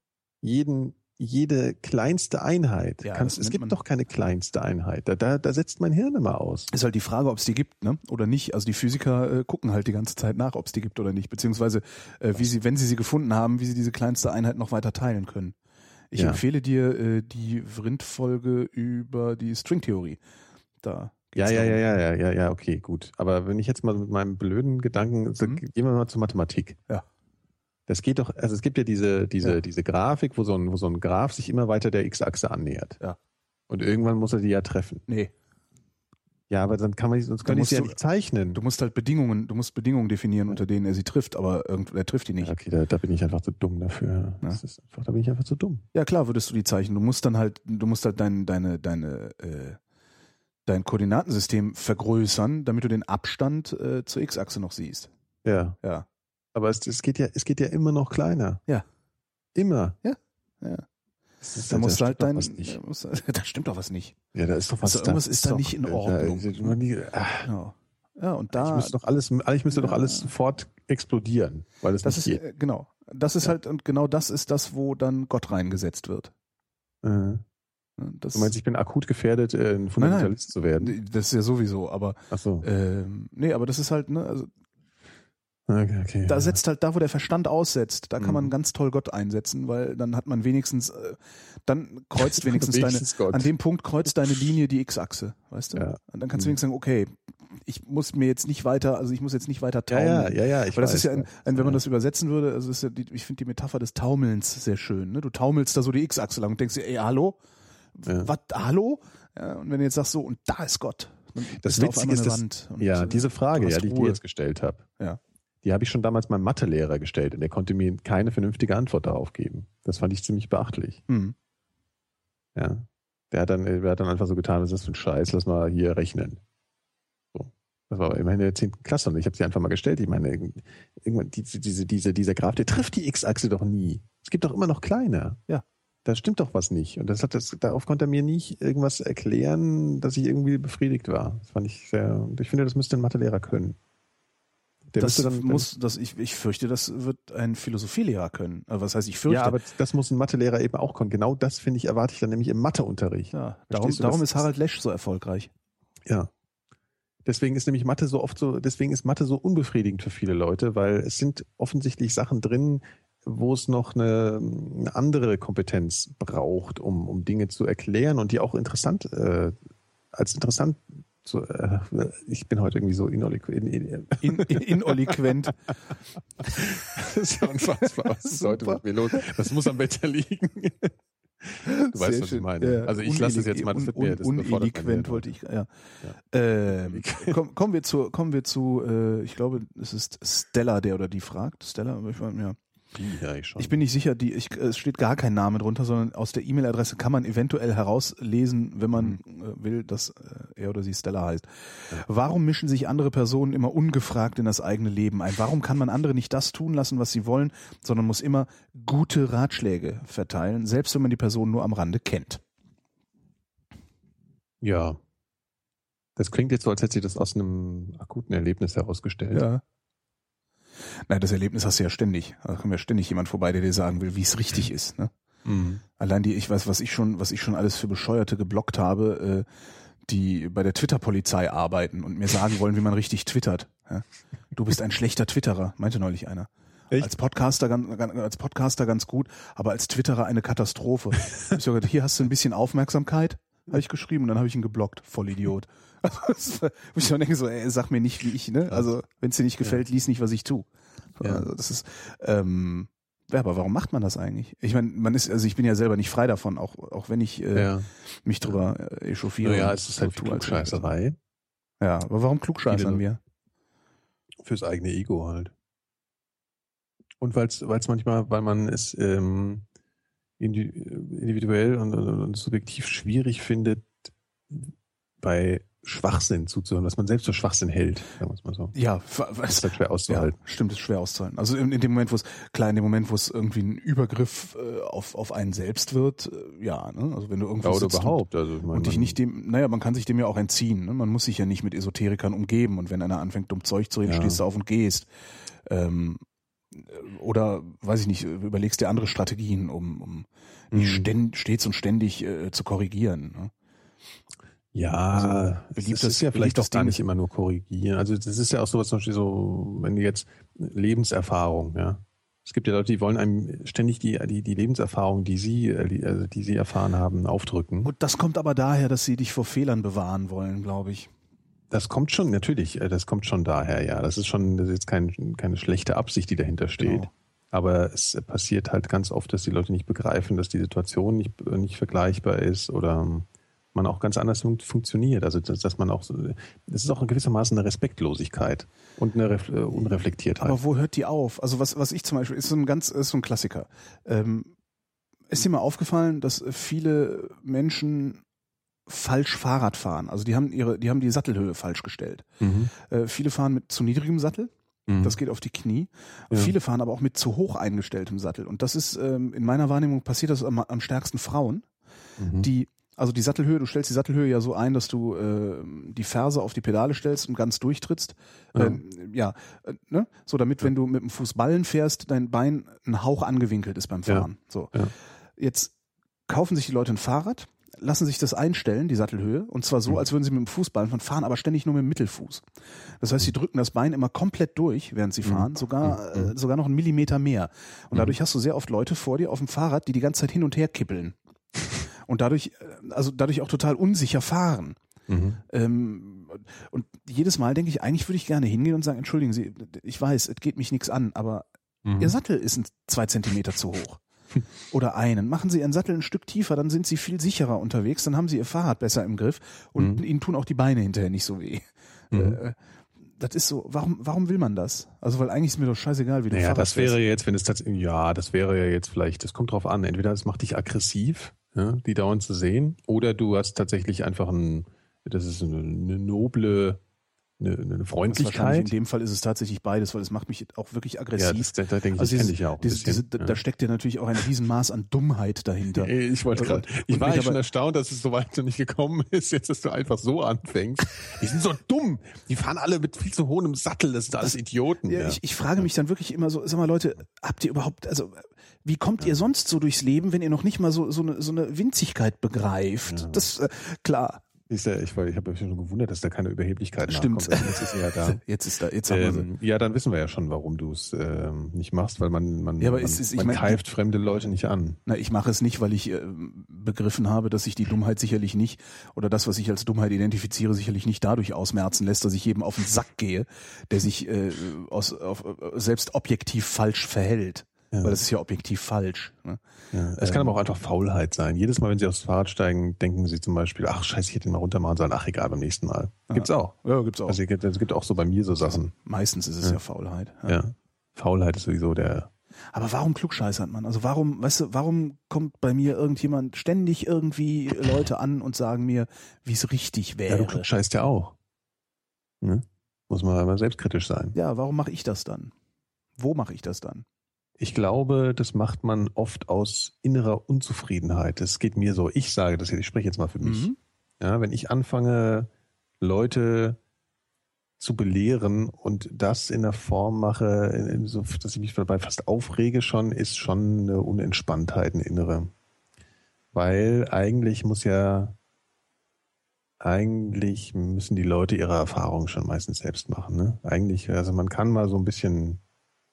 jeden, jede kleinste Einheit. Ja, kannst, es gibt doch keine kleinste Einheit. Da, da, da setzt mein Hirn immer aus. Ist halt die Frage, ob es die gibt, ne? Oder nicht. Also die Physiker äh, gucken halt die ganze Zeit nach, ob es die gibt oder nicht. Beziehungsweise, äh, wie sie, wenn sie sie gefunden haben, wie sie diese kleinste Einheit noch weiter teilen können. Ich Ja. empfehle dir äh, die Vrind-Folge über die Stringtheorie. Da. Ja, ja, ja, ja, ja, ja, ja, okay, gut. Aber wenn ich jetzt mal mit meinem blöden Gedanken, so, Mhm. gehen wir mal zur Mathematik. Ja. Das geht doch, also es gibt ja diese, diese, Ja. diese Grafik, wo so, ein, wo so ein Graph sich immer weiter der X-Achse annähert. Ja. Und irgendwann muss er die ja treffen. Nee, Ja, aber dann kann man, sonst kann ich sie ja nicht zeichnen. du musst halt Bedingungen, du musst Bedingungen definieren, unter denen er sie trifft, aber irgend, er trifft die nicht. Ja, okay, da, da bin ich einfach zu dumm dafür. Das ist einfach, da bin ich einfach zu dumm. Ja klar, würdest du die zeichnen. Du musst dann halt, du musst halt dein, deine, deine, äh, dein Koordinatensystem vergrößern, damit du den Abstand äh, zur X-Achse noch siehst. Ja. Ja. Aber es, es geht ja, es geht ja immer noch kleiner. Ja. Immer. Ja. Ja. Ist- Da da halt stimmt doch dein, was nicht. da, da stimmt doch was nicht. Ja, da ist doch was. Also irgendwas ist da doch- nicht in da- Ordnung. Da, ah, Ja, und ich da, müsste doch alles, eigentlich müsste doch Ja. alles sofort explodieren, weil es das nicht ist, geht. äh, genau, das ist Ja. halt, und genau das ist das, wo dann Gott reingesetzt wird. Äh. Das, Du meinst, ich bin akut gefährdet, äh, ein Fundamentalist zu werden? das ist ja sowieso, aber Ach so. ähm, nee, aber das ist halt, ne, also Okay, okay. da ja. setzt halt da, wo der Verstand aussetzt, da kann man Mhm. ganz toll Gott einsetzen, weil dann hat man wenigstens, äh, dann kreuzt wenigstens deine, Wenigstens Gott. an dem Punkt kreuzt deine Linie die X-Achse, weißt du? Ja. Und dann kannst du Mhm. wenigstens sagen, okay, ich muss mir jetzt nicht weiter, also ich muss jetzt nicht weiter taumeln. ja, ja, ja. Ich Weil das weiß, ist ja, ein, ein, wenn man das übersetzen würde, also ist ja die, ich finde die Metapher des Taumelns sehr schön. Ne? Du taumelst da so die X-Achse lang und denkst dir, ey, hallo? Ja. Was, hallo? Ja, und wenn du jetzt sagst so, und da ist Gott. Dann Das Witzige ist. Und, Ja, äh, diese Frage, ja, die ich dir jetzt gestellt habe, Ja. Die habe ich schon damals meinem Mathelehrer gestellt und der konnte mir keine vernünftige Antwort darauf geben. Das fand ich ziemlich beachtlich. Hm. Ja. Der hat dann, der hat dann einfach so getan, was ist das für ein Scheiß, lass mal hier rechnen. So. Das war aber immerhin in der 10. Klasse und ich habe sie einfach mal gestellt. Ich meine, irgend- irgendwann, diese, diese, diese, dieser Graph, der trifft die X-Achse doch nie. Es gibt doch immer noch kleiner. Ja. Da stimmt doch was nicht. Und das hat das, darauf konnte er mir nicht irgendwas erklären, dass ich irgendwie befriedigt war. Das fand ich sehr, und ich finde, das müsste ein Mathelehrer können. Der das dann, muss, das, ich, ich fürchte, das wird ein Philosophielehrer können. Äh, Was heißt, ich fürchte? ja, aber das muss ein Mathelehrer eben auch können. Genau das, finde ich, erwarte ich dann nämlich im Matheunterricht. Ja, darum, du, darum ist Harald Lesch so erfolgreich. Ja. Deswegen ist nämlich Mathe so oft so, deswegen ist Mathe so unbefriedigend für viele Leute, weil es sind offensichtlich Sachen drin, wo es noch eine, eine andere Kompetenz braucht, um, um Dinge zu erklären und die auch interessant, äh, als interessant zu, äh, ich bin heute irgendwie so ineloquent. In, in, In, in, ineloquent. das ist ja unfassbar. Was ist heute Super. mit mir los? Das muss am Wetter liegen. Du weißt, was ich meine. Ja, also ich lasse das jetzt mal, das un, uneloquent Hirn. wollte ich, ja. Ähm, komm, kommen wir zu, kommen wir zu, äh, ich glaube, es ist Stella, der oder die fragt. Stella, aber ich, ja. Ja, ich. Ich bin nicht sicher, die, ich, es steht gar kein Name drunter, sondern aus der E-Mail-Adresse kann man eventuell herauslesen, wenn man Mhm. äh, will, dass äh, er oder sie Stella heißt. Warum mischen sich andere Personen immer ungefragt in das eigene Leben ein? Warum kann man andere nicht das tun lassen, was sie wollen, sondern muss immer gute Ratschläge verteilen, selbst wenn man die Person nur am Rande kennt? Ja. Das klingt jetzt so, als hätte sie das aus einem akuten Erlebnis herausgestellt. Ja. Nein, das Erlebnis hast du ja ständig. Da kommt ja ständig jemand vorbei, der dir sagen will, wie es richtig ist. Ne? Mhm. Allein die, ich weiß, was ich schon, was ich schon alles für Bescheuerte geblockt habe, äh, die bei der Twitter-Polizei arbeiten und mir sagen wollen, wie man richtig twittert. Ja? Du bist ein schlechter Twitterer, meinte neulich einer. Echt? Als Podcaster, ganz, als Podcaster ganz gut, aber als Twitterer eine Katastrophe. Ich so gedacht, hier hast du ein bisschen Aufmerksamkeit, habe ich geschrieben und dann habe ich ihn geblockt. Voll Idiot. Also, das war- wo ich dann denke so, ey, sag mir nicht, wie ich, ne? Also, wenn es dir nicht gefällt, lies nicht, was ich tu. Ja. Also, das ist, ähm, ja, aber warum macht man das eigentlich? Ich meine, man ist, also ich bin ja selber nicht frei davon, auch, auch wenn ich äh, Ja. mich drüber äh, echauffiere. Und es ist halt so tue, als- Klugscheißerei. Ja, aber warum klugscheißern wir? Fürs eigene Ego halt. Und weil es manchmal, weil man es ähm, indi- individuell und, und, und subjektiv schwierig findet, bei Schwachsinn zuzuhören, was man selbst für Schwachsinn hält, sagen wir es mal so. Ja, was, ist halt schwer ja, auszuhalten. stimmt, ist schwer auszuhalten. Also in, in dem Moment, wo es, klar, in dem Moment, wo es irgendwie ein Übergriff äh, auf, auf einen selbst wird, äh, ja, ne? Also wenn du irgendwo Ja, oder und- überhaupt. Also, ich meine, und dich nicht dem, naja, man kann sich dem ja auch entziehen. Ne? Man muss sich ja nicht mit Esoterikern umgeben. Und wenn einer anfängt, dumm Zeug zu reden, Ja. stehst du auf und gehst. Ähm, oder, weiß ich nicht, überlegst dir andere Strategien, um, um nicht Mhm. stets und ständig äh, zu korrigieren. Ne? Ja, Also, es ist ja vielleicht auch gar nicht immer nur korrigieren. Also das ist ja auch sowas zum Beispiel so, wenn du jetzt Lebenserfahrung, ja. Es gibt ja Leute, die wollen einem ständig die, die, die Lebenserfahrung, die sie, äh, die, also die sie erfahren haben, aufdrücken. Und das kommt aber daher, dass sie dich vor Fehlern bewahren wollen, glaube ich. Das kommt schon, natürlich, äh, das kommt schon daher, ja. Das ist schon, das ist jetzt kein, keine schlechte Absicht, die dahinter steht. Genau. Aber es passiert halt ganz oft, dass die Leute nicht begreifen, dass die Situation nicht, nicht vergleichbar ist oder man auch ganz anders fun funktioniert. Also dass, dass man auch so, es ist auch gewissermaßen eine Respektlosigkeit und eine Ref, äh, Unreflektiertheit. Aber wo hört die auf? Also was, was ich zum Beispiel, ist so ein ganz, ist so ein Klassiker. Ähm, ist dir mal aufgefallen, dass viele Menschen falsch Fahrrad fahren? Also die haben ihre, die haben die Sattelhöhe falsch gestellt. mhm. Äh, viele fahren mit zu niedrigem Sattel, Mhm. das geht auf die Knie. Ja. Viele fahren aber auch mit zu hoch eingestelltem Sattel. Und das ist, ähm, in meiner Wahrnehmung passiert das am, am stärksten Frauen, Mhm. die also die Sattelhöhe, du stellst die Sattelhöhe ja so ein, dass du äh, die Ferse auf die Pedale stellst und ganz durchtrittst. Ja. Ähm, ja, äh, ne? So damit, wenn du mit dem Fuß Ballen fährst, dein Bein ein Hauch angewinkelt ist beim Ja. Fahren. So. Ja. Jetzt kaufen sich die Leute ein Fahrrad, lassen sich das einstellen, die Sattelhöhe, und zwar so, Mhm. als würden sie mit dem Fußballen fahren, fahren aber ständig nur mit dem Mittelfuß. Das heißt, sie drücken das Bein immer komplett durch, während sie fahren, sogar, äh, sogar noch einen Millimeter mehr. Und dadurch hast du sehr oft Leute vor dir auf dem Fahrrad, die die ganze Zeit hin und her kippeln. Und dadurch, äh, also dadurch auch total unsicher fahren. Mhm. Ähm, und jedes Mal denke ich, eigentlich würde ich gerne hingehen und sagen, entschuldigen Sie, ich weiß, es geht mich nichts an, aber Mhm. Ihr Sattel ist zwei Zentimeter zu hoch. Oder einen. Machen Sie Ihren Sattel ein Stück tiefer, dann sind Sie viel sicherer unterwegs, dann haben Sie Ihr Fahrrad besser im Griff und Mhm. Ihnen tun auch die Beine hinterher nicht so weh. Mhm. Äh, das ist so, warum, warum will man das? Also, weil eigentlich ist mir doch scheißegal, wie du Naja, Fahrrad das fährst. wäre jetzt, wenn es tatsächlich, ja, das wäre ja jetzt vielleicht, das kommt drauf an. Entweder es macht dich aggressiv, ja, die dauernd zu sehen, oder du hast tatsächlich einfach ein, das ist eine, eine noble, eine, eine Freundlichkeit. in dem Fall ist es tatsächlich beides, weil es macht mich auch wirklich Ja, aggressiv. das, da, da denke ich, also dieses, ich ja auch. dieses, bisschen, diese, ja. Da steckt ja natürlich auch ein Riesenmaß an Dummheit dahinter. Ey, Ich wollte gerade, ich war ja schon erstaunt, dass es so weit noch nicht gekommen ist, jetzt, dass du einfach so anfängst. Die sind so dumm. Die fahren alle mit viel zu hohem Sattel. Das sind alles Idioten. Ja, Ja, Ich, ich frage mich dann wirklich immer so, sag mal Leute, habt ihr überhaupt, also wie kommt ihr sonst so durchs Leben, wenn ihr noch nicht mal so, so, eine, so eine Winzigkeit begreift? Ja. Das, äh, klar, Ist ja, ich, ich habe mich schon gewundert, dass da keine Überheblichkeit Stimmt. nachkommt. Jetzt ist sie ja da. jetzt ist da, jetzt haben wir sie. Ähm, ja, dann wissen wir ja schon, warum du es ähm, nicht machst, weil man, man, Ja, man, ist- ich man mein- keift fremde Leute nicht an. Na, ich mache es nicht, weil ich äh, begriffen habe, dass ich die Dummheit sicherlich nicht oder das, was ich als Dummheit identifiziere, sicherlich nicht dadurch ausmerzen lässt, dass ich jedem auf den Sack gehe, der sich äh, aus, auf, selbst objektiv falsch verhält. Ja. Weil das ist ja objektiv falsch. Ne? Ja. Es kann aber auch einfach Faulheit sein. Jedes Mal, wenn sie aufs Fahrrad steigen, denken sie zum Beispiel, ach scheiße, ich hätte ihn mal runter machen sollen. Ach egal, beim nächsten Mal. Gibt's auch. Ja, gibt's auch. Also es gibt auch so bei mir so Sachen. Meistens ist es ja, Faulheit. Ja. Faulheit ist sowieso der. Aber warum klugscheißert man? Also warum, weißt du, warum kommt bei mir irgendjemand ständig irgendwie Leute an und sagen mir, wie es richtig Ja, du wäre? klugscheißt ja auch. Ne? Muss man aber selbstkritisch sein. Ja, warum mache ich das dann? Wo mache ich das dann? Ich glaube, das macht man oft aus innerer Unzufriedenheit. Das geht mir so. Ich sage das jetzt, ich spreche jetzt mal für mich. Mhm. Ja, wenn ich anfange, Leute zu belehren und das in der Form mache, so, dass ich mich dabei fast aufrege schon, ist schon eine Unentspanntheit, eine innere. Weil eigentlich muss ja, eigentlich müssen die Leute ihre Erfahrungen schon meistens selbst machen. Ne? Eigentlich, also man kann mal so ein bisschen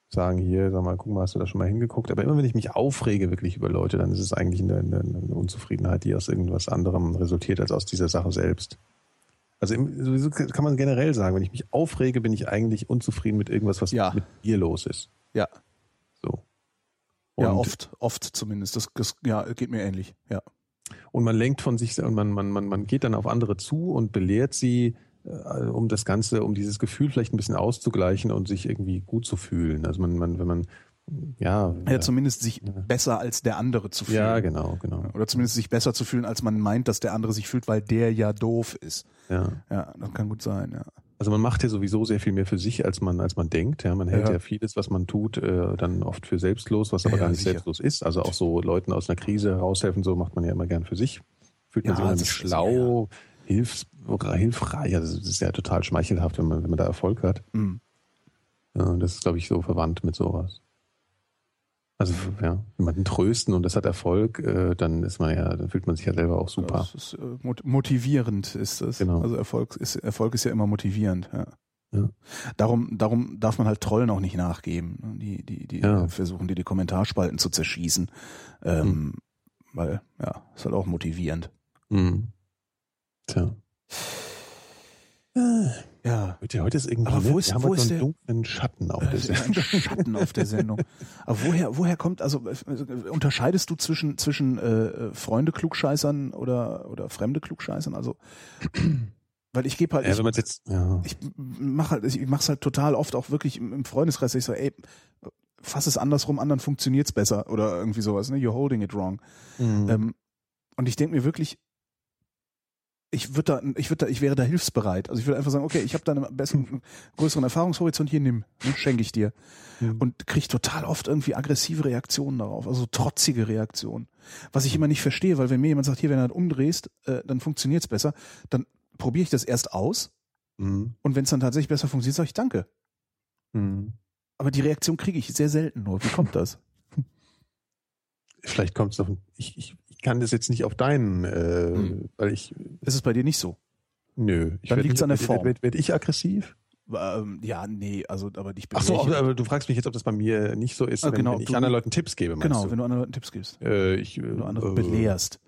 sagen, hier, sag mal, guck mal, hast du da schon mal hingeguckt? Aber immer wenn ich mich aufrege wirklich über Leute, dann ist es eigentlich eine, eine, eine Unzufriedenheit, die aus irgendwas anderem resultiert als aus dieser Sache selbst. Also im, sowieso kann man generell sagen, wenn ich mich aufrege, bin ich eigentlich unzufrieden mit irgendwas, was Ja. mit mir los ist. Ja, So. ja, Und- oft, oft zumindest. Das, das ja, geht mir ähnlich. Ja. Und man lenkt von sich und man, man, man, man geht dann auf andere zu und belehrt sie, um das Ganze, um dieses Gefühl vielleicht ein bisschen auszugleichen und sich irgendwie gut zu fühlen. Also man, man wenn man ja, Ja, zumindest sich besser als der andere zu fühlen. ja, genau, genau. Oder zumindest sich besser zu fühlen, als man meint, dass der andere sich fühlt, weil der ja doof ist. Ja. Ja, das kann gut sein, ja. Also man macht ja sowieso sehr viel mehr für sich, als man, als man denkt. Ja, man hält Ja. ja, vieles, was man tut, äh, dann oft für selbstlos, was aber Ja, gar nicht sicher. selbstlos ist. Also auch so Leuten aus einer Krise heraushelfen, so macht man ja immer gern für sich. Fühlt man sich unheimlich das ist- schlau, hilfs, hilfreich. Also das ist ja total schmeichelhaft, wenn man, wenn man da Erfolg hat. Mhm. Ja, das ist, glaube ich, so verwandt mit sowas. Also ja, jemanden trösten und das hat Erfolg, äh, dann ist man ja, dann fühlt man sich ja selber auch super. Das ist, äh, mot- motivierend ist es. Genau. Also Erfolg ist, Erfolg ist ja immer motivierend. Ja. Ja. Darum, darum darf man halt Trollen auch nicht nachgeben. ne? Die, die, die Ja. versuchen, dir die Kommentarspalten zu zerschießen. Ähm, Hm. Weil, ja, ist halt auch motivierend. Mhm. Tja. Ja. Heute, heute ist irgendwie, Aber wo ne, ist- haben wo ist so einen der- dunklen Schatten auf der Sendung. Schatten auf der Sendung. Aber woher, woher kommt, also äh, unterscheidest du zwischen, zwischen äh, Freunde Klugscheißern oder, oder fremde Klugscheißern? Also, weil ich gebe halt, Ja, ich, wenn jetzt, ja. ich mach halt, ich mach's halt total oft auch wirklich im, im Freundeskreis. Ich so, ey, fass es andersrum, anderen funktioniert's besser oder irgendwie sowas. Ne? You're holding it wrong. Mhm. Ähm, und ich denke mir wirklich, ich würde da, ich würde da, ich wäre da hilfsbereit. Also ich würde einfach sagen, okay, ich habe da einen besseren, größeren Erfahrungshorizont, hier nimm, ne, schenke ich dir. Mhm. Und kriege total oft irgendwie aggressive Reaktionen darauf, also trotzige Reaktionen. Was ich immer nicht verstehe, weil wenn mir jemand sagt, hier, wenn du das umdrehst, äh, dann funktioniert's besser, dann probiere ich das erst aus Mhm. und wenn es dann tatsächlich besser funktioniert, sage ich danke. Mhm. Aber die Reaktion kriege ich sehr selten nur. Wie kommt das? Vielleicht kommt es auf, ich, ich, ich kann das jetzt nicht auf deinen, äh, Mhm. weil ich, Ist es bei dir nicht so? nö. Ich Dann liegt's nicht- an der werd- Form. Werd, werd ich aggressiv? Ähm, ja, nee, also aber dich Ach so, ich- aber du fragst mich jetzt, ob das bei mir nicht so ist, Ah, wenn, genau, wenn ich anderen Leuten Tipps gebe, Genau, du? wenn du anderen Leuten Tipps gibst. äh, ich, Wenn du andere äh, belehrst.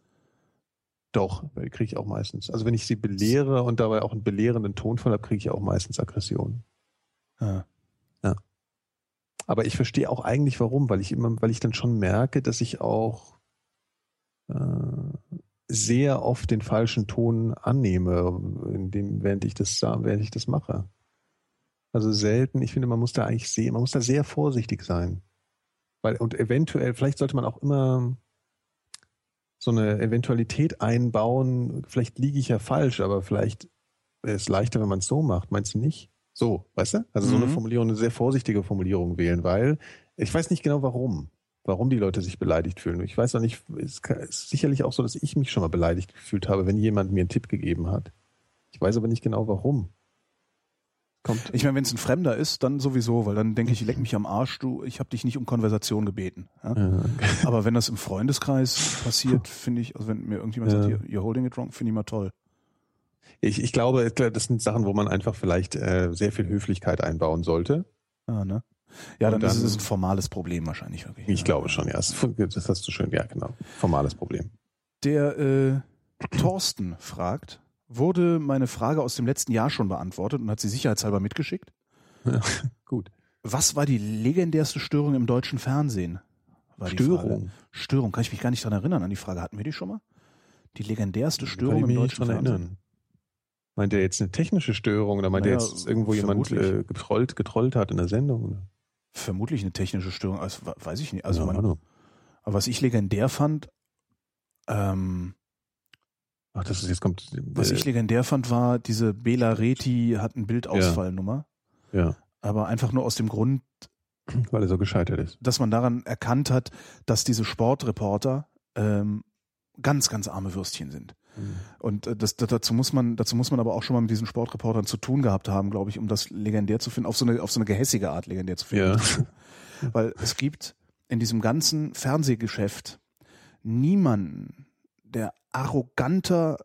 Doch, kriege ich auch meistens. Also wenn ich sie belehre und dabei auch einen belehrenden Tonfall habe, kriege ich auch meistens Aggression. Ja. Aber ich verstehe auch eigentlich warum, weil ich immer, weil ich dann schon merke, dass ich auch sehr oft den falschen Ton annehme, in dem, während ich das während ich das mache. Also selten, ich finde, man muss da eigentlich sehr, man muss da sehr vorsichtig sein. Weil, und eventuell, vielleicht sollte man auch immer so eine Eventualität einbauen, vielleicht liege ich ja falsch, aber vielleicht wäre es leichter, wenn man es so macht. Meinst du nicht? So, weißt du? Also so eine Mhm. Formulierung, eine sehr vorsichtige Formulierung wählen, weil ich weiß nicht genau warum, warum die Leute sich beleidigt fühlen. Ich weiß auch nicht, es ist sicherlich auch so, dass ich mich schon mal beleidigt gefühlt habe, wenn jemand mir einen Tipp gegeben hat. Ich weiß aber nicht genau warum. Kommt. Ich meine, wenn es ein Fremder ist, dann sowieso, weil dann denke ich, leck mich am Arsch, du, ich habe dich nicht um Konversation gebeten. Ja? Ja. Aber wenn das im Freundeskreis passiert, finde ich, also wenn mir irgendjemand Ja. sagt, you're holding it wrong, finde ich mal toll. Ich, ich glaube, das sind Sachen, wo man einfach vielleicht äh, sehr viel Höflichkeit einbauen sollte. Ja, ne? Ja, dann, Und ist dann- es ein formales Problem wahrscheinlich wirklich. Ich ja. glaube schon, ja. Das, hast du schön, ja, genau. Formales Problem. Der äh, Thorsten fragt, wurde meine Frage aus dem letzten Jahr schon beantwortet und hat sie sicherheitshalber mitgeschickt? Gut. Was war die legendärste Störung im deutschen Fernsehen? Störung. Störung, kann ich mich gar nicht dran erinnern an die Frage. Hatten wir die schon mal? Die legendärste Kann Störung ich im mich nicht deutschen Fernsehen? erinnern. Meint er jetzt eine technische Störung oder meint er Naja, jetzt, dass irgendwo jemand vermutlich. äh, getrollt, getrollt hat in der Sendung? Oder? Vermutlich eine technische Störung, also, we- weiß ich nicht. Also Keine man, aber was ich legendär fand, ähm, Ach, das ist jetzt kommt. was äh, ich legendär fand, war diese Bela Reti hat ein Bildausfallnummer. ja, Aber einfach nur aus dem Grund, weil er so gescheitert ist. dass man daran erkannt hat, dass diese Sportreporter ähm, ganz, ganz arme Würstchen sind. Und äh, das, dazu muss man, dazu muss man aber auch schon mal mit diesen Sportreportern zu tun gehabt haben, glaube ich, um das legendär zu finden, auf so eine, auf so eine gehässige Art legendär zu finden. Ja. Weil es gibt in diesem ganzen Fernsehgeschäft niemanden, der arroganter,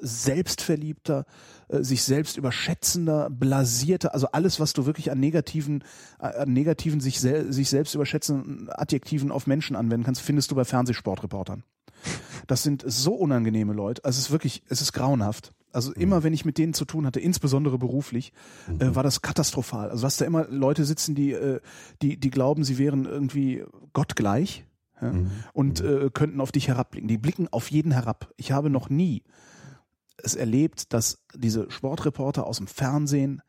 selbstverliebter, äh, sich selbst überschätzender, blasierter, also alles, was du wirklich an negativen, äh, an negativen sich, sich selbst überschätzenden Adjektiven auf Menschen anwenden kannst, findest du bei Fernsehsportreportern. Das sind so unangenehme Leute. Also es ist wirklich, es ist grauenhaft. Also immer, wenn ich mit denen zu tun hatte, insbesondere beruflich, äh, war das katastrophal. Also was da immer Leute sitzen, die, äh, die, die glauben, sie wären irgendwie gottgleich ja, und äh, könnten auf dich herabblicken. Die blicken auf jeden herab. Ich habe noch nie es erlebt, dass diese Sportreporter aus dem Fernsehen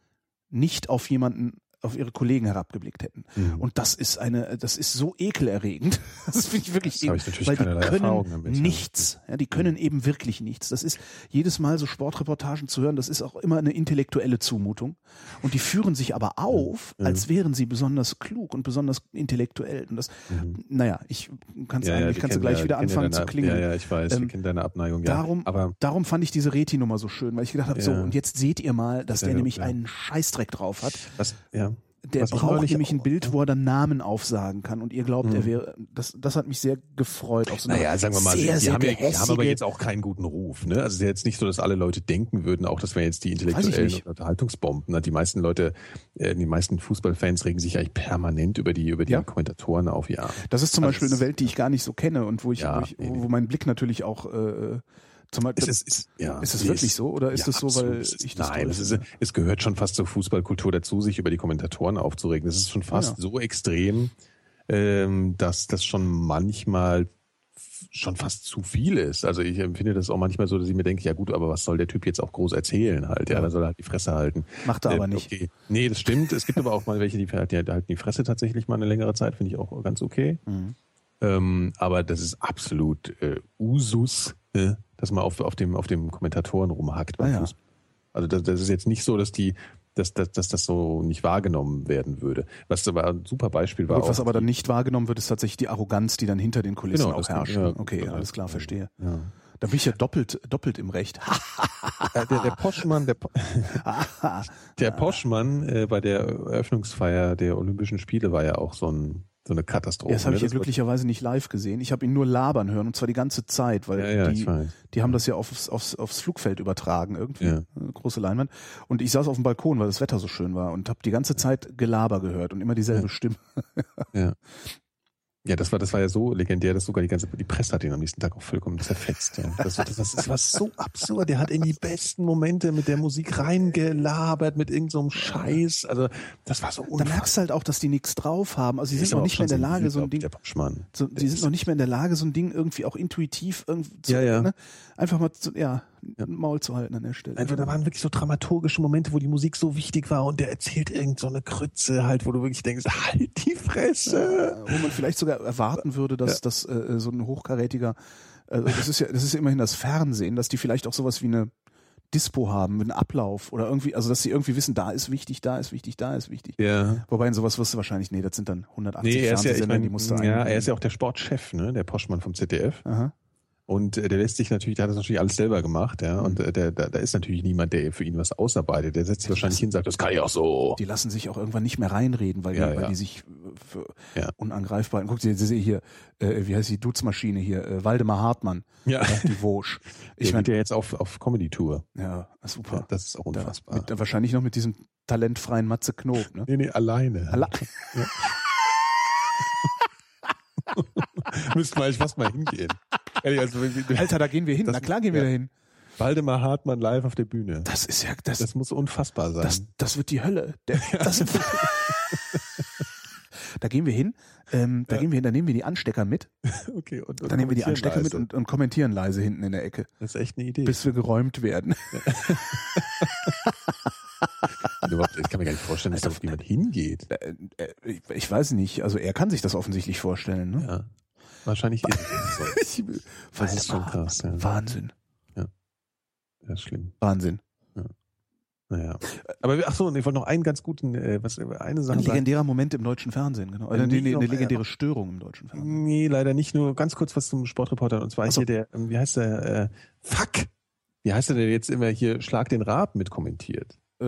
nicht auf jemanden auf ihre Kollegen herabgeblickt hätten. Mhm. Und das ist eine, das ist so ekelerregend. Das finde ich wirklich Das ich natürlich weil die können ja. nichts. Ja, die können eben wirklich nichts. Das ist jedes Mal so Sportreportagen zu hören, das ist auch immer eine intellektuelle Zumutung. Und die führen sich aber auf, Mhm. als wären sie besonders klug und besonders intellektuell. Und das, naja, ich kann es eigentlich, die kannst du gleich ja- wieder anfangen ja zu deine- klingen. Ja, ja, ich weiß, Ähm, wir kennen deine Abneigung, ja. Darum, aber darum fand ich diese Reti-Nummer so schön, weil ich gedacht habe, so, Ja. und jetzt seht ihr mal, dass Ja, der nämlich ja. einen Scheißdreck drauf hat. was, ja. Der Was braucht nämlich auch- Mhm. ein Bild, wo er dann Namen aufsagen kann und ihr glaubt, er wäre, das, das hat mich sehr gefreut. Auf so eine Naja, sagen wir mal, sehr, die, sehr haben ja, die haben aber jetzt auch keinen guten Ruf. Ne? Also es ist ja jetzt nicht so, dass alle Leute denken würden, auch das wären jetzt die intellektuellen. Unterhaltungsbomben. ne? Die meisten Leute, äh, die meisten Fußballfans regen sich eigentlich permanent über die, über die Ja. Kommentatoren auf, ja. Das ist zum Also Beispiel eine Welt, die ich gar nicht so kenne und wo ich, Ja, wo, ich wo mein Blick natürlich auch äh, zum Beispiel, Es ist, ist, ja, ist es nee, wirklich es- so oder ist ja, das so, weil Es ist- ich das Nein, es, ist, es gehört schon fast zur Fußballkultur dazu, sich über die Kommentatoren aufzuregen. Das ist schon fast Ja. so extrem, ähm, dass das schon manchmal schon fast zu viel ist. Also ich empfinde das auch manchmal so, dass ich mir denke, ja gut, aber was soll der Typ jetzt auch groß erzählen halt? Ja, Ja. da soll er halt die Fresse halten. Macht er aber Ähm, nicht. Okay. Nee, das stimmt. Es gibt aber auch mal welche, die halten die halten die Fresse tatsächlich mal eine längere Zeit, finde ich auch ganz okay. Mhm. Ähm, aber das ist absolut äh, Usus, äh, dass man auf, auf, dem, auf dem Kommentatoren rumhackt beim Ah, ja. Also das, das ist jetzt nicht so, dass die dass, dass, dass das so nicht wahrgenommen werden würde. Was aber ein super Beispiel war. Gut, was aber dann nicht wahrgenommen wird, ist tatsächlich die Arroganz, die dann hinter den Kulissen Genau, auch herrscht. ja, okay, ja, alles klar, verstehe. ja. Da bin ich ja doppelt, doppelt im Recht. Der, der Poschmann, der, Po- der Poschmann äh, bei der Eröffnungsfeier der Olympischen Spiele war ja auch so, ein, so eine Katastrophe. Ja, das habe ne? ich ja Das war- glücklicherweise nicht live gesehen. Ich habe ihn nur labern hören und zwar die ganze Zeit, weil Ja, ja, die, die haben das ja aufs, aufs, aufs Flugfeld übertragen irgendwie, Ja. eine große Leinwand. Und ich saß auf dem Balkon, weil das Wetter so schön war und habe die ganze Zeit Gelaber gehört und immer dieselbe Ja. Stimme. Ja. Ja, das war, das war ja so legendär, dass sogar die ganze, die Presse hat ihn am nächsten Tag auch vollkommen zerfetzt. Ja. Das, das, das, das war so absurd. Der hat in die besten Momente mit der Musik reingelabert, mit irgendeinem so Scheiß. Also, das war so Da unfassbar. merkst du halt auch, dass die nichts drauf haben. Also sie sind noch nicht mehr in der Lage, so ein Ding, so, sie sind noch nicht mehr in der Lage, so ein Ding irgendwie auch intuitiv irgendwie zu, Ja, ja. Ne, einfach mal zu, ja, Maul zu halten an der Stelle. Einfach, da waren wirklich so dramaturgische Momente, wo die Musik so wichtig war und der erzählt irgend so eine Krütze halt, wo du wirklich denkst, halt die Fresse. wo man vielleicht sogar erwarten würde, dass, dass äh, so ein hochkarätiger, äh, das ist ja, das ist ja immerhin das Fernsehen, dass die vielleicht auch sowas wie eine Dispo haben, einen Ablauf oder irgendwie, also dass sie irgendwie wissen, da ist wichtig, da ist wichtig, da ist wichtig. Ja. Wobei in sowas wirst du wahrscheinlich, nee, das sind dann 180 Nee, er ist ja, ich Fernsehsender, mein, die musst du ja, ein- er ist ja auch der Sportchef, ne, der Poschmann vom ZDF. Aha. Und äh, der lässt sich natürlich, der hat das natürlich alles selber gemacht, ja. Mhm. Und äh, der, da, da ist natürlich niemand, der für ihn was ausarbeitet. Der setzt sich wahrscheinlich hin und sagt, das kann ich auch so. Die lassen sich auch irgendwann nicht mehr reinreden, weil, Ja, die, weil ja. die sich äh, für Ja. unangreifbar. Guck dir sie hier, äh, wie heißt die Dutzmaschine hier, äh, Waldemar Hartmann, Ja. die Wosch. Ich der meine, ja jetzt auf, auf Comedy-Tour. ja, Ja, super. das ist auch Da, unfassbar. mit, wahrscheinlich noch mit diesem talentfreien Matze Knob, ne? nee, nee, alleine. Alla- Müssten wir eigentlich fast mal hingehen. Also, Alter, da gehen wir hin. Das- Na klar gehen wir ja. da hin. Waldemar Hartmann live auf der Bühne. Das ist ja, das, Das muss unfassbar sein. das, das wird die Hölle. Der, das, da gehen wir hin. Ähm, da gehen wir hin, da nehmen wir die Anstecker mit. okay, und, und Dann nehmen wir die Anstecker mit leise. und, und kommentieren leise hinten in der Ecke, Das ist echt eine Idee. bis wir geräumt werden. Überhaupt, ich kann mir gar nicht vorstellen, dass da jemand hingeht. Äh, äh, ich, ich weiß nicht, also er kann sich das offensichtlich vorstellen. Ne? Ja. Wahrscheinlich ist es so. Das ist schon krass, ja. Wahnsinn. Das ist schlimm. Wahnsinn. Naja. Aber ach so, und ich wollte noch einen ganz guten, äh, was, eine Ein Sache sagen. legendärer Moment im deutschen Fernsehen, genau. Oder Ja, nee, noch- eine legendäre Störung im deutschen Fernsehen. Nee, leider nicht. Nur ganz kurz was zum Sportreporter. Und zwar so. hier der, ähm, wie heißt der, äh, Fuck! Wie heißt der, der jetzt immer hier Schlag den Raab mitkommentiert? Äh,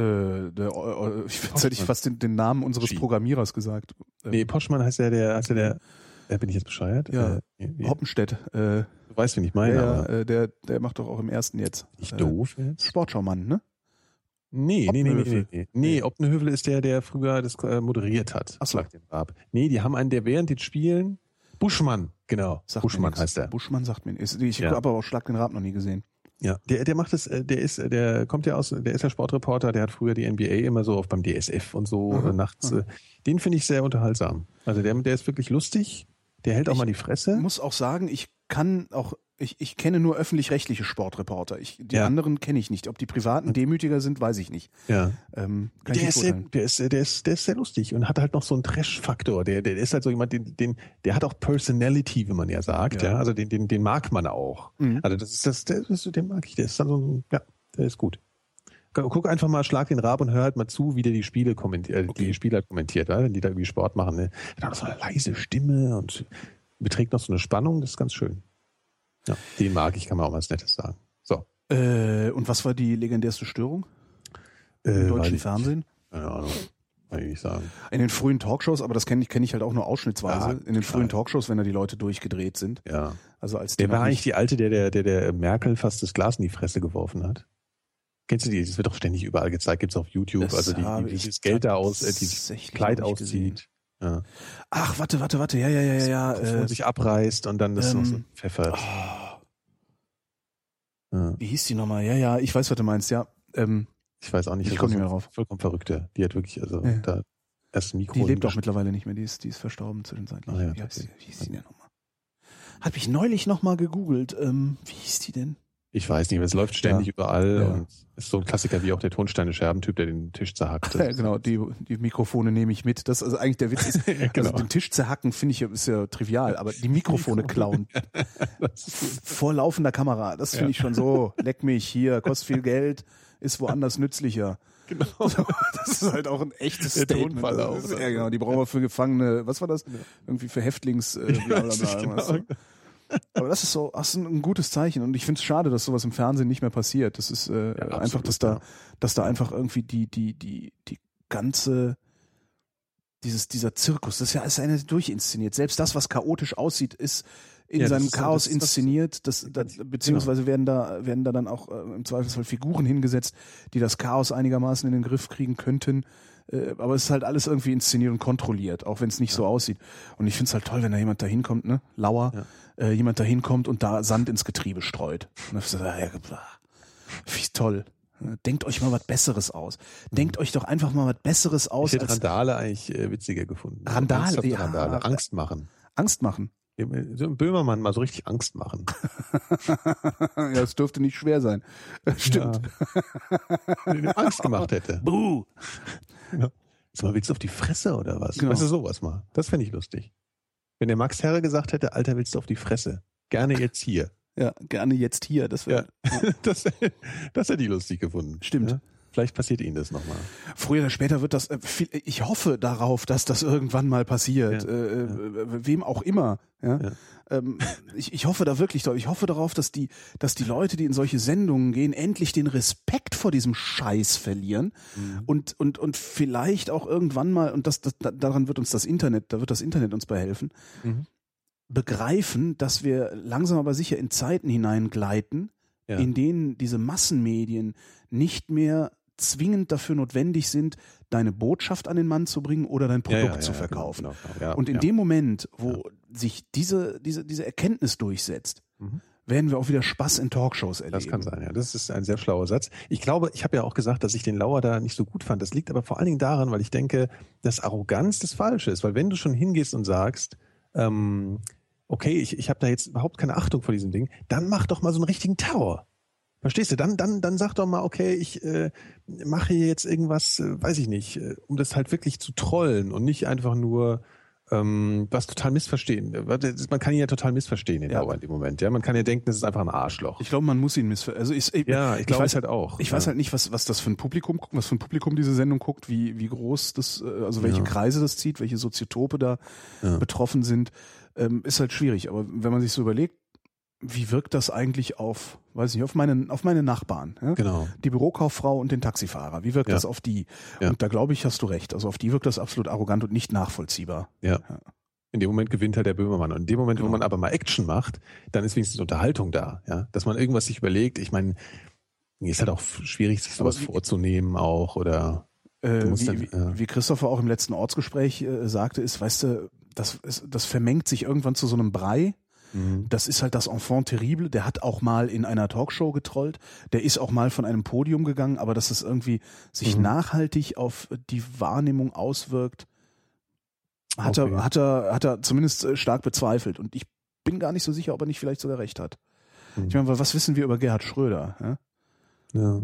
der, äh, ich jetzt hätte ich fast den, den Namen unseres. Programmierers gesagt. Äh, Nee, Poschmann heißt der, der, heißt der, der, äh, bin ich jetzt bescheuert? Ja. Äh. Hoppenstedt. Äh, Du weißt, wen ich meine, der, aber äh, der, der macht doch auch im ersten jetzt. nicht äh, doof jetzt? Sportschaumann, ne? Nee, nee, nee, nee, nee, nee. Optenhövel ist der, der früher das äh, moderiert hat. Ach so. Schlag den Raab. Nee, die haben einen, der während den Spielen, Buschmann, genau. Sagt Buschmann heißt der. Buschmann sagt mir. Ist, ich Ja. habe aber auch Schlag den Rab noch nie gesehen. Ja, der, der macht es, der ist, der kommt ja aus, der ist ja Sportreporter, der hat früher die NBA immer so auf beim DSF und so äh, nachts. Äh, den finde ich sehr unterhaltsam. Also der, der ist wirklich lustig, der hält auch Ich mal die Fresse. muss auch sagen, ich kann auch, ich, ich kenne nur öffentlich-rechtliche Sportreporter. Ich, die Ja. anderen kenne ich nicht. Ob die privaten demütiger sind, weiß ich nicht. Ja. Ähm, kann ich Der nicht ist, sehr, beurteilen. der, ist, der, ist, der ist sehr lustig und hat halt noch so einen Trash-Faktor. Der, der ist halt so jemand, den, den, der hat auch Personality, wie man ja sagt. Ja. Ja. Also den, den, den mag man auch. Mhm. Also das ist das, der, das, den mag ich. Der ist dann so ein, ja, der ist gut. Guck einfach mal, schlag den Rab und hör halt mal zu, wie der die Spiele kommentiert, äh, die Spieler kommentiert, weil, wenn die da irgendwie Sport machen. Ne? Auch so eine leise Stimme und beträgt noch so eine Spannung, das ist ganz schön. Ja, den mag ich, kann man auch mal was Nettes sagen. So. Äh, und was war die legendärste Störung Äh, im deutschen Fernsehen? Keine Ahnung. Kann ich nicht sagen. In den frühen Talkshows, aber das kenne ich, kenn ich halt auch nur ausschnittsweise. Ja, in den frühen. Talkshows, wenn da die Leute durchgedreht sind. Ja. Also als Der war eigentlich die alte, der, der, der, der Merkel fast das Glas in die Fresse geworfen hat. Kennst du die? Das wird doch ständig überall gezeigt, gibt's auf YouTube. Das also die, die ich dieses Geld da aus, äh, dieses tatsächlich Kleid auszieht. Ja. Ach, warte, warte, warte. Ja, ja, ja, ja. ja. Äh, sich abreißt und dann das noch so ähm, pfeffert. oh, Ja. wie hieß die nochmal? Ja, ja, ich weiß, was du meinst, ja. Ähm, Ich weiß auch nicht. Ich das komm ist nicht mehr drauf. Vollkommen verrückte. Die hat wirklich, also Ja. da erst ein Mikro. die lebt auch hingesch- mittlerweile nicht mehr. Die ist, die ist verstorben zu den Zeiten. Ah, ja, wie, die, okay. hieß die denn nochmal? Hat mich neulich nochmal gegoogelt. Ähm, wie hieß die denn? Ich weiß nicht, aber es läuft ständig überall Ja. und ist so ein Klassiker wie auch der Tonsteine-Scherben-Typ, der den Tisch zerhackt. Ja, genau, die, die Mikrofone nehme ich mit. Das ist also eigentlich der Witz. Ist, Ja, genau. Also den Tisch zerhacken finde ich ist ja trivial, aber die Mikrofone klauen vor laufender Kamera, das finde Ja. ich schon so. Leck mich hier, kostet viel Geld, ist woanders nützlicher. Genau. Das ist halt auch ein echtes Der Statement. Tonfall auch? Ja, genau. Die brauchen wir für Gefangene. Was war das? Irgendwie für Häftlings. Äh, bla, bla, bla, irgendwas genau. Aber das ist so, das ist ein, gutes Zeichen. Und ich finde es schade, dass sowas im Fernsehen nicht mehr passiert. Das ist äh, absolut, einfach, dass da, ja. dass da einfach irgendwie die, die, die, die ganze, dieses, dieser Zirkus, das ist ja alles eine durchinszeniert. Selbst das, was chaotisch aussieht, ist in Ja, seinem ist- Chaos das- das- inszeniert. Das, das, beziehungsweise werden da, werden da dann auch äh, im Zweifelsfall Figuren hingesetzt, die das Chaos einigermaßen in den Griff kriegen könnten. Äh, aber es ist halt alles irgendwie inszeniert und kontrolliert, auch wenn es nicht so aussieht. Und ich finde es halt toll, wenn da jemand da hinkommt, ne? Lauer, äh, jemand da hinkommt und da Sand ins Getriebe streut. Und dann so, ja, wie toll. Denkt euch mal was Besseres aus. Denkt euch doch einfach mal was Besseres aus Ich hätte Randale eigentlich äh, witziger gefunden. Randale, ja. Randale. Angst machen. Angst machen. So ein Böhmermann mal so richtig Angst machen. ja, das dürfte nicht schwer sein. Stimmt. Wenn er Angst gemacht hätte. Buh. Sag mal, willst du auf die Fresse oder was? Genau. Weißt du, sowas mal. Das fände ich lustig. Wenn der Max Herre gesagt hätte, Alter, willst du auf die Fresse? Gerne jetzt hier. Ja, gerne jetzt hier. Das wär, Das, das hätte ich lustig gefunden. Stimmt. Ja? Vielleicht passiert Ihnen das nochmal. Früher oder später wird das, äh, ich hoffe darauf, dass das irgendwann mal passiert, Ja, äh, äh, wem auch immer. Ja? Ja. Ähm, ich, ich hoffe da wirklich. Ich hoffe darauf, dass die, dass die Leute, die in solche Sendungen gehen, endlich den Respekt vor diesem Scheiß verlieren Mhm. und, und, und vielleicht auch irgendwann mal, und das, das, daran wird uns das Internet, da wird das Internet uns bei helfen, Mhm. begreifen, dass wir langsam aber sicher in Zeiten hineingleiten, Ja. in denen diese Massenmedien nicht mehr zwingend dafür notwendig sind, deine Botschaft an den Mann zu bringen oder dein Ja, Produkt ja, zu ja, verkaufen. Genau, genau, ja, Und in ja. dem Moment, wo sich diese, diese, diese Erkenntnis durchsetzt, Mhm. werden wir auch wieder Spaß in Talkshows erleben. Das kann sein, ja. Das ist ein sehr schlauer Satz. Ich glaube, ich habe ja auch gesagt, dass ich den Lauer da nicht so gut fand. Das liegt aber vor allen Dingen daran, weil ich denke, dass Arroganz das Falsche ist. Weil wenn du schon hingehst und sagst, ähm, okay, ich, ich habe da jetzt überhaupt keine Achtung vor diesem Ding, dann mach doch mal so einen richtigen Terror. Verstehst du? Dann, dann, dann sag doch mal, okay, ich äh, mache hier jetzt irgendwas, äh, weiß ich nicht, äh, um das halt wirklich zu trollen und nicht einfach nur ähm, was total missverstehen. Warte, Man kann ihn ja total missverstehen, den Ja. Lauer in dem Moment. Ja, man kann ja denken, das ist einfach ein Arschloch. Ich glaube, man muss ihn missver... Also ich, ich, Ja, ich glaube weiß es halt auch. Ich ja. weiß halt nicht, was, was das für ein Publikum guckt, was für ein Publikum diese Sendung guckt, wie, wie groß das, äh, also welche Ja. Kreise das zieht, welche Soziotope da betroffen sind, ähm, ist halt schwierig. Aber wenn man sich so überlegt, wie wirkt das eigentlich auf, weiß nicht, auf meine, auf meine Nachbarn, ja? Genau. die Bürokauffrau und den Taxifahrer, wie wirkt Ja. das auf die? Ja. Und da glaube ich, hast du recht. Also auf die wirkt das absolut arrogant und nicht nachvollziehbar. Ja. In dem Moment gewinnt halt der Böhmermann. Und in dem Moment, wo Genau. man aber mal Action macht, dann ist wenigstens Unterhaltung da. Ja, dass man irgendwas sich überlegt. Ich meine, ist halt auch schwierig, sich sowas vorzunehmen auch oder. Äh, wie, dann, ja. wie Christopher auch im letzten Ortsgespräch äh, sagte, ist, weißt du, das, das vermengt sich irgendwann zu so einem Brei. Mhm. Das ist halt das Enfant terrible. Der hat auch mal in einer Talkshow getrollt. Der ist auch mal von einem Podium gegangen, aber dass es irgendwie sich Mhm. nachhaltig auf die Wahrnehmung auswirkt, hat, Okay. er, hat, er, hat er zumindest äh, stark bezweifelt. Und ich bin gar nicht so sicher, ob er nicht vielleicht sogar recht hat. Hm. Ich meine, was wissen wir über Gerhard Schröder? Ja? Ja.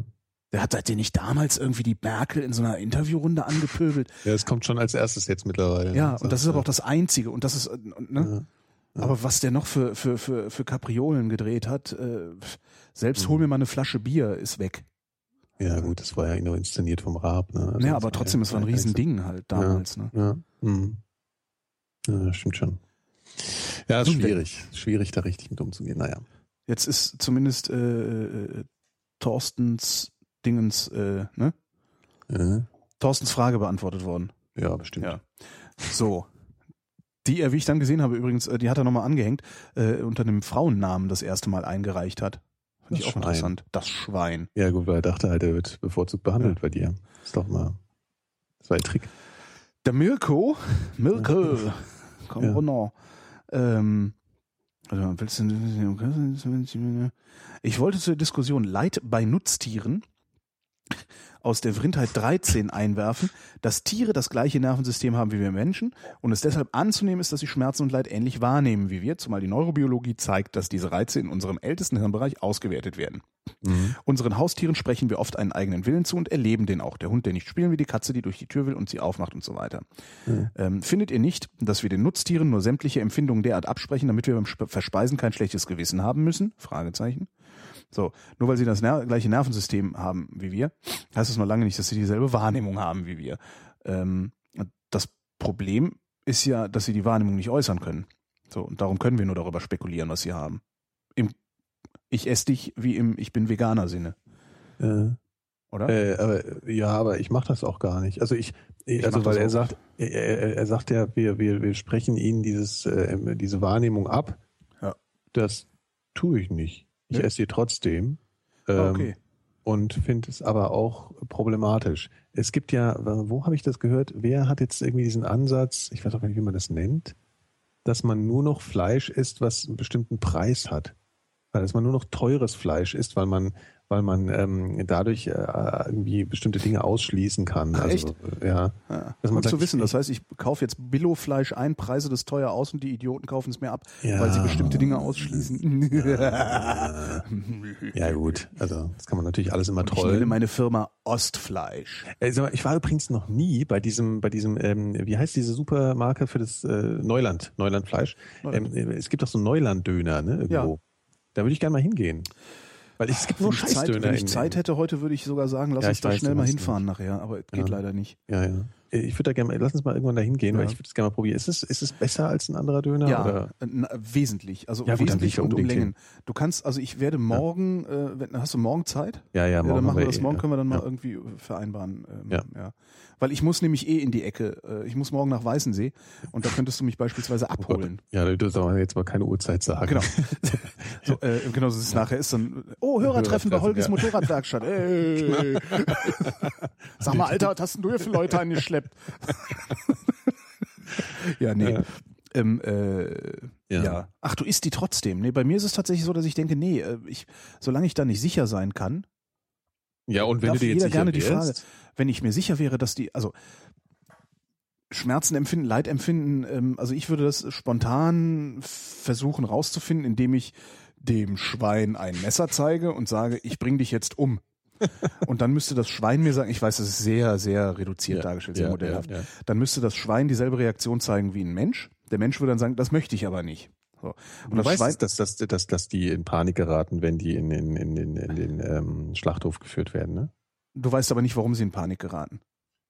Der hat der nicht damals irgendwie die Merkel in so einer Interviewrunde angepöbelt. ja, es kommt schon als erstes jetzt mittlerweile. Ja, und das ist aber auch das Einzige. Und das ist, äh, ne? Ja. Aber was der noch für, für, für, für Kapriolen gedreht hat, äh, selbst hol mir mal eine Flasche Bier, ist weg. Ja, gut, das war ja nur inszeniert vom Raab. Ne? Also ja, aber trotzdem, es war ein ja Riesending halt damals. Ne? Ja, mhm. ja stimmt schon. Ja, ist schwierig. Schwierig, da richtig mit umzugehen. Naja. Jetzt ist zumindest äh, äh, Thorstens Dingens, äh, ne? Ja, Thorstens Frage beantwortet worden. ja bestimmt. Ja. So. Die er, wie ich dann gesehen habe, übrigens, äh, die hat er nochmal angehängt, äh, unter einem Frauennamen das erste Mal eingereicht hat. Finde ich Das auch Schwein. interessant. Das Schwein. Ja, gut, weil er dachte halt, er wird bevorzugt behandelt bei dir. Ist doch mal. Das war ein Trick. Der Mirko, Mirko, komm Ja. runter. Ähm, mal, willst du, ich wollte zur Diskussion Leid bei Nutztieren aus der Vrindheit 13 einwerfen, dass Tiere das gleiche Nervensystem haben wie wir Menschen und es deshalb anzunehmen ist, dass sie Schmerzen und Leid ähnlich wahrnehmen wie wir, zumal die Neurobiologie zeigt, dass diese Reize in unserem ältesten Hirnbereich ausgewertet werden. Mhm. Unseren Haustieren sprechen wir oft einen eigenen Willen zu und erleben den auch. Der Hund, der nicht spielen will, die Katze, die durch die Tür will und sie aufmacht und so weiter. Mhm. Ähm, findet ihr nicht, dass wir den Nutztieren nur sämtliche Empfindungen derart absprechen, damit wir beim Sp- Verspeisen kein schlechtes Gewissen haben müssen? Fragezeichen. So, nur weil sie das ner gleiche Nervensystem haben wie wir, heißt das noch lange nicht, dass sie dieselbe Wahrnehmung haben wie wir. Ähm, das Problem ist ja, dass sie die Wahrnehmung nicht äußern können. So, und darum können wir nur darüber spekulieren, was sie haben. Im Ich esse dich wie im Ich bin Veganer Sinne, Äh, oder? äh, aber, ja, aber ich mache das auch gar nicht. Also ich, Ich also weil er sagt, er, er, er sagt ja, wir, wir, wir sprechen ihnen dieses, äh, diese Wahrnehmung ab. Ja. Das tue ich nicht. Ich Nee. esse sie trotzdem. Ah, Ähm, okay. und finde es aber auch problematisch. Es gibt ja, wo habe ich das gehört? Wer hat jetzt irgendwie diesen Ansatz, ich weiß auch gar nicht, wie man das nennt, dass man nur noch Fleisch isst, was einen bestimmten Preis hat. Dass man nur noch teures Fleisch isst, weil man, weil man ähm, dadurch äh, irgendwie bestimmte Dinge ausschließen kann. Also, äh, Ja. Ja. dass man Gut zu sagt, wissen. Das heißt, ich kaufe jetzt Billo-Fleisch ein, preise das teuer aus und die Idioten kaufen es mir ab, Ja. weil sie bestimmte Dinge ausschließen. Ja gut, also das kann man natürlich alles immer Ich nenne trollen. meine Firma Ostfleisch. Mal, Ich war übrigens noch nie bei diesem, bei diesem, ähm, wie heißt diese Supermarke für das äh, Neuland, Neulandfleisch? Neuland. Ähm, äh, es gibt doch so Neuland-Döner, ne? Irgendwo. Ja. Da würde ich gerne mal hingehen. Weil ich, es gibt nur Wenn ich Zeit, Scheißdöner. wenn ich Zeit hätte heute, würde ich sogar sagen, lass Ja, uns da schnell mal hinfahren nachher, aber es geht leider nicht. Ja, ja. Äh, Ich würde da gerne mal, lass uns mal irgendwann da hingehen, weil Ja. ich würde es gerne mal probieren. Ist es, ist es besser als ein anderer Döner? Ja, Oder? äh, na, wesentlich. Also Ja, gut, wesentlich ja und um Längen. Du kannst, also ich werde morgen, äh, wenn, hast du morgen Zeit? Ja, ja, Ja, morgen dann machen wir das eh, morgen, ja. können wir dann mal Ja. irgendwie vereinbaren. Ähm, Ja. ja. Weil ich muss nämlich eh in die Ecke. Äh, Ich muss morgen nach Weißensee und da könntest du mich beispielsweise Oh abholen. Ja, du darfst aber jetzt mal keine Uhrzeit sagen. Genau. So, äh, genau, so ist es nachher ist dann, oh, Hörertreffen bei Holgis ja. Motorradwerkstatt. Ey. Sag mal, Alter, was hast denn du hier für Leute angeschleppt? ja, nee. Ja. Ähm, äh, ja. Ja. Ach, du isst die trotzdem. Nee, bei mir ist es tatsächlich so, dass ich denke, nee, äh, ich, solange ich da nicht sicher sein kann, Ja, und wenn darf du dir jetzt sicher gerne die Frage, wenn ich mir sicher wäre, dass die, also Schmerzen empfinden, Leid empfinden, ähm, also ich würde das spontan versuchen rauszufinden, indem ich dem Schwein ein Messer zeige und sage, ich bring dich jetzt um. Und dann müsste das Schwein mir sagen, ich weiß, das ist sehr, sehr reduziert Ja, dargestellt, sehr ja, modellhaft. ja, ja. Dann müsste das Schwein dieselbe Reaktion zeigen wie ein Mensch. Der Mensch würde dann sagen, das möchte ich aber nicht. So. Und du das weißt, Schwein, dass, dass, dass, dass die in Panik geraten, wenn die in, in, in, in, in den ähm, Schlachthof geführt werden, ne? du weißt aber nicht, warum sie in Panik geraten.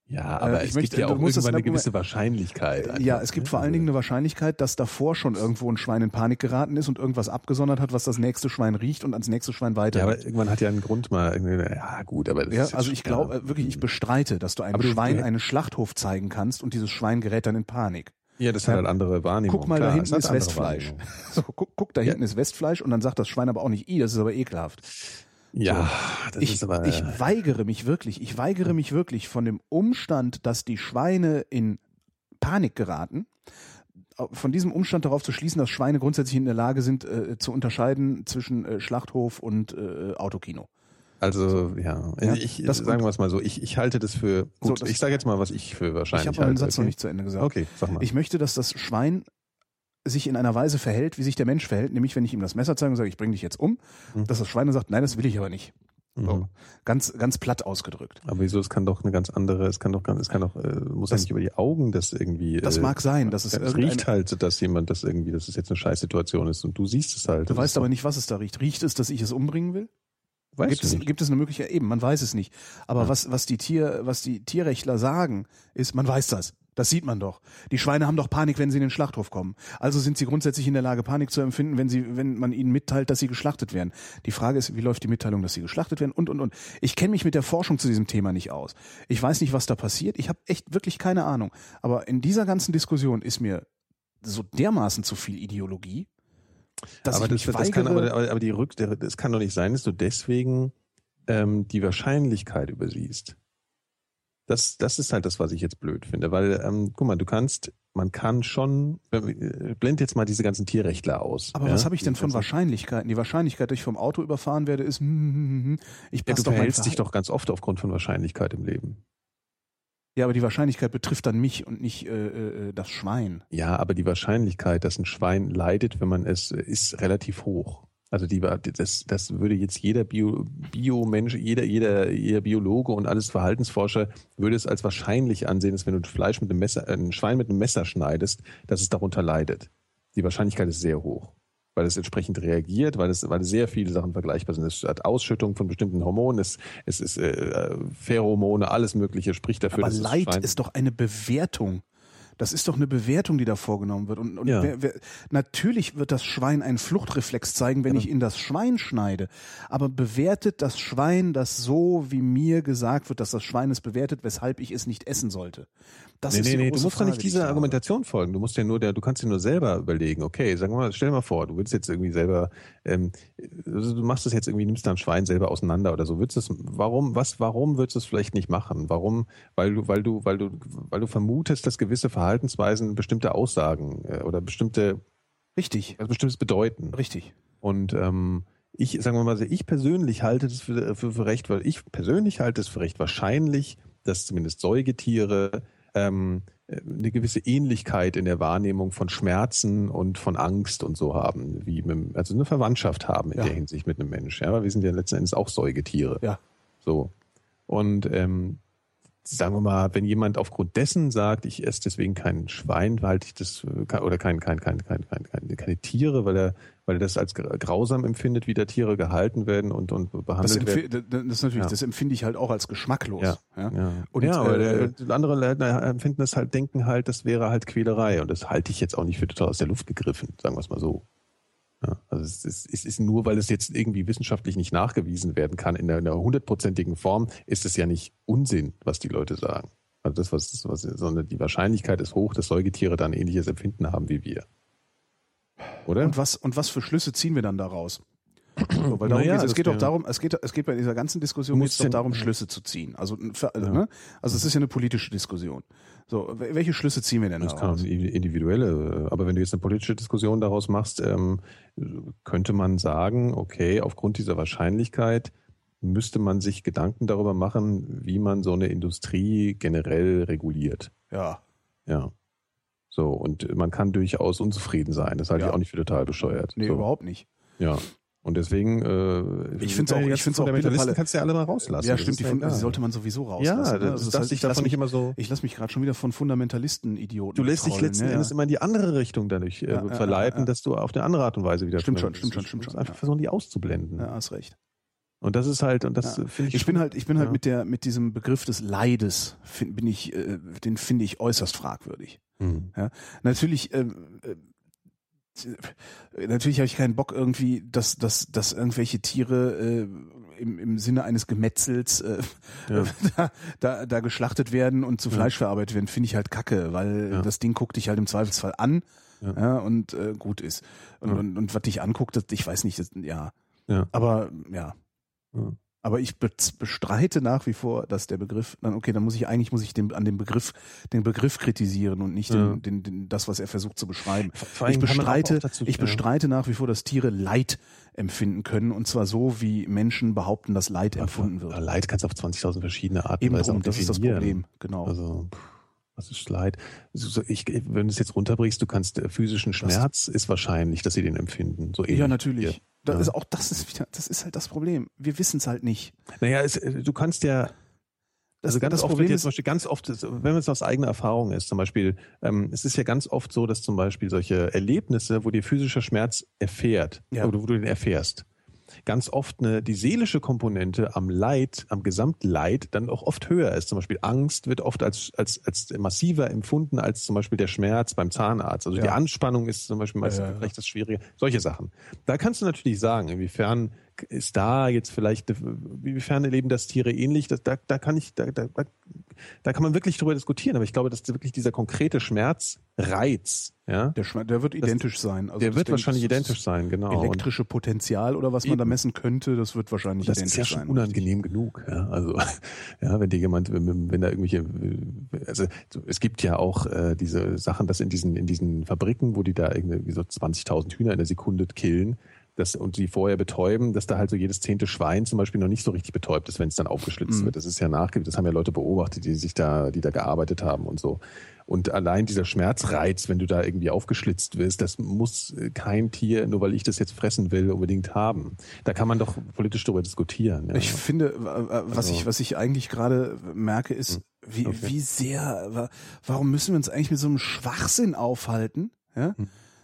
Ja, aber aber ich es möchte- gibt ja auch irgendwann eine gewisse Wahrscheinlichkeit. einfach, Ja, es gibt ne? vor allen Dingen eine Wahrscheinlichkeit, dass davor schon irgendwo ein Schwein in Panik geraten ist und irgendwas abgesondert hat, was das nächste Schwein riecht und ans nächste Schwein weiter. Ja, aber irgendwann hat ja einen Grund mal. irgendwie- Ja, gut, aber das Ja, ist also ich glaube ja. wirklich, ich bestreite, dass du einem Aber Schwein du- einen Schlachthof zeigen kannst und dieses Schwein gerät dann in Panik. Ja, das hat halt andere Wahrnehmung. Guck mal, Klar, da hinten ist Westfleisch. So, guck, guck da Ja. hinten ist Westfleisch und dann sagt das Schwein aber auch nicht, i, das ist aber ekelhaft. Ja, das Ich, ist aber. ich weigere mich wirklich, ich weigere mich wirklich von dem Umstand, dass die Schweine in Panik geraten, von diesem Umstand darauf zu schließen, dass Schweine grundsätzlich in der Lage sind, äh, zu unterscheiden zwischen äh, Schlachthof und äh, Autokino. also, ja. Ja, ich, das- sagen wir es mal so, ich, ich halte das für. So, Gut, das- ich sage jetzt mal, was ich für Ich wahrscheinlich habe meinen. Satz noch okay? nicht zu Ende gesagt. Okay, sag mal. Ich möchte, dass das Schwein sich in einer Weise verhält, wie sich der Mensch verhält, nämlich wenn ich ihm das Messer zeige und sage, ich bringe dich jetzt um, Mhm. dass das Schwein dann sagt, nein, das will ich aber nicht. So. Mhm. Ganz, ganz platt ausgedrückt. Aber wieso? Es kann doch eine ganz andere, es kann doch ganz, es kann doch, äh, muss ja Das- nicht über die Augen das irgendwie. Das äh, mag sein, dass es es riecht halt, dass jemand das irgendwie, dass es jetzt eine Scheißsituation ist und du siehst es halt. Du weißt aber nicht, was es da riecht. Riecht es, dass ich es umbringen will? weißt gibt, du es, nicht. gibt es eine Möglichkeit? Eben, man weiß es nicht. Aber Ja. was, was, die Tier, was die Tierrechtler sagen, ist, man weiß das. Das sieht man doch. Die Schweine haben doch Panik, wenn sie in den Schlachthof kommen. Also sind sie grundsätzlich in der Lage, Panik zu empfinden, wenn sie, wenn man ihnen mitteilt, dass sie geschlachtet werden. Die Frage ist, wie läuft die Mitteilung, dass sie geschlachtet werden und und und. Ich kenne mich mit der Forschung zu diesem Thema nicht aus. Ich weiß nicht, was da passiert. Ich habe echt wirklich keine Ahnung. Aber in dieser ganzen Diskussion ist mir so dermaßen zu viel Ideologie, dass aber ich mich das, das kann, aber, aber, die Rück, das kann doch nicht sein, dass du deswegen ähm, die Wahrscheinlichkeit übersiehst. Das, das ist halt das, was ich jetzt blöd finde, weil, ähm, guck mal, du kannst, man kann schon, äh, blend jetzt mal diese ganzen Tierrechtler aus. Aber ja? was habe ich denn von Wahrscheinlichkeiten? Die Wahrscheinlichkeit, dass ich vom Auto überfahren werde, ist, hm, hm, hm, hm. ich Ja, passe du doch mein verhältst dich doch ganz oft aufgrund von Wahrscheinlichkeit im Leben. Ja, aber die Wahrscheinlichkeit betrifft dann mich und nicht äh, äh, das Schwein. Ja, aber die Wahrscheinlichkeit, dass ein Schwein leidet, wenn man es, ist relativ hoch. Also die, das, das würde jetzt jeder Bio, Biomensch, jeder, jeder, jeder Biologe und alles Verhaltensforscher würde es als wahrscheinlich ansehen, dass wenn du Fleisch mit einem Messer, äh, ein Schwein mit einem Messer schneidest, dass es darunter leidet. Die Wahrscheinlichkeit ist sehr hoch, weil es entsprechend reagiert, weil es, weil sehr viele Sachen vergleichbar sind. Es hat Ausschüttung von bestimmten Hormonen, es, es ist äh, Pheromone, alles Mögliche spricht dafür, aber Leid ist doch eine Bewertung. Das ist doch eine Bewertung, die da vorgenommen wird. Und, und Ja. wer, wer, natürlich wird das Schwein einen Fluchtreflex zeigen, wenn ich in das Schwein schneide. Aber bewertet das Schwein das so, wie mir gesagt wird, dass das Schwein es bewertet, weshalb ich es nicht essen sollte? Das nee, ist nee, nee, du musst doch Frage, nicht die ich dieser. Argumentation folgen. Du musst ja nur der, du kannst dir nur selber überlegen, okay, sagen wir mal, stell dir mal vor, du willst jetzt irgendwie selber, ähm, also du machst das jetzt irgendwie, nimmst da ein Schwein selber auseinander oder so. Würdest du es, warum, was, warum würdest du es vielleicht nicht machen? Warum? Weil du, weil du, weil du, weil du vermutest, dass gewisse Verhaltensweisen bestimmte Aussagen äh, oder bestimmte, Richtig, also bestimmtes bedeuten. richtig. Und ähm, ich, sagen wir mal, so, ich persönlich halte das für, für, für recht, weil ich persönlich halte es für recht wahrscheinlich, dass zumindest Säugetiere ähm, eine gewisse Ähnlichkeit in der Wahrnehmung von Schmerzen und von Angst und so haben, wie mit, also eine Verwandtschaft haben in Ja. der Hinsicht mit einem Mensch. Ja, weil wir sind ja letzten Endes auch Säugetiere. Ja. So. Und ähm, sagen wir mal, wenn jemand aufgrund dessen sagt, ich esse deswegen kein Schwein, halte ich das äh, oder kein, kein, kein, kein, kein, keine, keine Tiere, weil er, weil er das als gra- grausam empfindet, wie da Tiere gehalten werden und, und Das, behandelt werden. das, das ist natürlich, Ja. das empfinde ich halt auch als geschmacklos. Ja. Ja. Ja, Und, ja aber äh, der, andere Leute empfinden das halt, denken halt, das wäre halt Quälerei. Und das halte ich jetzt auch nicht für total aus der Luft gegriffen, sagen wir es mal so. Also es ist, es ist nur, weil es jetzt irgendwie wissenschaftlich nicht nachgewiesen werden kann, in der in der hundertprozentigen Form, ist es ja nicht Unsinn, was die Leute sagen. Also das, was, was, sondern die Wahrscheinlichkeit ist hoch, dass Säugetiere dann ähnliches Empfinden haben wie wir. Oder? Und was, und was für Schlüsse ziehen wir dann daraus? So, weil darum Naja, geht's. es geht doch darum, es geht, es geht bei dieser ganzen Diskussion geht's doch darum, Schlüsse zu ziehen. Also, für- also, Ja. ne? also es ist ja eine politische Diskussion. So, wel- welche Schlüsse ziehen wir denn Das kann daraus? eine individuelle, aber wenn du jetzt eine politische Diskussion daraus machst, ähm, könnte man sagen, okay, aufgrund dieser Wahrscheinlichkeit müsste man sich Gedanken darüber machen, wie man so eine Industrie generell reguliert. Ja. Ja. So, und man kann durchaus unzufrieden sein. Das halte Ja. ich auch nicht für total bescheuert. Nee, so, überhaupt nicht. Ja. Und deswegen, äh, Ich find's auch- die ich ganzen find's auch Fundamentalisten kannst du ja alle mal rauslassen. ja, Das stimmt, die, egal. die sollte man sowieso Ja, rauslassen. das, ne? das Also darf heißt, dich ich lass davon mich, nicht immer so. ich lass mich gerade schon wieder von Fundamentalisten-Idioten Du lässt dich letzten ja, Endes ja. immer in die andere Richtung dadurch äh, Ja, ja, verleiten, ja, ja. dass du auf eine andere Art und Weise wieder Stimmt schon, stimmt schon, stimmt schon, Einfach ja. versuchen, die auszublenden. Ja, hast recht. Und das ist halt, und das Ja. finde ich. Ich bin halt, ich bin halt Ja. mit der, mit diesem Begriff des Leides, find, bin ich, äh, den finde ich äußerst fragwürdig. Hm. Ja, natürlich, ähm, äh, natürlich habe ich keinen Bock irgendwie, dass, dass, dass irgendwelche Tiere äh, im, im Sinne eines Gemetzels äh, Ja. da, da, da geschlachtet werden und zu Ja. Fleisch verarbeitet werden, finde ich halt kacke, weil Ja. das Ding guckt dich halt im Zweifelsfall an Ja. ja. und äh, gut ist. Und, Ja. und, und was dich anguckt, das, ich weiß nicht, das, ja. Ja. Aber ja. Aber ich be- bestreite nach wie vor, dass der Begriff, dann okay, dann muss ich eigentlich muss ich den, an dem Begriff den Begriff kritisieren und nicht Ja. den, den, den, das, was er versucht zu beschreiben. Ich bestreite, dazu- ich bestreite nach wie vor, dass Tiere Leid empfinden können und zwar so, wie Menschen behaupten, dass Leid empfunden Aber wird. Leid kannst du auf 20.000 verschiedene Arten Eben drum, das ist das. Problem, genau. Also, Was ist Leid? Ich, wenn du es jetzt runterbrichst, du kannst äh, physischen Schmerz ist wahrscheinlich, dass sie den empfinden. So ähnlich Ja, natürlich. wir. Das Ja. ist auch das ist wieder, das ist halt das Problem. Wir wissen es halt nicht. Naja, es, äh, du kannst ja, Das, also ganz oft Problem jetzt zum Beispiel ganz oft, wenn man es aus eigener Erfahrung ist, zum Beispiel, ähm, es ist ja ganz oft so, dass zum Beispiel solche Erlebnisse, wo dir physischer Schmerz erfährt, Ja. oder wo du den erfährst, ganz oft eine, die seelische Komponente am Leid, am Gesamtleid dann auch oft höher ist. Zum Beispiel Angst wird oft als, als, als massiver empfunden als zum Beispiel der Schmerz beim Zahnarzt. Also die Ja. Anspannung ist zum Beispiel meistens Ja, ja. vielleicht das Schwierige. Solche Sachen. Da kannst du natürlich sagen, inwiefern ist da jetzt vielleicht, inwiefern erleben das Tiere ähnlich? Das, da, da kann ich, da, da, da kann man wirklich drüber diskutieren, aber ich glaube, dass wirklich dieser konkrete Schmerzreiz, ja, der, Schmerz, der wird identisch sein. Also der das wird wahrscheinlich das identisch sein, genau. Elektrische Potenzial oder was man da messen könnte, das wird wahrscheinlich das ist identisch ja schon sein. unangenehm genug, ja. Also, ja, wenn dir jemand, wenn, wenn da irgendwelche, also es gibt ja auch äh, diese Sachen, dass in diesen, in diesen Fabriken, wo die da irgendwie so 20.000 Hühner in der Sekunde killen, das, und sie vorher betäuben, dass da halt so jedes zehnte Schwein zum Beispiel noch nicht so richtig betäubt ist, wenn es dann aufgeschlitzt Mhm. wird. Das ist ja nachgewiesen, das haben ja Leute beobachtet, die sich da, die da gearbeitet haben und so. Und allein dieser Schmerzreiz, wenn du da irgendwie aufgeschlitzt wirst, das muss kein Tier, nur weil ich das jetzt fressen will, unbedingt haben. Da kann man doch politisch darüber diskutieren. Ja. Ich finde, was Also- ich, was ich eigentlich gerade merke, ist, wie, Okay. wie sehr, wa- warum müssen wir uns eigentlich mit so einem Schwachsinn aufhalten? Ja?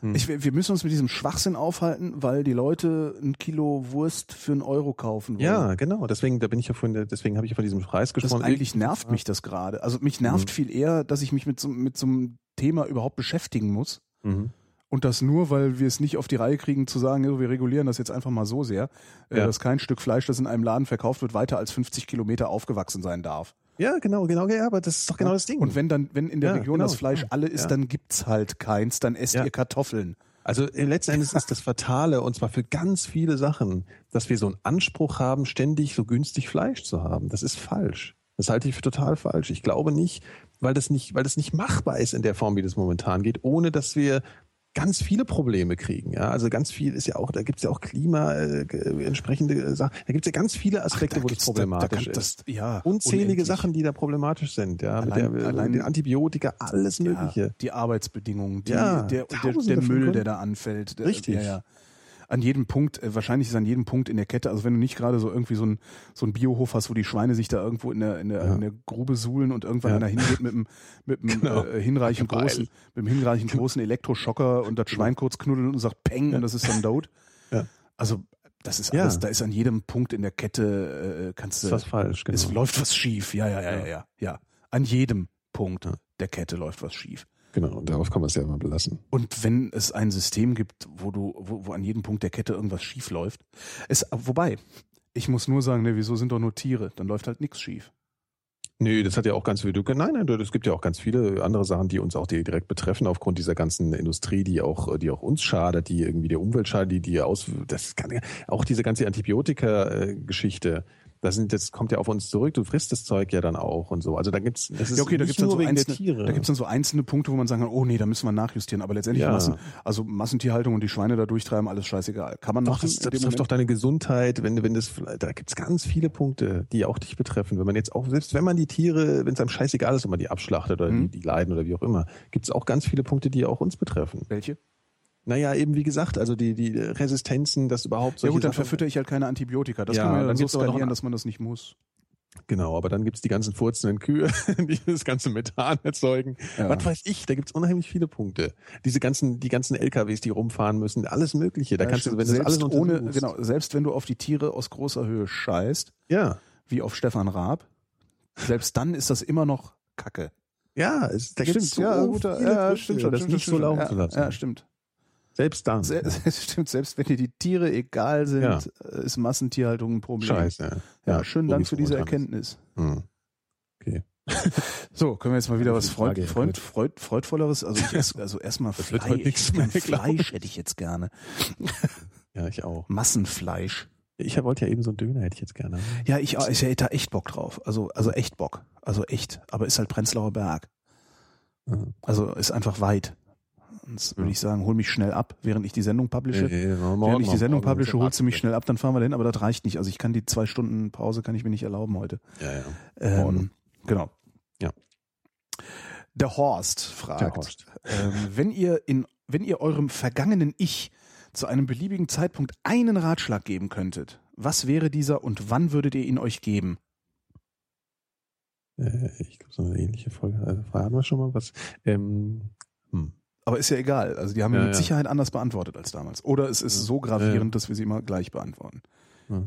Hm. Ich, wir müssen uns mit diesem Schwachsinn aufhalten, weil die Leute ein Kilo Wurst für einen Euro kaufen wollen. ja, genau. Deswegen, da bin ich ja von, deswegen habe ich ja von diesem Preis Das gesprochen. eigentlich nervt mich das gerade. Also mich nervt Mhm. viel eher, dass ich mich mit so, mit so einem Thema überhaupt beschäftigen muss. Mhm. Und das nur, weil wir es nicht auf die Reihe kriegen zu sagen, wir regulieren das jetzt einfach mal so sehr, äh, Ja. dass kein Stück Fleisch, das in einem Laden verkauft wird, weiter als 50 Kilometer aufgewachsen sein darf. Ja, genau, genau, ja, aber das ist doch genau das Ding. Und wenn dann, wenn in der Ja, Region genau, das Fleisch ja, alle ist, ja. dann gibt's halt keins, dann esst Ja. ihr Kartoffeln. Also äh, letzten Endes ist das Fatale, und zwar für ganz viele Sachen, dass wir so einen Anspruch haben, ständig so günstig Fleisch zu haben. Das ist falsch. Das halte ich für total falsch. Ich glaube nicht, weil das nicht, weil das nicht machbar ist in der Form, wie das momentan geht, ohne dass wir ganz viele Probleme kriegen. Ja, also ganz viel ist ja auch, da gibt's ja auch Klima äh, ge- entsprechende äh, Sachen. Da gibt's ja ganz viele Aspekte, da wo das da- problematisch da kann ist. das- ja, Unzählige unendlich. Sachen, die da problematisch sind. Ja, Allein- mit der, allein- den Antibiotika, alles Mögliche. Ja, die Arbeitsbedingungen, die, Ja, der, der, der Müll, der da anfällt. Der, Richtig. Ja, ja. An jedem Punkt, äh, wahrscheinlich ist an jedem Punkt in der Kette, also wenn du nicht gerade so irgendwie so ein, so ein Biohof hast, wo die Schweine sich da irgendwo in der, in der, Ja. in der Grube suhlen und irgendwann Ja. einer hingeht mit einem, mit einem Genau. äh, hinreichend Geil. großen, mit einem hinreichend großen Elektroschocker und das Schwein kurz knuddelt und sagt Peng und das ist dann tot. Ja. Also das ist Ja. alles, da ist an jedem Punkt in der Kette, äh, kannst du, ist was falsch, genau. es läuft was schief. Ja, ja, ja, ja, ja. ja. An jedem Punkt Ja. der Kette läuft was schief. Genau, und darauf kann man es ja immer belassen. Und wenn es ein System gibt, wo du, wo, wo an jedem Punkt der Kette irgendwas schief läuft, es, wobei, ich muss nur sagen, ne, wieso sind doch nur Tiere? Dann läuft halt nichts schief. Nö, das hat ja auch ganz viel. Du, nein, nein, es gibt ja auch ganz viele andere Sachen, die uns auch direkt betreffen aufgrund dieser ganzen Industrie, die auch, die auch uns schadet, die irgendwie der Umwelt schadet, die, die aus, das kann auch diese ganze Antibiotika-Geschichte. Das sind, das kommt ja auf uns zurück. Du frisst das Zeug ja dann auch und so. Also da gibt's, das ist Ja, okay, da gibt's dann so einzelne, Tiere. da gibt's dann so einzelne Punkte, wo man sagen kann, oh nee, da müssen wir nachjustieren. Aber letztendlich Ja. Massen, also Massentierhaltung und die Schweine da durchtreiben, alles scheißegal. Kann man Doch, machen. das, das betrifft Moment? doch deine Gesundheit, wenn, wenn das, da gibt's ganz viele Punkte, die auch dich betreffen. Wenn man jetzt auch, selbst wenn man die Tiere, wenn es einem scheißegal ist, ob man die abschlachtet oder Mhm. die, die leiden oder wie auch immer, gibt's auch ganz viele Punkte, die auch uns betreffen. Welche? Naja, eben wie gesagt, also die, die Resistenzen, das überhaupt Ja solche gut, dann Sachen- verfütter ich halt keine Antibiotika. Das Ja, kann man ja dann dann so skalieren, dass man das nicht muss. Genau, aber dann gibt's die ganzen furzenden Kühe, die das ganze Methan erzeugen. Ja. Was weiß ich, da gibt's unheimlich viele Punkte. Diese ganzen, die ganzen LKWs, die rumfahren müssen, alles Mögliche. Da Ja, kannst du, stimmt. wenn selbst alles ohne, genau, selbst wenn du auf die Tiere aus großer Höhe scheißt, Ja, wie auf Stefan Raab, selbst dann ist das immer noch Kacke. ja, es, da gibt's so ja, gut, viele ja, stimmt schon. das stimmt nicht schon, so laufen ja, zu lassen. Ja, stimmt. Selbst dann. Se stimmt, selbst wenn dir die Tiere egal sind, Ja. äh, ist Massentierhaltung ein Problem. Scheiße. Ja, schönen so Dank für diese. Erkenntnis. Hm. Okay. So, können wir jetzt mal wieder was Frage, Freud, Fritz. Freud, Freudvolleres? Also, also erstmal Fleisch. mehr, Fleisch hätte ich jetzt gerne. Ja, ich auch. Massenfleisch. Ich wollte ja eben so einen Döner, hätte ich jetzt gerne. Ja, ich, ich hätte da echt Bock drauf. Also, also echt Bock. Also echt. Aber ist halt Prenzlauer Berg. Mhm. Also ist einfach weit. Sonst würde Ja. ich sagen, hol mich schnell ab, während ich die Sendung publische. Morgen, Während ich die Sendung morgen, publische, holst du mich schnell ab, dann fahren wir dahin, aber das reicht nicht. Also ich kann die zwei Stunden Pause kann ich mir nicht erlauben heute. Ja, ja. Ähm, genau. Ja. Der Horst fragt, Der Horst. Ähm, wenn ihr in, wenn ihr eurem vergangenen Ich zu einem beliebigen Zeitpunkt einen Ratschlag geben könntet, was wäre dieser und wann würdet ihr ihn euch geben? Äh, ich glaube, so eine ähnliche Folge. Also, fragen wir schon mal was. Ähm, hm. Aber ist ja egal. Also die haben Ja, mit ja. Sicherheit anders beantwortet als damals. Oder es ist Ja. so gravierend, Ja, ja. dass wir sie immer gleich beantworten. Ja.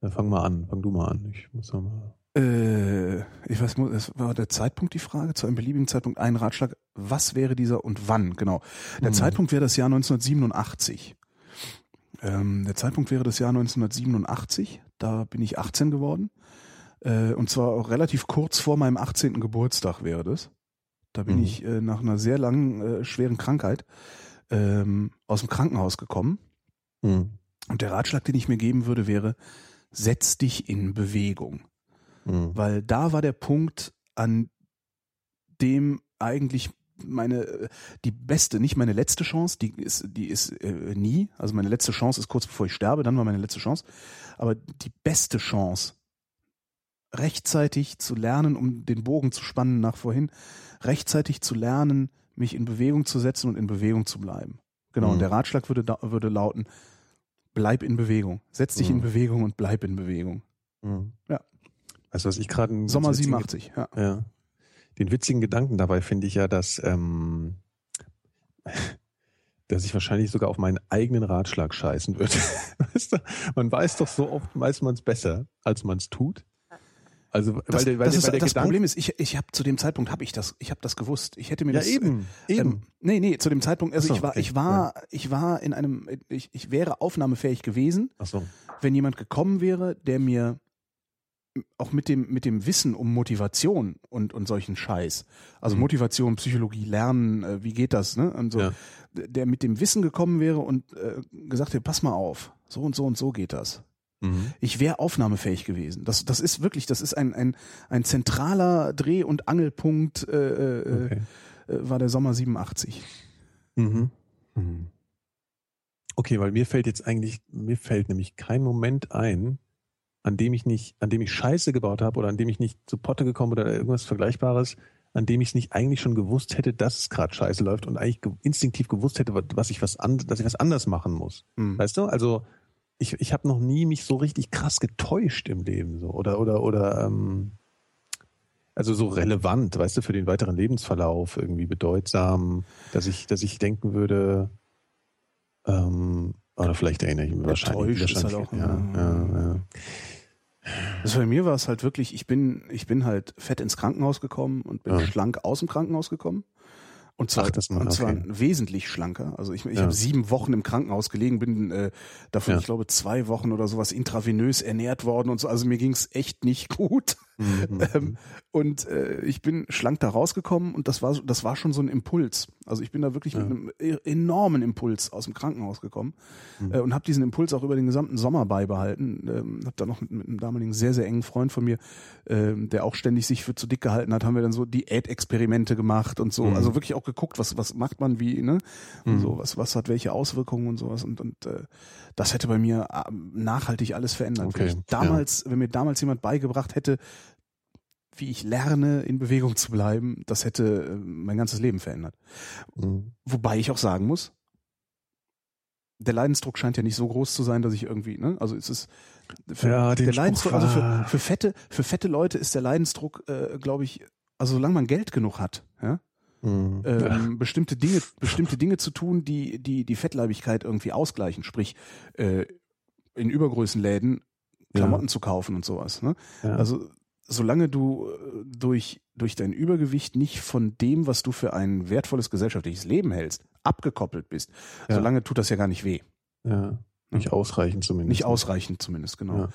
Dann fang mal an. Fang du mal an. Ich muss noch mal. Äh, ich weiß, es war der Zeitpunkt die Frage, zu einem beliebigen Zeitpunkt einen Ratschlag. Was wäre dieser und wann? Genau. Der Mhm. Zeitpunkt wäre das Jahr 1987. Ähm, der Zeitpunkt wäre das Jahr 1987. Da bin ich 18 geworden. Äh, und zwar auch relativ kurz vor meinem 18. Geburtstag wäre das. Da bin Mhm. ich äh, nach einer sehr langen, äh, schweren Krankheit ähm, aus dem Krankenhaus gekommen. Hm. Und der Ratschlag, den ich mir geben würde, wäre, setz dich in Bewegung Hm. weil da war der Punkt, an dem eigentlich meine äh, die beste, nicht meine letzte Chance, die ist die ist äh, nie, also meine letzte Chance ist kurz bevor ich sterbe, dann war meine letzte Chance, aber die beste Chance rechtzeitig zu lernen, um den Bogen zu spannen nach vorhin, rechtzeitig zu lernen, mich in Bewegung zu setzen und in Bewegung zu bleiben. Genau, Mhm. und der Ratschlag würde da, würde lauten, bleib in Bewegung, setz dich in Mhm. Bewegung und bleib in Bewegung. Hm. Ja. Du, was ich gerade Sommer ganz witzigen- 87, ja. Ja. Den witzigen Gedanken dabei finde ich ja, dass, ähm, dass ich wahrscheinlich sogar auf meinen eigenen Ratschlag scheißen würde. Weißt du, man weiß doch so oft, weiß man es besser, als man es tut. Also, weil Das, der, weil das, der, ist, weil der das Gedanke, Problem ist, ich, ich habe zu dem Zeitpunkt habe ich das, ich habe das gewusst. Ich hätte mir ja das eben, eben. Ähm, nee, nee, zu dem Zeitpunkt, also so, ich war, okay, ich war, ich war in einem, ich, ich wäre aufnahmefähig gewesen, Ach so. wenn jemand gekommen wäre, der mir auch mit dem, mit dem Wissen um Motivation und, und solchen Scheiß, also Mhm. Motivation, Psychologie, Lernen, äh, wie geht das, ne? Und so, Ja. der mit dem Wissen gekommen wäre und äh, gesagt hätte, pass mal auf, so und so und so geht das. Mhm. Ich wäre aufnahmefähig gewesen. Das, das ist wirklich, das ist ein, ein, ein zentraler Dreh- und Angelpunkt, äh, äh, Okay. äh, war der Sommer 87. Mhm. Mhm. Okay, weil mir fällt jetzt eigentlich, mir fällt nämlich kein Moment ein, an dem ich nicht, an dem ich Scheiße gebaut habe oder an dem ich nicht zu Potte gekommen oder irgendwas Vergleichbares, an dem ich es nicht eigentlich schon gewusst hätte, dass es gerade Scheiße läuft und eigentlich ge instinktiv gewusst hätte, was- ich was an, dass ich was anders machen muss. Hm. Weißt du? Also ich, ich habe noch nie mich so richtig krass getäuscht im Leben so oder oder oder ähm, also so relevant, weißt du, für den weiteren Lebensverlauf irgendwie bedeutsam, dass ich dass ich denken würde ähm, oder vielleicht erinnere ich mich wahrscheinlich, Getäuscht ist halt wahrscheinlich auch, ja, ja, ja. Also bei mir war es halt wirklich, ich bin, ich bin halt fett ins Krankenhaus gekommen und bin Ja. schlank aus dem Krankenhaus gekommen. Und zwar, Ach, das mal, und zwar okay. wesentlich schlanker. Also ich, ich Ja. habe sieben Wochen im Krankenhaus gelegen, bin äh, davon, Ja. ich glaube, zwei Wochen oder sowas intravenös ernährt worden und so. Also mir ging's echt nicht gut. Mhm. Ähm, und äh, ich bin schlank da rausgekommen und das war, so- das war schon so ein Impuls. Also ich bin da wirklich Ja. mit einem e- enormen Impuls aus dem Krankenhaus gekommen Mhm. äh, und habe diesen Impuls auch über den gesamten Sommer beibehalten. Ähm, habe da noch mit, mit einem damaligen sehr, sehr engen Freund von mir, ähm, der auch ständig sich für zu dick gehalten hat, haben wir dann so Diätexperimente gemacht und so. Mhm. Also wirklich auch geguckt, was, was macht man wie, ne? Und Mhm. so, was, was hat welche Auswirkungen und sowas. Und, und äh, das hätte bei mir äh, nachhaltig alles verändert. Okay, damals, wenn mir damals jemand beigebracht hätte, wie ich lerne, in Bewegung zu bleiben, das hätte äh, mein ganzes Leben verändert. Mhm. Wobei ich auch sagen muss, der Leidensdruck scheint ja nicht so groß zu sein, dass ich irgendwie, ne, also es ist für, Ja, den der Leidensdruck, also für, war- für fette, für fette Leute ist der Leidensdruck, äh, glaube ich, also solange man Geld genug hat, ja, Mhm. ähm, bestimmte Dinge, bestimmte Dinge zu tun, die die die Fettleibigkeit irgendwie ausgleichen, sprich äh, in Übergrößenläden Klamotten zu kaufen und sowas. Ne? ja. Also solange du äh, durch durch dein Übergewicht nicht von dem, was du für ein wertvolles gesellschaftliches Leben hältst, abgekoppelt bist, Ja. solange tut das ja gar nicht weh. ja. Nicht ausreichend zumindest. Nicht ausreichend zumindest, genau. Ja.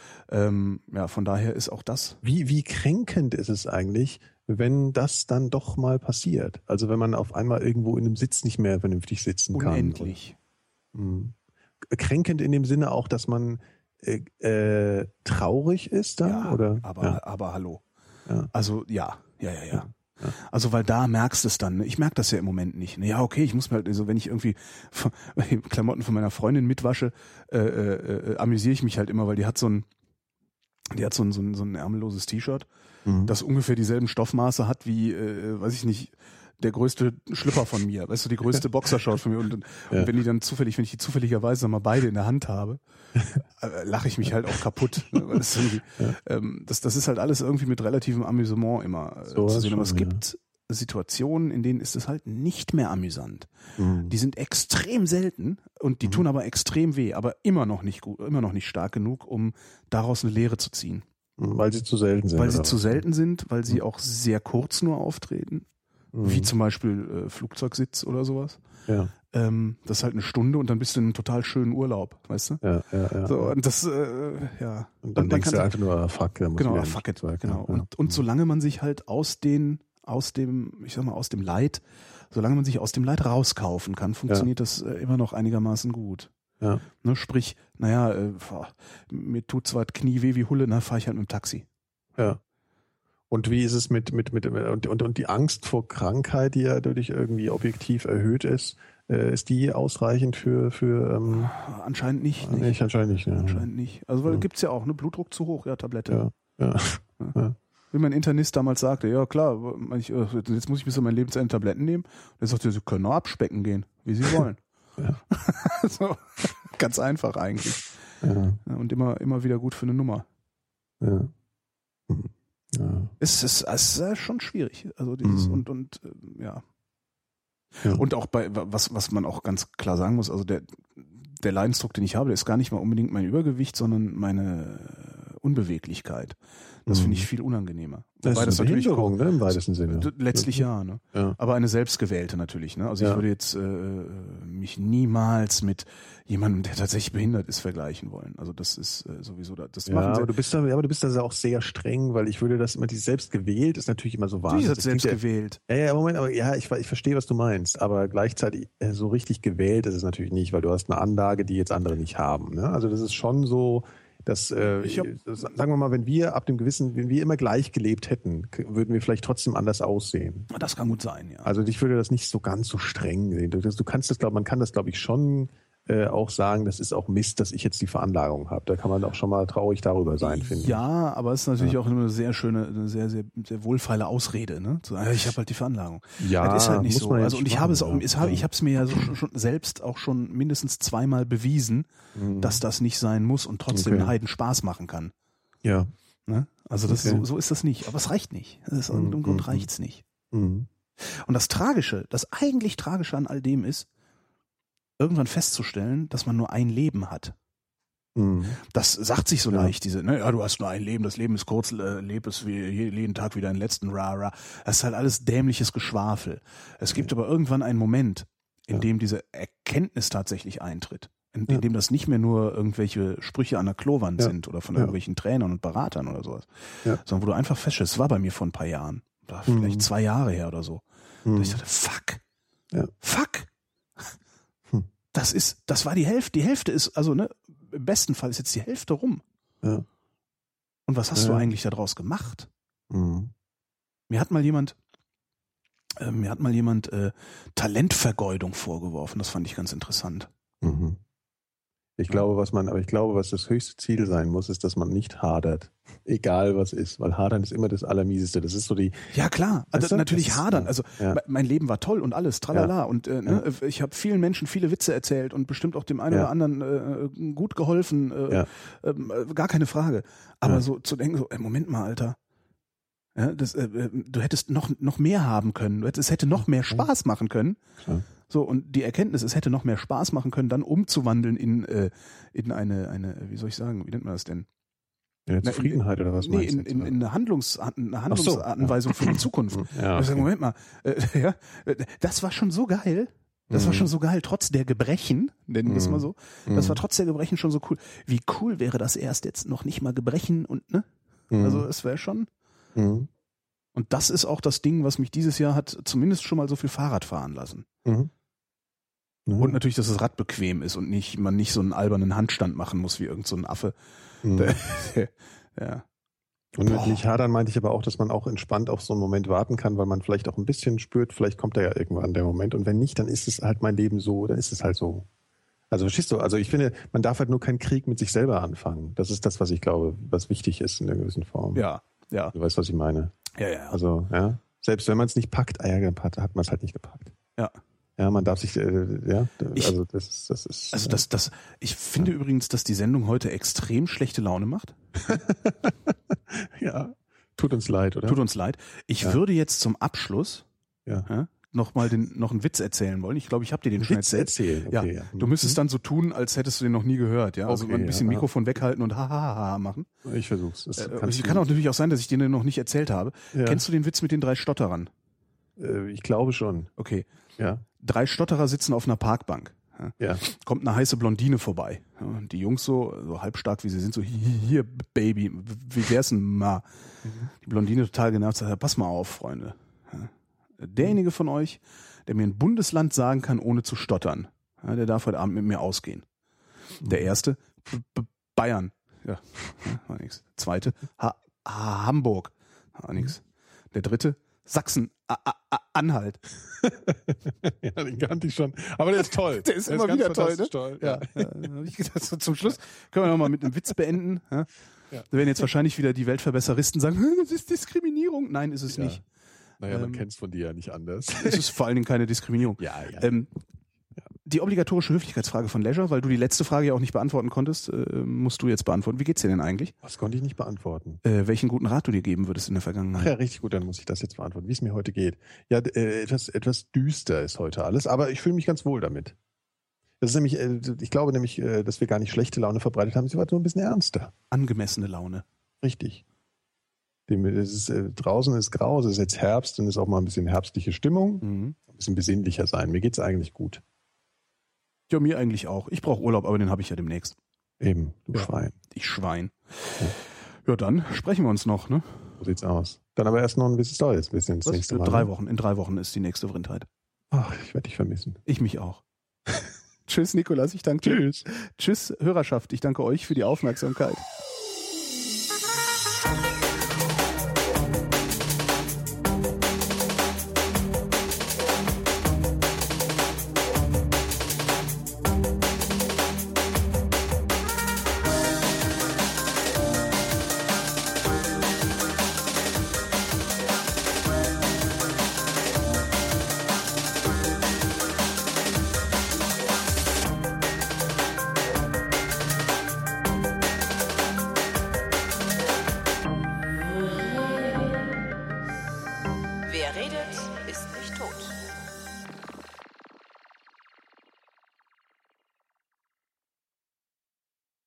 Ähm, ja, von daher ist auch das. Wie, wie kränkend ist es eigentlich, wenn das dann doch mal passiert? Also wenn man auf einmal irgendwo in einem Sitz nicht mehr vernünftig sitzen kann. Unendlich. Mhm. Kränkend in dem Sinne auch, dass man äh, äh, traurig ist da? Ja, oder? aber, ja. aber hallo. Ja. Also ja, ja, ja, ja. Also weil da merkst du es dann. Ich merke das ja im Moment nicht. Ja, okay, ich muss mir halt, also wenn ich irgendwie Klamotten von meiner Freundin mitwasche, äh, äh, äh, amüsiere ich mich halt immer, weil die hat so ein Die hat so ein, so ein, so ein ärmelloses T-Shirt, Mhm. das ungefähr dieselben Stoffmaße hat wie, äh, weiß ich nicht, der größte Schlüpper von mir, weißt du, die größte Boxershort von mir. Und, und Ja. wenn die dann zufällig, wenn ich die zufälligerweise mal beide in der Hand habe, äh, lache ich mich halt auch kaputt. Das, irgendwie, ähm, das, das ist halt alles irgendwie mit relativem Amüsement immer äh, So zu sehen. Aber es ja. gibt Situationen, in denen ist es halt nicht mehr amüsant. Mhm. Die sind extrem selten und die tun aber extrem weh, aber immer noch nicht gut, immer noch nicht stark genug, um daraus eine Lehre zu ziehen. Mhm. Weil sie zu selten sind. Weil sie zu selten sind, weil sie auch sehr kurz nur auftreten, Mhm. wie zum Beispiel äh, Flugzeugsitz oder sowas. Ja, Ähm, das ist halt eine Stunde und dann bist du in einem total schönen Urlaub, weißt du? ja, ja. ja. So, und das, äh, ja. und dann man denkst du einfach nur, ah, fuck, muss Genau, ah, fuck it, Flugzeug, genau. ja, ja. Und, und solange man sich halt aus den, aus dem, ich sag mal, aus dem Leid, solange man sich aus dem Leid rauskaufen kann, funktioniert das äh, immer noch einigermaßen gut. Ja. Ne, sprich, naja, äh, mir tut zwar das Knie weh wie Hulle, na, fahre ich halt mit dem Taxi. Ja. Und wie ist es mit, mit, mit, und, und, und die Angst vor Krankheit, die ja dadurch irgendwie objektiv erhöht ist, äh, ist die ausreichend für, für, ähm, Anscheinend nicht. nicht. nicht, anscheinend nicht, ne? Anscheinend nicht. Also, weil Ja. gibt's ja auch, ne, Blutdruck zu hoch, ja, Tablette. Ja, ja. Wie mein Internist damals sagte, ja klar, mein ich, äh, jetzt muss ich bis zu meinem Lebensende Tabletten nehmen. Und er sagte, Sie können auch abspecken gehen, wie Sie wollen. Ja. so, ganz einfach eigentlich. ja, Ja, Und immer, immer wieder gut für eine Nummer. ja. Mhm. Ja. Es ist, es ist schon schwierig. Also dieses Mhm. und, und äh, ja. Ja. Und auch bei, was, was man auch ganz klar sagen muss, also der, der Leidensdruck, den ich habe, der ist gar nicht mal unbedingt mein Übergewicht, sondern meine Unbeweglichkeit. Das Mhm. finde ich viel unangenehmer. Das Wobei ist eine natürlich Behinderung, ne, im weitesten Sinne. Letztlich ja, ne? Ja. Aber eine selbstgewählte natürlich, ne? Also ich Ja. würde jetzt äh, mich niemals mit jemandem, der tatsächlich behindert ist, vergleichen wollen. Also das ist äh, sowieso da. Das Ja, machen aber du bist da, ja, aber du bist da auch sehr streng, weil ich würde das immer, die selbst gewählt ist natürlich immer so wahnsinnig. ist das selbst Das klingt gewählt. Ja, ja, Moment, aber ja, ich, ich verstehe, was du meinst, aber gleichzeitig äh, so richtig gewählt ist es natürlich nicht, weil du hast eine Anlage, die jetzt andere nicht haben. Ne? Also das ist schon so, dass, äh, Ich hab- das- sagen wir mal, wenn wir ab dem gewissen, wenn wir immer gleich gelebt hätten, würden wir vielleicht trotzdem anders aussehen. Das kann gut sein, ja. Also ich würde das nicht so ganz so streng sehen. Du, das- du kannst das, glaube man kann das, glaube ich, schon äh, auch sagen, das ist auch Mist, dass ich jetzt die Veranlagung habe. Da kann man auch schon mal traurig darüber sein, finde ich. ja, aber es ist natürlich auch eine sehr schöne, eine sehr, sehr, sehr wohlfeile Ausrede, ne? Zu sagen, ja, ich habe halt die Veranlagung. Ja, das ist halt nicht so. ja Also und ich habe es auch, es ja. ich habe es mir ja so schon, selbst auch schon mindestens zweimal bewiesen, dass das nicht sein muss und trotzdem Mhm. Okay. Heiden Spaß machen kann. Ja. Ne? Also das Okay. so, so ist das nicht. Aber es reicht nicht. Ist, Im Mhm, Grund mhm. reicht's nicht. Mhm. Und das Tragische, das eigentlich Tragische an all dem ist, irgendwann festzustellen, dass man nur ein Leben hat. Mhm. Das sagt sich so Ja. leicht, diese, ne, ja, du hast nur ein Leben, das Leben ist kurz, äh, leb es wie je- jeden Tag wie deinen letzten Rara. Das ist halt alles dämliches Geschwafel. Es gibt aber irgendwann einen Moment, in Ja. dem diese Erkenntnis tatsächlich eintritt. In, Ja. in dem das nicht mehr nur irgendwelche Sprüche an der Klowand Ja. sind oder von Ja. irgendwelchen Trainern und Beratern oder sowas. Ja. Sondern wo du einfach feststellst, es war bei mir vor ein paar Jahren, oder vielleicht Mhm. zwei Jahre her oder so. Mhm. dass ich dachte, fuck, Ja. fuck. Das ist, das war die Hälfte. Die Hälfte ist, also ne, im besten Fall ist jetzt die Hälfte rum. Ja. Und was hast Ja. du eigentlich daraus gemacht? Mhm. Mir hat mal jemand, äh, mir hat mal jemand äh, Talentvergeudung vorgeworfen. Das fand ich ganz interessant. Mhm. Ich glaube, was man, aber ich glaube, was das höchste Ziel sein muss, ist, dass man nicht hadert. Egal was ist, weil hadern ist immer das Allermieseste. Das ist so die, Ja klar, also Weißt du? natürlich hadern. ja. Also Ja. me- mein Leben war toll und alles, tralala. Und äh, ne, ich habe vielen Menschen viele Witze erzählt und bestimmt auch dem einen Ja. oder anderen äh, gut geholfen. Äh, Ja. ähm, äh, gar keine Frage. Aber Ja. so zu denken, so, ey, Moment mal, Alter. Ja, das, äh, äh, du hättest noch, noch mehr haben können. Es hätte noch mehr Spaß machen können. Klar. So, und die Erkenntnis, es hätte noch mehr Spaß machen können, dann umzuwandeln in, äh, in eine, eine, wie soll ich sagen, wie nennt man das denn? ja, Na, Zufriedenheit oder was nee, meinst in, du jetzt? in, in eine, Handlungs, eine so, ja. Handlungsanweisung für die Zukunft. ja, okay. Moment mal, äh, ja, das war schon so geil. Das war Mhm. schon so geil, trotz der Gebrechen, nennen wir es Mhm. mal so. Das Mhm. war trotz der Gebrechen schon so cool. Wie cool wäre das erst jetzt noch nicht mal Gebrechen und, ne? Also, es wäre schon. Mhm. Und das ist auch das Ding, was mich dieses Jahr hat zumindest schon mal so viel Fahrrad fahren lassen. Mhm. Ja. Und natürlich, dass das Rad bequem ist und nicht, man nicht so einen albernen Handstand machen muss wie irgend so ein Affe. Mhm. Ja. Und mit Boah. nicht hadern meinte ich aber auch, dass man auch entspannt auf so einen Moment warten kann, weil man vielleicht auch ein bisschen spürt, vielleicht kommt da ja irgendwann der Moment. Und wenn nicht, dann ist es halt mein Leben so, dann ist es halt so. Also verstehst du, also ich finde, man darf halt nur keinen Krieg mit sich selber anfangen. Das ist das, was ich glaube, was wichtig ist in einer gewissen Form. Ja, ja. Du weißt, was ich meine. Ja, ja. Also, ja. Selbst wenn man es nicht packt, ah ja, hat man es halt nicht gepackt. Ja. Ja, man darf sich, äh, ja, Ich- also das ist, das ist. Also das, das, ich finde übrigens, dass die Sendung heute extrem schlechte Laune macht. ja, tut uns leid, oder? Tut uns leid. Ich Ja. würde jetzt zum Abschluss ja. ja, noch mal den, noch einen Witz erzählen wollen. Ich glaube, ich habe dir den schon Witz erzählt. Ja, Okay, ja. du müsstest dann so tun, als hättest du den noch nie gehört. Ja, also Okay, ein bisschen ja. Mikrofon weghalten und ha ha ha, ha machen. Ich versuch's. Das Äh, es du- kann auch natürlich auch sein, dass ich den noch nicht erzählt habe. Ja. Kennst du den Witz mit den drei Stotterern? Äh, ich glaube schon. Okay. Ja. Drei Stotterer sitzen auf einer Parkbank. Ja. Kommt eine heiße Blondine vorbei. Und die Jungs so, so halbstark wie sie sind, so hier, Baby, wie wär's denn mal? Die Blondine total genervt sagt, pass mal auf, Freunde. Derjenige von euch, der mir ein Bundesland sagen kann, ohne zu stottern, der darf heute Abend mit mir ausgehen. Der erste, B B Bayern. Ja, war nix. Zweite, ha ha Hamburg. War nix. Der dritte, Sachsen, A A A Anhalt. ja, den kannte ich schon. Aber der ist toll. Der ist immer ganz wieder toll, ne? toll. Ja, ja. hab ich gedacht, so zum Schluss können wir noch mal mit einem Witz beenden. Ja? Ja. Da werden jetzt wahrscheinlich wieder die Weltverbesseristen sagen, "Hm, das ist Diskriminierung. Nein, ist es Ja. nicht. Naja, man Ähm, kennt's von dir ja nicht anders. Es ist vor allen Dingen keine Diskriminierung. ja, ja. Ähm, die obligatorische Höflichkeitsfrage von Leisure, weil du die letzte Frage ja auch nicht beantworten konntest, äh, musst du jetzt beantworten. Wie geht's dir denn eigentlich? Was konnte ich nicht beantworten? Äh, welchen guten Rat du dir geben würdest in der Vergangenheit? ja, richtig gut, dann muss ich das jetzt beantworten, wie es mir heute geht. Ja, äh, etwas, etwas düster ist heute alles, aber ich fühle mich ganz wohl damit. Das ist nämlich, äh, ich glaube nämlich, äh, dass wir gar nicht schlechte Laune verbreitet haben, sie war nur ein bisschen ernster. Angemessene Laune. Richtig. Dem, es ist, äh, draußen ist grau, es ist jetzt Herbst und ist auch mal ein bisschen herbstliche Stimmung, Mhm. ein bisschen besinnlicher sein. Mir geht's eigentlich gut. Ja, mir eigentlich auch. Ich brauche Urlaub, aber den habe ich ja demnächst. Eben, du Ja. Schwein. Ich Schwein. Ja, dann sprechen wir uns noch, ne? So sieht's aus. Dann aber erst noch ein bisschen Neues, bis ins Was? nächste Mal. Drei ne? Wochen. In drei Wochen ist die nächste Vrindheit. Ach, ich werde dich vermissen. Ich mich auch. Tschüss, Nikolas. Ich danke dir. Tschüss. Tschüss, Hörerschaft. Ich danke euch für die Aufmerksamkeit.